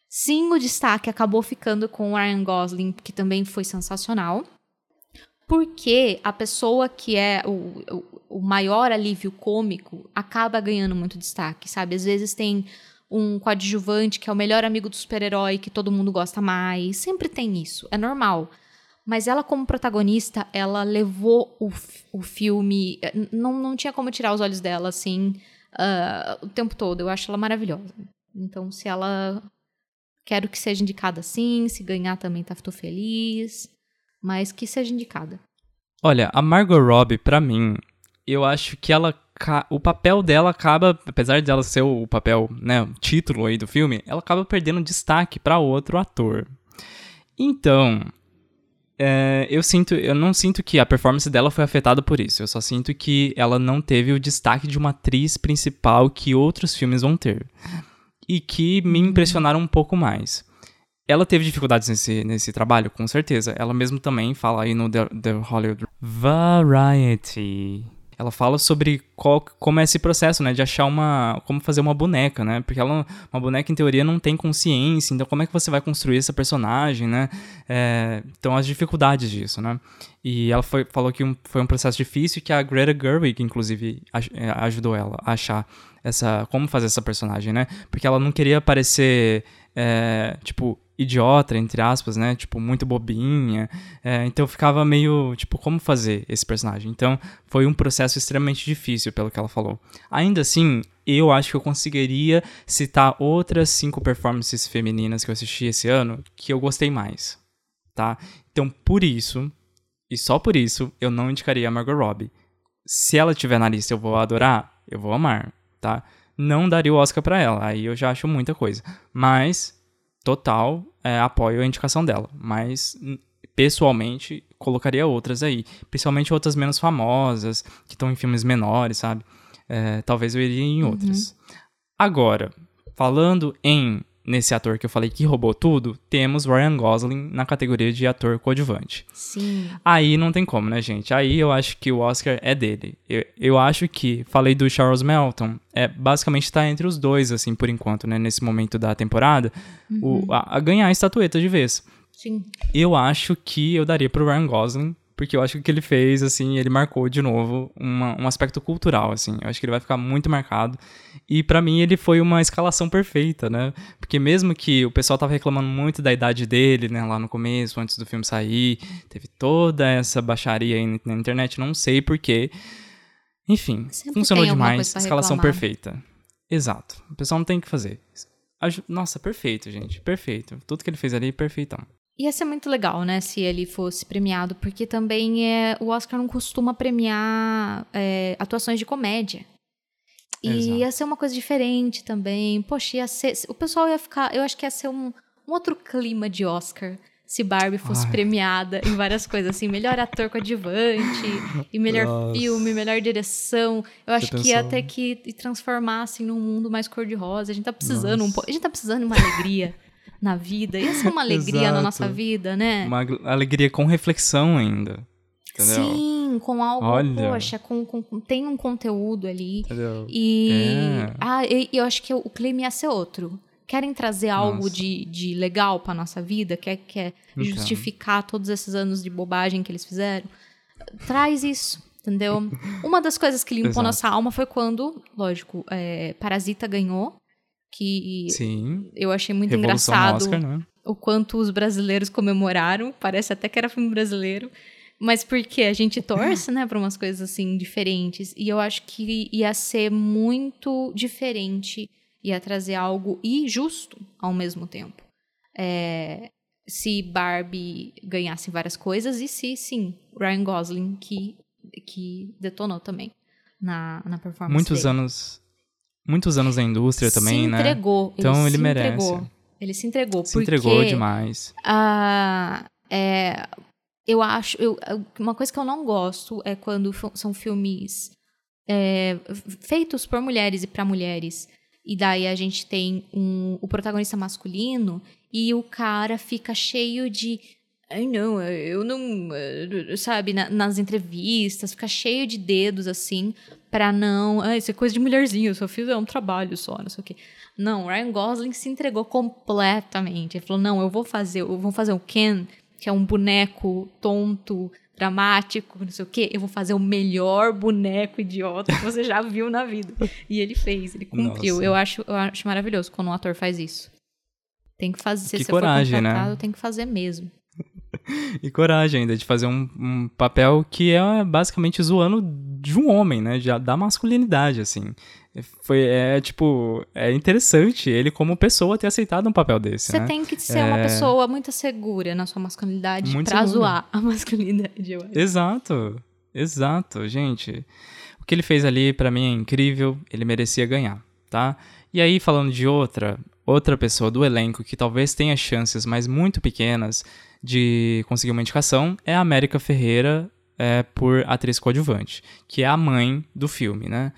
Sim, o destaque acabou ficando com o Ryan Gosling, que também foi sensacional. Porque a pessoa que é o, o, o maior alívio cômico acaba ganhando muito destaque, sabe? Às vezes tem um coadjuvante que é o melhor amigo do super-herói que todo mundo gosta mais. Sempre tem isso, é normal. Mas ela, como protagonista, ela levou o, o filme. eh, Não, não tinha como tirar os olhos dela, assim, ah, o tempo todo. Eu acho ela maravilhosa. Então, se ela. Quero que seja indicada sim, se ganhar também tá, tô feliz. Mas que seja indicada. Olha, a Margot Robbie, pra mim, eu acho que ela. O papel dela acaba, apesar dela ser o papel, né, o título aí do filme, ela acaba perdendo destaque pra outro ator. Então, é, eu sinto, eu não sinto que a performance dela foi afetada por isso. Eu só sinto que ela não teve o destaque de uma atriz principal que outros filmes vão ter e que me impressionaram um pouco mais. Ela teve dificuldades nesse, nesse trabalho, com certeza. Ela mesmo também fala aí no The, The Hollywood Variety. Ela fala sobre qual, como é esse processo, né, de achar uma, como fazer uma boneca, né, porque ela, uma boneca em teoria não tem consciência, então como é que você vai construir essa personagem, né, é, então as dificuldades disso, né, e ela foi, falou que um- foi um processo difícil que a Greta Gerwig, inclusive, é, ajudou ela a achar essa, como fazer essa personagem, né, porque ela não queria parecer, é, tipo, idiota, entre aspas, né? Tipo, muito bobinha. É, então ficava meio, tipo, como fazer esse personagem? Então foi um processo extremamente difícil, pelo que ela falou. Ainda assim, eu acho que eu conseguiria citar outras cinco performances femininas que eu assisti esse ano que eu gostei mais, tá? Então, por isso, e só por isso, eu não indicaria a Margot Robbie. Se ela tiver na lista, eu vou adorar, eu vou amar, tá? Não daria o Oscar pra ela, aí eu já acho muita coisa. Mas total é, apoio a indicação dela, mas pessoalmente colocaria outras aí, principalmente outras menos famosas, que estão em filmes menores, sabe? É, talvez eu iria em outras. Agora, falando em nesse ator que eu falei que roubou tudo, temos Ryan Gosling na categoria de ator coadjuvante. Sim. Aí não tem como, né, gente? Aí eu acho que o Oscar é dele. Eu, eu acho que, falei do Charles Melton, é, basicamente tá entre os dois, assim, por enquanto, né, nesse momento da temporada, o, a, a ganhar a estatueta de vez. Sim. Eu acho que eu daria pro Ryan Gosling, porque eu acho que o que ele fez, assim, ele marcou de novo uma- um aspecto cultural, assim. Eu acho que ele vai ficar muito marcado. E pra mim ele foi uma escalação perfeita, né? Porque mesmo que o pessoal tava reclamando muito da idade dele, né, lá no começo, antes do filme sair, teve toda essa baixaria aí na internet, não sei porquê. Enfim, Sempre funcionou demais, escalação reclamar. perfeita. Exato. O pessoal não tem o que fazer. Nossa, perfeito, gente. Perfeito. Tudo que ele fez ali, perfeitão. Ia ser muito legal, né, se ele fosse premiado, porque também é, o Oscar não costuma premiar é, atuações de comédia. E Exato. ia ser uma coisa diferente também. Poxa, ia ser. O pessoal ia ficar. Eu acho que ia ser um, um outro clima de Oscar se Barbie fosse Ai. premiada em várias coisas, assim, melhor ator coadjuvante, e melhor Nossa. filme, melhor direção. Eu acho Você que ter que transformar, assim, num mundo mais cor-de-rosa. A gente tá precisando um Nossa. pouco. A gente tá precisando de uma alegria na vida. Ia ser uma (laughs) alegria na nossa vida, né? Uma alegria com reflexão ainda. Entendeu? Sim, com algo, Olha. poxa, com, com- com- tem um conteúdo ali. Entendeu? E. É. Ah, e- eu acho que o clima ia ser outro. Querem trazer algo de, de legal pra nossa vida? Quer, quer Então. justificar todos esses anos de bobagem que eles fizeram? Traz isso, entendeu? (laughs) Uma das coisas que limpou nossa alma foi quando, lógico, é, Parasita ganhou. Que Sim. eu achei muito Revolução engraçado Oscar, né? o quanto os brasileiros comemoraram. Parece até que era filme brasileiro. Mas porque a gente torce, né, para umas coisas assim diferentes. E eu acho que ia ser muito diferente, ia trazer algo e justo ao mesmo tempo. É, se Barbie ganhasse várias coisas e se, sim, Ryan Gosling que, que detonou também na, na performance Muitos dele. anos. Muitos anos na indústria também, se né? entregou, Então ele, ele se merece. Entregou. Ele se entregou. Se entregou demais. ah, é, eu acho. eu- uma coisa que eu não gosto é quando são filmes é, feitos por mulheres e para mulheres. E daí a gente tem um, o protagonista masculino e o cara fica cheio de. Ai, não, eu não. Sabe, na- nas entrevistas, fica cheio de dedos assim, pra não. Ah, isso é coisa de mulherzinha, eu só fiz é um trabalho só, não sei o quê. Não, Ryan Gosling se entregou completamente. Ele falou: não, eu vou fazer, eu vou fazer o Ken, que é um boneco tonto, dramático, não sei o quê. Eu vou fazer o melhor boneco idiota que você já viu na vida. E ele fez, ele cumpriu. Nossa. Eu acho, eu acho maravilhoso quando um ator faz isso. Tem que fazer, se Que você coragem, for né? contratado, tem que fazer mesmo. (laughs) E coragem ainda de fazer um, um papel que é basicamente zoando de um homem, né? De, da masculinidade, assim. Foi, é, tipo, é interessante ele como pessoa ter aceitado um papel desse, Você né? tem que ser uma É. pessoa muito segura na sua masculinidade Muito pra segura. zoar a (laughs) masculinidade, eu acho. Exato, exato, gente. O que ele fez ali, pra mim, é incrível. Ele merecia ganhar, tá? E aí, falando de outra, outra pessoa do elenco que talvez tenha chances, mas muito pequenas, de conseguir uma indicação, é a América Ferreira é, por atriz coadjuvante, que é a mãe do filme, né?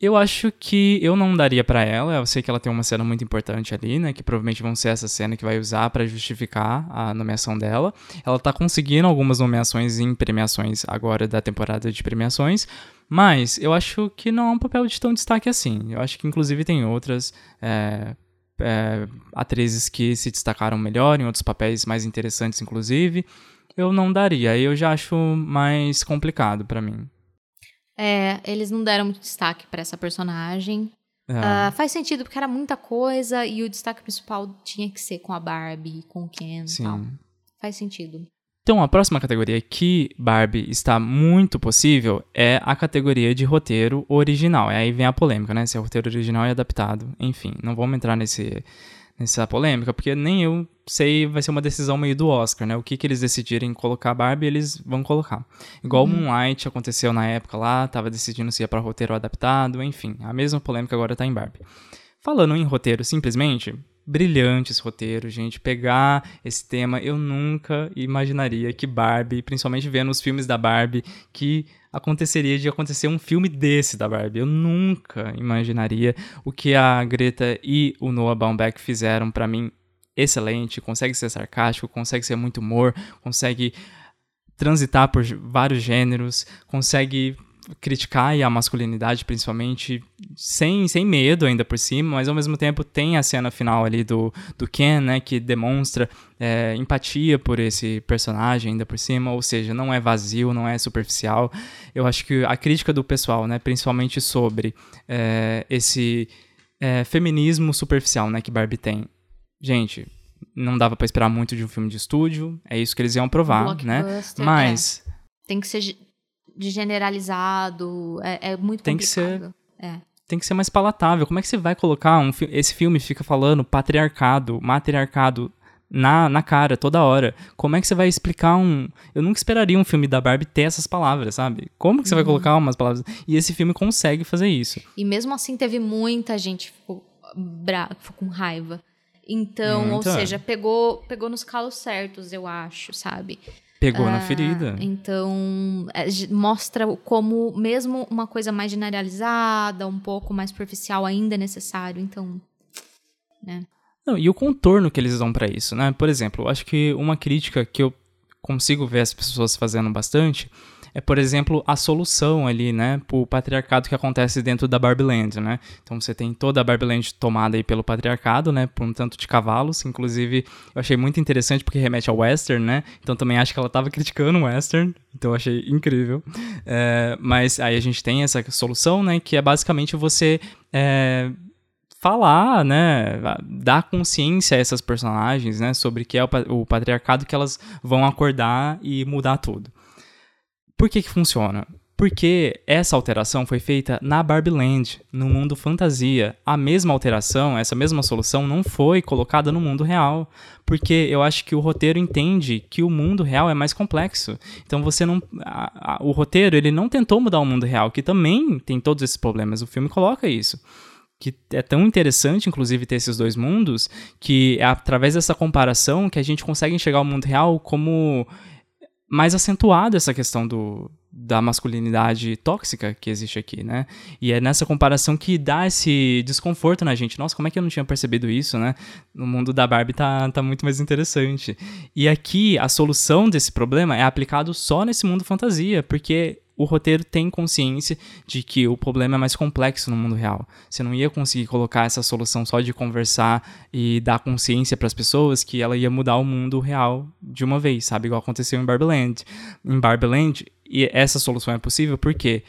Eu acho que eu não daria pra ela. Eu sei que ela tem uma cena muito importante ali, né? Que provavelmente vão ser essa cena que vai usar pra justificar a nomeação dela. Ela tá conseguindo algumas nomeações em premiações agora da temporada de premiações, mas eu acho que não é um papel de tão destaque assim. Eu acho que inclusive tem outras é, é, atrizes que se destacaram melhor em outros papéis mais interessantes, inclusive. Eu não daria. Aí eu já acho mais complicado pra mim. É, eles não deram muito destaque pra essa personagem. É. Ah, faz sentido, porque era muita coisa e o destaque principal tinha que ser com a Barbie, com o Ken e tal. Faz sentido. Então, a próxima categoria que Barbie está muito possível é a categoria de roteiro original. Aí vem a polêmica, né? Se é roteiro original e adaptado. Enfim, não vamos entrar nesse, nessa polêmica, porque nem eu sei, vai ser uma decisão meio do Oscar, né? O que, que eles decidirem colocar Barbie, eles vão colocar. Igual Moonlight aconteceu na época lá, tava decidindo se ia para roteiro adaptado, enfim. A mesma polêmica agora tá em Barbie. Falando em roteiro, simplesmente, brilhante esse roteiro, gente. Pegar esse tema, eu nunca imaginaria que Barbie, principalmente vendo os filmes da Barbie, que aconteceria de acontecer um filme desse da Barbie. Eu nunca imaginaria o que a Greta e o Noah Baumbach fizeram pra mim. Excelente, consegue ser sarcástico, consegue ser muito humor, consegue transitar por vários gêneros, consegue criticar a masculinidade, principalmente, sem, sem medo ainda por cima, mas ao mesmo tempo tem a cena final ali do, do Ken, né, que demonstra é, empatia por esse personagem ainda por cima, ou seja, não é vazio, não é superficial. Eu acho que a crítica do pessoal, né, principalmente sobre é, esse é, feminismo superficial, né, que Barbie tem. Gente, não dava pra esperar muito de um filme de estúdio, é isso que eles iam provar, né? Mas Tem que ser de generalizado, é, é muito Tem que ser- complicado. É. tem que ser mais palatável. Como é que você vai colocar um fi esse filme fica falando patriarcado, matriarcado na, na cara toda hora? Como é que você vai explicar um. Eu nunca esperaria um filme da Barbie ter essas palavras, sabe? Como que você vai colocar umas palavras? E esse filme consegue fazer isso. E mesmo assim teve muita gente que ficou brava, ficou com raiva. Então, ou seja, pegou, pegou nos calos certos, eu acho, sabe? Pegou na Ah, ferida. Então, é, mostra como mesmo uma coisa mais generalizada, um pouco mais superficial ainda é necessário. Então, né? Não, e o contorno que eles dão pra isso, né? Por exemplo, eu acho que uma crítica que eu consigo ver as pessoas fazendo bastante é, por exemplo, a solução ali, né, pro patriarcado que acontece dentro da Barbieland, né? Então você tem toda a Barbieland tomada aí pelo patriarcado, né, por um tanto de cavalos, inclusive eu achei muito interessante porque remete ao western, né? Então também acho que ela tava criticando o western, então eu achei incrível. É, mas aí a gente tem essa solução, né, que é basicamente você é, falar, né, dar consciência a essas personagens, né, sobre que é o patriarcado que elas vão acordar e mudar tudo. Por que que funciona? Porque essa alteração foi feita na Barbie Land, no mundo fantasia. A mesma alteração, essa mesma solução não foi colocada no mundo real, porque eu acho que o roteiro entende que o mundo real é mais complexo. Então você não, a- a- o roteiro ele não tentou mudar o mundo real, que também tem todos esses problemas. O filme coloca isso que é tão interessante, inclusive, ter esses dois mundos, que é através dessa comparação que a gente consegue enxergar o mundo real como mais acentuado essa questão do, da masculinidade tóxica que existe aqui, né? E é nessa comparação que dá esse desconforto na gente. Nossa, como é que eu não tinha percebido isso, né? No mundo da Barbie tá, tá muito mais interessante. E aqui, a solução desse problema é aplicado só nesse mundo fantasia, porque o roteiro tem consciência de que o problema é mais complexo no mundo real. Você não ia conseguir colocar essa solução só de conversar e dar consciência para as pessoas que ela ia mudar o mundo real de uma vez, sabe? Igual aconteceu em Barbieland. Em Barbieland, e essa solução é possível porque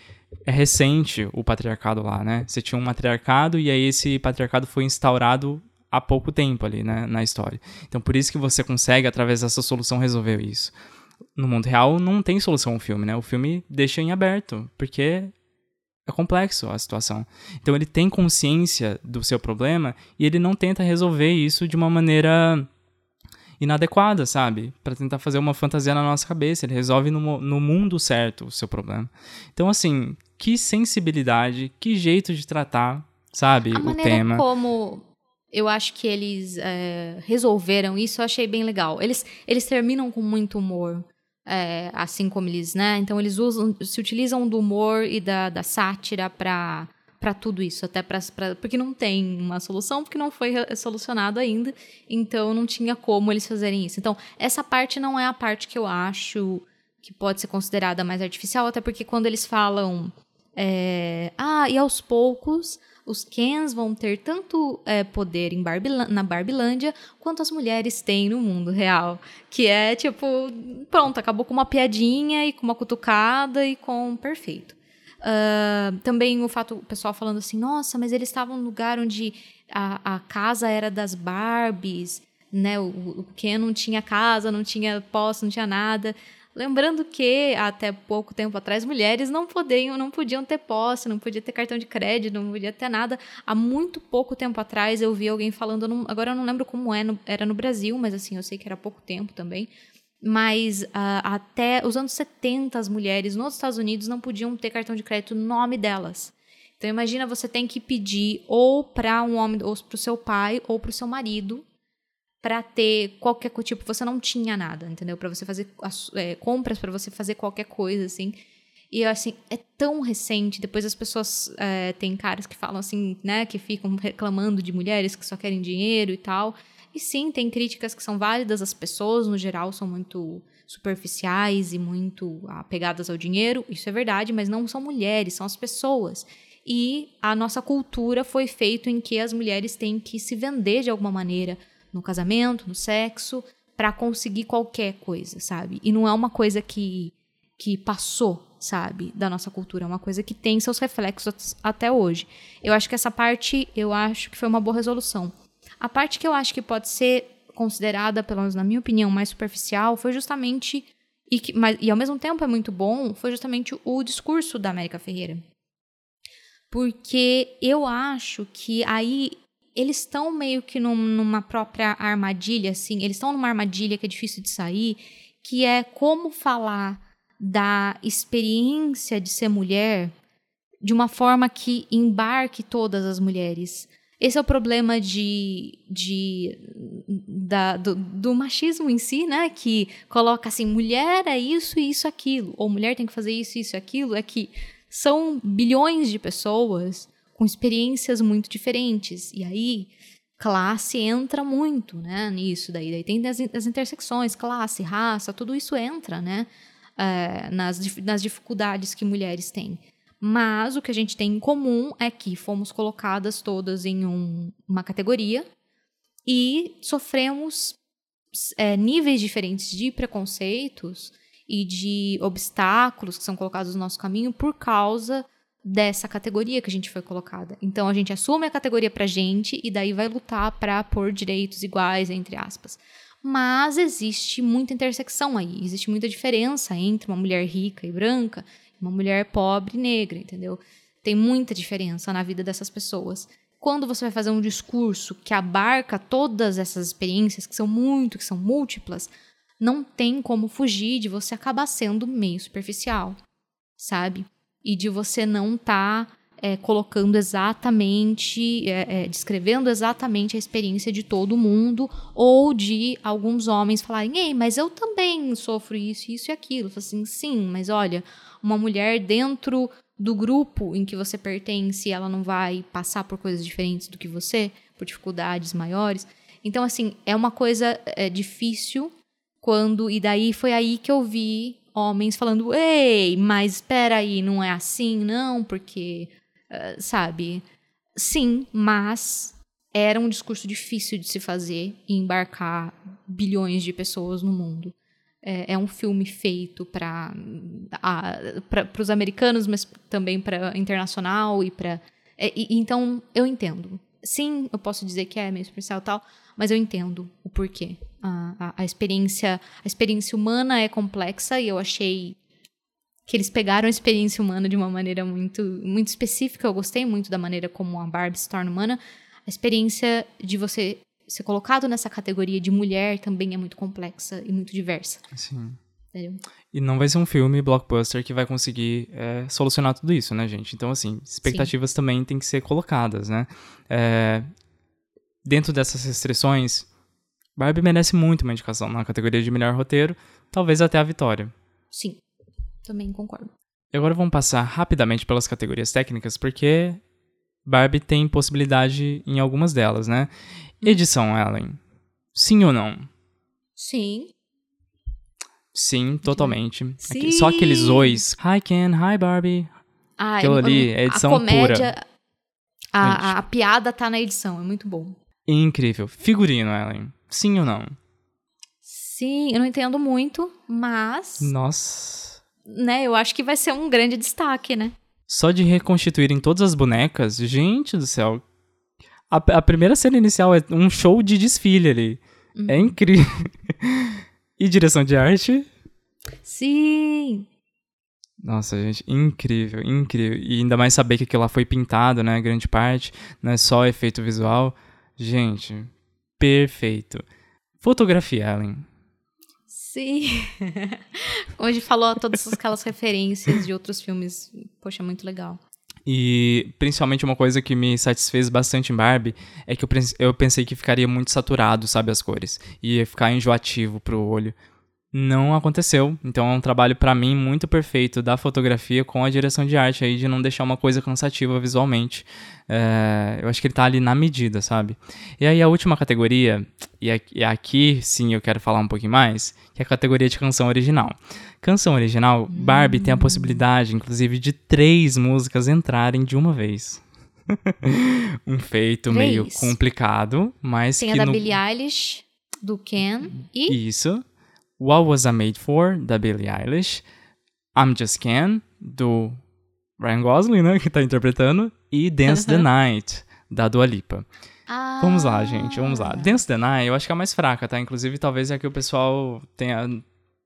é recente o patriarcado lá, né? Você tinha um matriarcado e aí esse patriarcado foi instaurado há pouco tempo ali, né, na história. Então por isso que você consegue através dessa solução resolver isso no mundo real não tem solução o filme, né? O filme deixa em aberto, porque é complexo a situação. Então ele tem consciência do seu problema e ele não tenta resolver isso de uma maneira inadequada, sabe? Pra tentar fazer uma fantasia na nossa cabeça. Ele resolve no, no mundo certo o seu problema. Então, assim, que sensibilidade, que jeito de tratar, sabe? A o tema. como eu acho que eles é, resolveram isso, eu achei bem legal. Eles, eles terminam com muito humor. É, assim como eles, né? Então eles usam, se utilizam do humor e da, da sátira pra, pra tudo isso, até pra- porque não tem uma solução, porque não foi solucionado ainda, então não tinha como eles fazerem isso. Então, essa parte não é a parte que eu acho que pode ser considerada mais artificial, até porque quando eles falam é, ah, e aos poucos os Kens vão ter tanto é, poder em Barbilã- na Barbilândia quanto as mulheres têm no mundo real. Que é tipo, pronto, acabou com uma piadinha e com uma cutucada e com perfeito. Ah, também o fato, o pessoal falando assim, nossa, mas eles estavam num lugar onde a, a casa era das Barbies, né? O, o Ken não tinha casa, não tinha posse, não tinha nada. Lembrando que até pouco tempo atrás mulheres não podiam, não podiam ter posse, não podia ter cartão de crédito, não podia ter nada. Há muito pouco tempo atrás eu vi alguém falando, agora eu não lembro como é, no- era no Brasil, mas assim, eu sei que era pouco tempo também. Mas ah, até os anos 70 as mulheres nos Estados Unidos não podiam ter cartão de crédito no nome delas. Então imagina você tem que pedir ou para um homem, ou para o seu pai, ou para o seu marido, para ter qualquer tipo, você não tinha nada, entendeu? Para você fazer é, compras, para você fazer qualquer coisa assim. E assim, é tão recente. Depois as pessoas é, tem caras que falam assim, né, que ficam reclamando de mulheres que só querem dinheiro e tal. E sim, tem críticas que são válidas. As pessoas, no geral, são muito superficiais e muito apegadas ao dinheiro. Isso é verdade, mas não são mulheres, são as pessoas. E a nossa cultura foi feita em que as mulheres têm que se vender de alguma maneira no casamento, no sexo, para conseguir qualquer coisa, sabe? E não é uma coisa que, que passou, sabe, da nossa cultura, é uma coisa que tem seus reflexos até hoje. Eu acho que essa parte, eu acho que foi uma boa resolução. A parte que eu acho que pode ser considerada, pelo menos na minha opinião, mais superficial, foi justamente e, que, mas, e ao mesmo tempo é muito bom, foi justamente o discurso da América Ferreira. Porque eu acho que aí eles estão meio que num, numa própria armadilha, assim. Eles estão numa armadilha que é difícil de sair, que é como falar da experiência de ser mulher de uma forma que embarque todas as mulheres. Esse é o problema de, de da, do, do, machismo em si, né? Que coloca assim, mulher é isso e isso aquilo, ou mulher tem que fazer isso, isso e aquilo. É que são bilhões de pessoas com experiências muito diferentes. E aí, classe entra muito, né? Nisso daí. Daí tem as, as intersecções, classe, raça, tudo isso entra, né? É, nas, nas dificuldades que mulheres têm. Mas o que a gente tem em comum é que fomos colocadas todas em um, uma categoria e sofremos é, níveis diferentes de preconceitos e de obstáculos que são colocados no nosso caminho por causa dessa categoria que a gente foi colocada. Então a gente assume a categoria pra gente e daí vai lutar para pôr direitos iguais, entre aspas. Mas existe muita intersecção aí, existe muita diferença entre uma mulher rica e branca uma mulher pobre negra, entendeu? Tem muita diferença na vida dessas pessoas. Quando você vai fazer um discurso que abarca todas essas experiências, que são muito, que são múltiplas, não tem como fugir de você acabar sendo meio superficial, sabe? E de você não estar tá, é, colocando exatamente, é, é, descrevendo exatamente a experiência de todo mundo, ou de alguns homens falarem, ei, mas eu também sofro isso, isso e aquilo. Assim, sim, mas olha, uma mulher dentro do grupo em que você pertence, ela não vai passar por coisas diferentes do que você, por dificuldades maiores. Então, assim, é uma coisa é, difícil quando. E daí foi aí que eu vi homens falando: ei, mas espera aí, não é assim, não, porque. Uh, sabe? Sim, mas era um discurso difícil de se fazer e embarcar bilhões de pessoas no mundo é, é um filme feito para os americanos, mas também para internacional e para. É, então, eu entendo. Sim, eu posso dizer que é meio especial e tal, mas eu entendo o porquê. A, a, experiência, a experiência humana é complexa e eu achei que eles pegaram a experiência humana de uma maneira muito, muito específica. Eu gostei muito da maneira como a Barbie se torna humana. A experiência de você ser colocado nessa categoria de mulher também é muito complexa e muito diversa. Sim. Entendeu? E não vai ser um filme blockbuster que vai conseguir é, solucionar tudo isso, né, gente? Então, assim, expectativas Sim. também têm que ser colocadas, né? É, dentro dessas restrições, Barbie merece muito uma indicação na categoria de melhor roteiro, talvez até a vitória. Sim, também concordo. E agora vamos passar rapidamente pelas categorias técnicas, porque Barbie tem possibilidade em algumas delas, né? Edição, Ellen. Sim ou não? Sim. Sim, totalmente. Sim. Só aqueles ois. Hi Ken, hi Barbie. Ah, Aquilo ali é edição a comédia, pura. A, a, a, piada tá na edição, é muito bom. Incrível. Figurino, Ellen. Sim ou não? Sim, eu não entendo muito, mas. Nossa. Né, eu acho que vai ser um grande destaque, né? Só de reconstituírem todas as bonecas, gente do céu, a, a primeira cena inicial é um show de desfile ali. Uhum. É incrível. (laughs) e direção de arte? Sim! Nossa, gente, incrível, incrível. E ainda mais saber que aquilo lá foi pintado, né? Grande parte, não é só efeito visual. Gente, perfeito. Fotografia, Ellen. Sim. (laughs) Hoje falou todas aquelas referências de outros filmes. Poxa, muito legal. E principalmente uma coisa que me satisfez bastante em Barbie é que eu pensei que ficaria muito saturado, sabe, as cores. Ia ficar enjoativo pro olho. Não aconteceu. Então é um trabalho para mim muito perfeito da fotografia com a direção de arte aí de não deixar uma coisa cansativa visualmente. É, eu acho que ele tá ali na medida, sabe? E aí a última categoria, e aqui sim eu quero falar um pouquinho mais, que é a categoria de canção original. Canção original, Barbie hum. tem a hum. possibilidade, inclusive, de três músicas entrarem de uma vez. (laughs) um feito três. meio complicado, mas tem que a da no... Billie Eilish, do Ken e... Isso. What Was I Made For, da Billie Eilish. I'm Just Ken, do Ryan Gosling, né, (laughs) que tá interpretando. E Dance the Night, da Dua Lipa. Ah. Vamos lá, gente, vamos lá. Dance the Night, eu acho que é a mais fraca, tá? Inclusive, talvez é que o pessoal tenha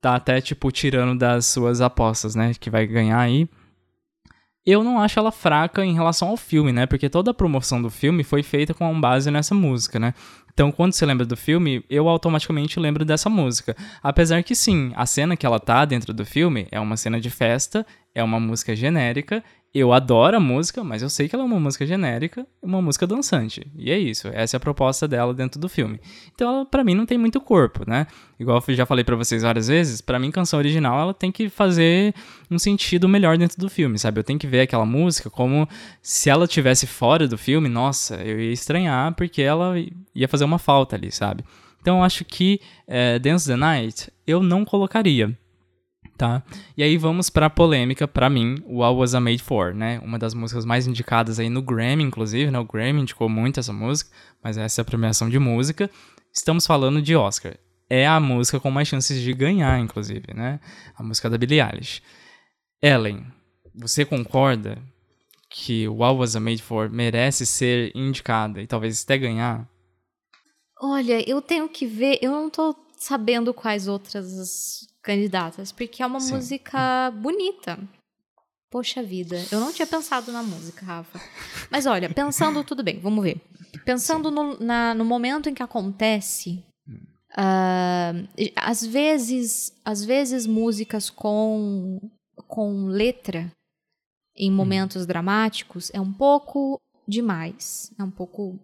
tá até, tipo, tirando das suas apostas, né? Que vai ganhar aí. eu não acho ela fraca em relação ao filme, né? Porque toda a promoção do filme foi feita com base nessa música, né? Então, quando você lembra do filme, eu automaticamente lembro dessa música. Apesar que sim, a cena que ela tá dentro do filme é uma cena de festa, é uma música genérica. Eu adoro a música, mas eu sei que ela é uma música genérica, uma música dançante. E é isso, essa é a proposta dela dentro do filme. Então, ela para mim não tem muito corpo, né? Igual eu já falei para vocês várias vezes, para mim canção original ela tem que fazer um sentido melhor dentro do filme, sabe? Eu tenho que ver aquela música como se ela tivesse fora do filme, nossa, eu ia estranhar porque ela ia fazer uma falta ali, sabe? Então, eu acho que é, Dance the Night eu não colocaria tá? E aí vamos pra polêmica, pra mim, What Was I Made For, né? Uma das músicas mais indicadas aí no Grammy, inclusive, né? O Grammy indicou muito essa música, mas essa é a premiação de música. Estamos falando de Oscar. É a música com mais chances de ganhar, inclusive, né? A música da Billie Eilish. Ellen, você concorda que What Was I Made For merece ser indicada e talvez até ganhar? Olha, eu tenho que ver, eu não tô sabendo quais outras candidatas, porque é uma Sim. música bonita. Poxa vida, eu não tinha pensado na música, Rafa. Mas olha, pensando, tudo bem, vamos ver. Pensando no, na, no momento em que acontece, uh, às vezes, às vezes músicas com, com letra em hum. momentos hum. dramáticos é um pouco demais, é um pouco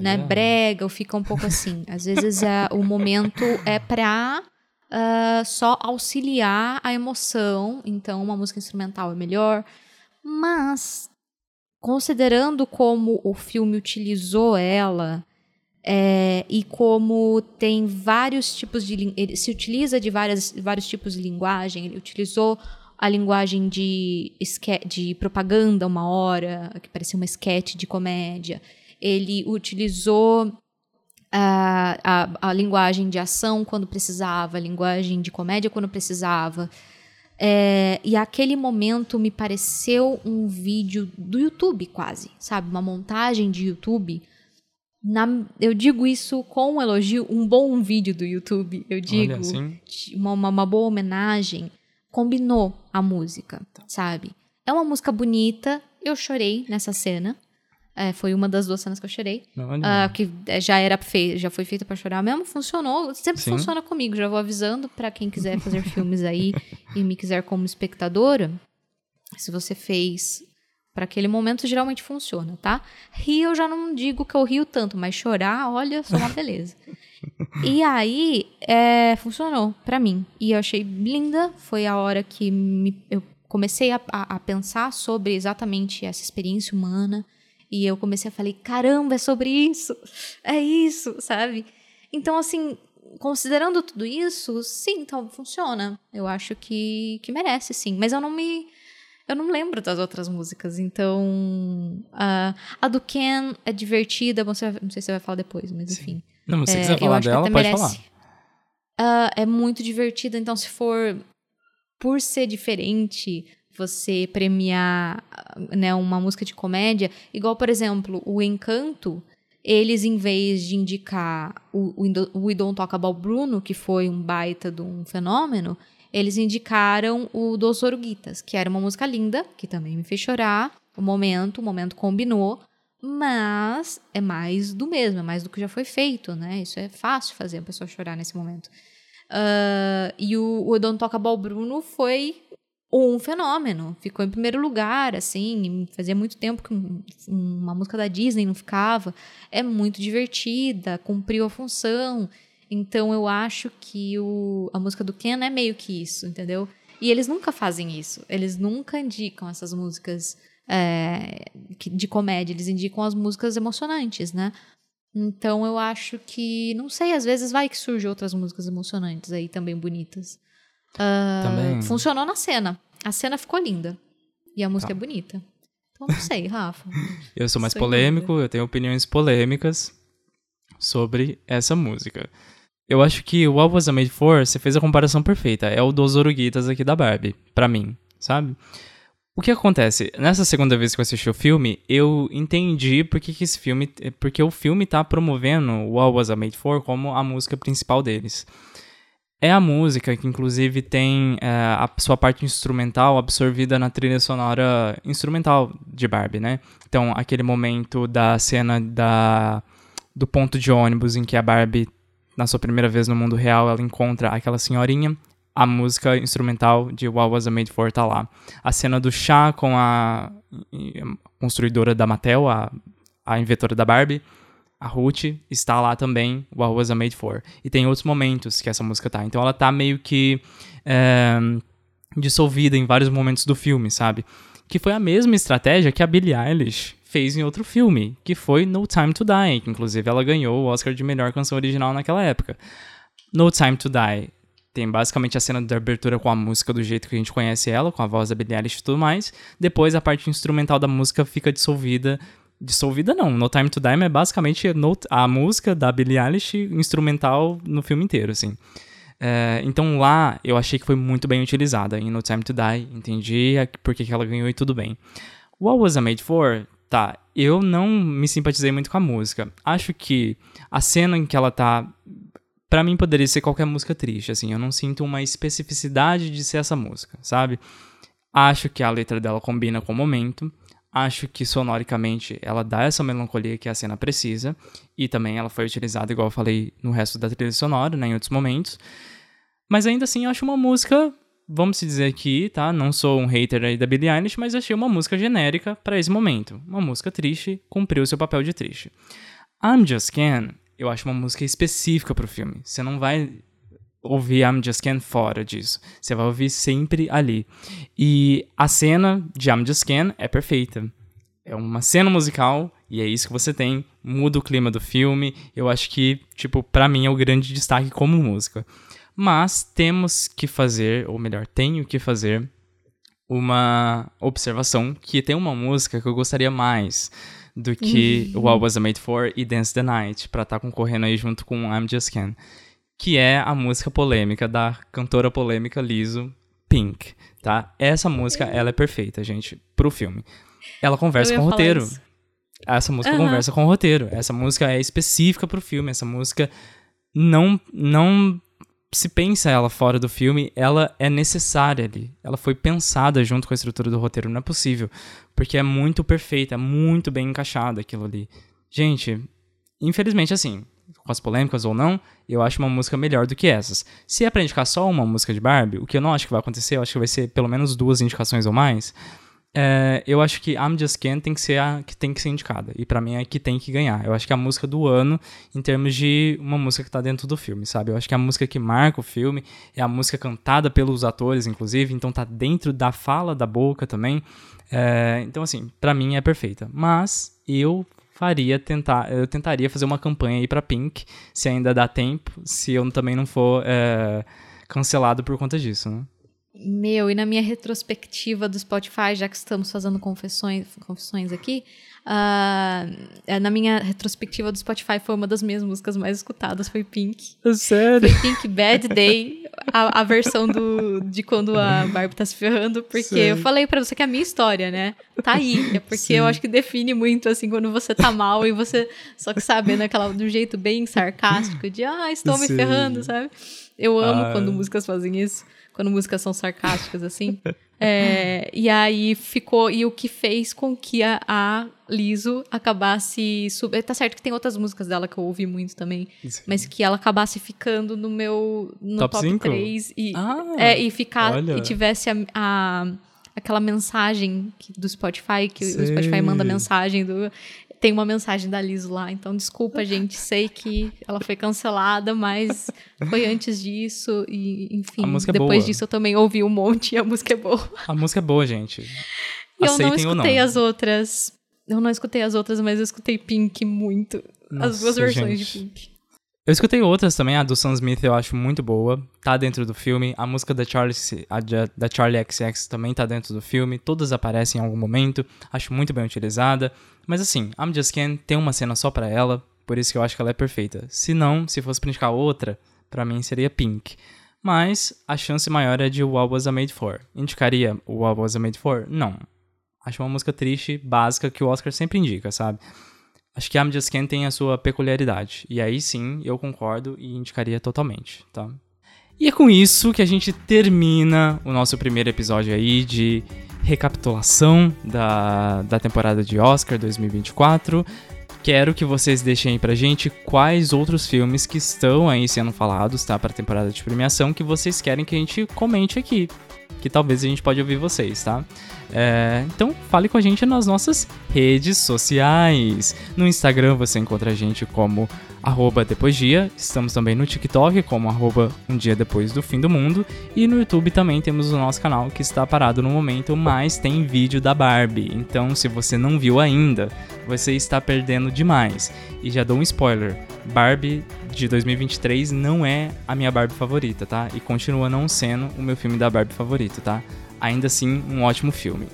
né, brega, ou fica um pouco assim. Às vezes é, o momento é pra uh, só auxiliar a emoção, então uma música instrumental é melhor. Mas, considerando como o filme utilizou ela é, e como tem vários tipos de. Ele se utiliza de várias, vários tipos de linguagem, ele utilizou a linguagem de, de propaganda uma hora, que parecia uma sketch de comédia. Ele utilizou a, a, a, linguagem de ação quando precisava, a linguagem de comédia quando precisava. É, e aquele momento me pareceu um vídeo do YouTube, quase, sabe? Uma montagem de YouTube. Na, eu digo isso com um elogio, um bom vídeo do YouTube. Eu digo assim. uma, uma, uma boa homenagem. Combinou a música, tá. sabe? É uma música bonita. Eu chorei nessa cena. É, foi uma das duas cenas que eu chorei. Uh, que já era feita, já foi feita para chorar mesmo, funcionou. Sempre Sim. funciona comigo. Já vou avisando para quem quiser fazer (laughs) filmes aí e me quiser como espectadora. Se você fez para aquele momento, geralmente funciona, tá? Rir eu já não digo que eu rio tanto, mas chorar, olha, só uma beleza. (laughs) e aí, é, funcionou para mim. E eu achei linda. Foi a hora que me, eu comecei a, a, a pensar sobre exatamente essa experiência humana e eu comecei a falar, caramba, é sobre isso, é isso, sabe? Então, assim, considerando tudo isso, sim, então funciona. Eu acho que, que merece, sim. Mas eu não me. Eu não lembro das outras músicas, então. Uh, a do Ken é divertida, você, não sei se você vai falar depois, mas sim. enfim. Não, mas se é, quiser falar dela, pode falar. Uh, é muito divertida, então se for por ser diferente, você premiar né, uma música de comédia, igual, por exemplo, o Encanto, eles, em vez de indicar o, o, We Don't Talk About Bruno, que foi um baita de um fenômeno, eles indicaram o Dos Oruguitas, que era uma música linda, que também me fez chorar. O momento, o momento combinou, mas é mais do mesmo, é mais do que já foi feito, né? Isso é fácil fazer a pessoa chorar nesse momento. Uh, e o, o Don't Talk About Bruno foi um fenômeno. Ficou em primeiro lugar, assim, fazia muito tempo que uma música da Disney não ficava. É muito divertida, cumpriu a função. Então eu acho que o, a música do Ken é meio que isso, entendeu? E eles nunca fazem isso. Eles nunca indicam essas músicas é, de comédia, eles indicam as músicas emocionantes, né? Então eu acho que, não sei, às vezes vai que surge outras músicas emocionantes aí também bonitas. Uh, Também. Funcionou na cena. A cena ficou linda. E a música tá. é bonita. Então não sei, Rafa. (laughs) eu sou mais sou polêmico, eu tenho opiniões polêmicas sobre essa música. Eu acho que o What Was I Made For, você fez a comparação perfeita. É o dos Oruguitas aqui da Barbie, para mim, sabe? O que acontece? Nessa segunda vez que eu assisti o filme, eu entendi porque que esse filme. Porque o filme tá promovendo o What Was I Made For como a música principal deles. É a música que, inclusive, tem é, a sua parte instrumental absorvida na trilha sonora instrumental de Barbie, né? Então, aquele momento da cena da, do ponto de ônibus em que a Barbie, na sua primeira vez no mundo real, ela encontra aquela senhorinha, a música instrumental de What Was I Made For tá lá. A cena do chá com a construidora da Mattel, a, a inventora da Barbie, a Ruth está lá também, What Was I Made For. E tem outros momentos que essa música tá. Então ela tá meio que é, dissolvida em vários momentos do filme, sabe? Que foi a mesma estratégia que a Billie Eilish fez em outro filme, que foi No Time to Die, que inclusive ela ganhou o Oscar de melhor canção original naquela época. No Time to Die tem basicamente a cena da abertura com a música do jeito que a gente conhece ela, com a voz da Billie Eilish e tudo mais. Depois a parte instrumental da música fica dissolvida dissolvida não. No Time to Die é basicamente a música da Billie Eilish instrumental no filme inteiro, assim. É, então lá eu achei que foi muito bem utilizada em No Time to Die, entendi porque que ela ganhou e tudo bem. What Was I Made For? Tá, eu não me simpatizei muito com a música. Acho que a cena em que ela tá. Pra mim poderia ser qualquer música triste, assim. Eu não sinto uma especificidade de ser essa música, sabe? Acho que a letra dela combina com o momento. Acho que sonoricamente ela dá essa melancolia que a cena precisa. E também ela foi utilizada, igual eu falei, no resto da trilha sonora, né, em outros momentos. Mas ainda assim, eu acho uma música, vamos dizer aqui, tá? Não sou um hater aí da Billie Eilish, mas achei uma música genérica para esse momento. Uma música triste, cumpriu seu papel de triste. I'm Just Can, eu acho uma música específica pro filme. Você não vai ouvir I'm Just Can fora disso. Você vai ouvir sempre ali. E a cena de I'm Just Can é perfeita. É uma cena musical e é isso que você tem. Muda o clima do filme. Eu acho que, tipo, para mim é o grande destaque como música. Mas temos que fazer, ou melhor, tenho que fazer uma observação que tem uma música que eu gostaria mais do que uhum. What Was I Made For e Dance the Night para estar tá concorrendo aí junto com I'm Just Can que é a música polêmica da cantora polêmica Liso Pink, tá? Essa música, ela é perfeita, gente, pro filme. Ela conversa com o roteiro. Isso. Essa música uhum. conversa com o roteiro. Essa música é específica pro filme. Essa música não não se pensa ela fora do filme, ela é necessária ali. Ela foi pensada junto com a estrutura do roteiro, não é possível, porque é muito perfeita, é muito bem encaixada aquilo ali. Gente, infelizmente assim, com as polêmicas ou não, eu acho uma música melhor do que essas. Se é pra indicar só uma música de Barbie, o que eu não acho que vai acontecer, eu acho que vai ser pelo menos duas indicações ou mais. É, eu acho que I'm Just Can tem que ser a que tem que ser indicada. E para mim é a que tem que ganhar. Eu acho que é a música do ano, em termos de uma música que tá dentro do filme, sabe? Eu acho que é a música que marca o filme, é a música cantada pelos atores, inclusive, então tá dentro da fala da boca também. É, então, assim, para mim é perfeita. Mas eu faria tentar, eu tentaria fazer uma campanha aí para Pink, se ainda dá tempo, se eu também não for é, cancelado por conta disso, né? Meu, e na minha retrospectiva do Spotify, já que estamos fazendo confissões, confissões aqui, uh, na minha retrospectiva do Spotify foi uma das minhas músicas mais escutadas, foi Pink. É sério? Foi Pink Bad Day, a, a versão do, de quando a Barbie tá se ferrando, porque Sim. eu falei para você que é a minha história, né? Tá aí. É porque Sim. eu acho que define muito, assim, quando você tá mal e você, só que sabe, naquela, de um jeito bem sarcástico, de, ah, estou me ferrando, sabe? Eu amo ah. quando músicas fazem isso quando músicas são sarcásticas, assim. (laughs) É, e aí ficou. E o que fez com que a, a Liso acabasse. Sub... Tá certo que tem outras músicas dela que eu ouvi muito também. Sim. Mas que ela acabasse ficando no meu. No top, top 3. E, ah, é, e ficar. Olha. E tivesse a, a aquela mensagem do Spotify, que Sei. o Spotify manda mensagem do tem uma mensagem da Liz lá. Então, desculpa, gente. Sei que ela foi cancelada, mas foi antes disso. E, enfim, é depois disso eu também ouvi um monte e a música é boa. A música é boa, gente. E eu não escutei as outras. Eu não escutei as outras, mas eu escutei Pink muito. Nossa, as duas versões gente. de Pink. Eu escutei outras também, a do Sam Smith eu acho muito boa, tá dentro do filme. A música da Charlie, a da Charlie XX também tá dentro do filme, todas aparecem em algum momento, acho muito bem utilizada. Mas assim, I'm Just Ken tem uma cena só para ela, por isso que eu acho que ela é perfeita. Se não, se fosse pra indicar outra, para mim seria Pink. Mas a chance maior é de What Was I Made For. Indicaria What Was I Made For? Não. Acho uma música triste, básica, que o Oscar sempre indica, sabe? Acho que I'm Just Ken tem a sua peculiaridade. E aí sim, eu concordo e indicaria totalmente, tá? E é com isso que a gente termina o nosso primeiro episódio aí de recapitulação da, da temporada de Oscar 2024. Quero que vocês deixem aí pra gente quais outros filmes que estão aí sendo falados, tá? Pra temporada de premiação que vocês querem que a gente comente aqui. Que talvez a gente pode ouvir vocês, tá? É, então fale com a gente nas nossas redes sociais. No Instagram você encontra a gente como arroba depois dia. Estamos também no TikTok como arroba um dia depois do fim do mundo. E no YouTube também temos o nosso canal que está parado no momento, mas tem vídeo da Barbie. Então se você não viu ainda, você está perdendo demais. E já dou um spoiler: Barbie de 2023 não é a minha Barbie favorita, tá? E continua não sendo o meu filme da Barbie favorito, tá? Ainda assim, um ótimo filme.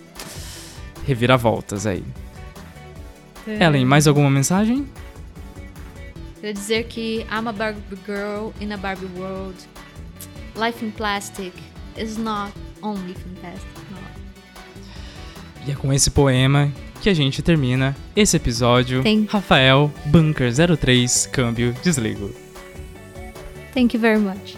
Reviravoltas aí. Ellen, mais alguma mensagem? Queria dizer que I'm a Barbie girl in a Barbie world. Life in plastic is not only fantastic. No. E é com esse poema que a gente termina esse episódio. Tem- Rafael, Bunker 03, câmbio, desligo. Thank you very much.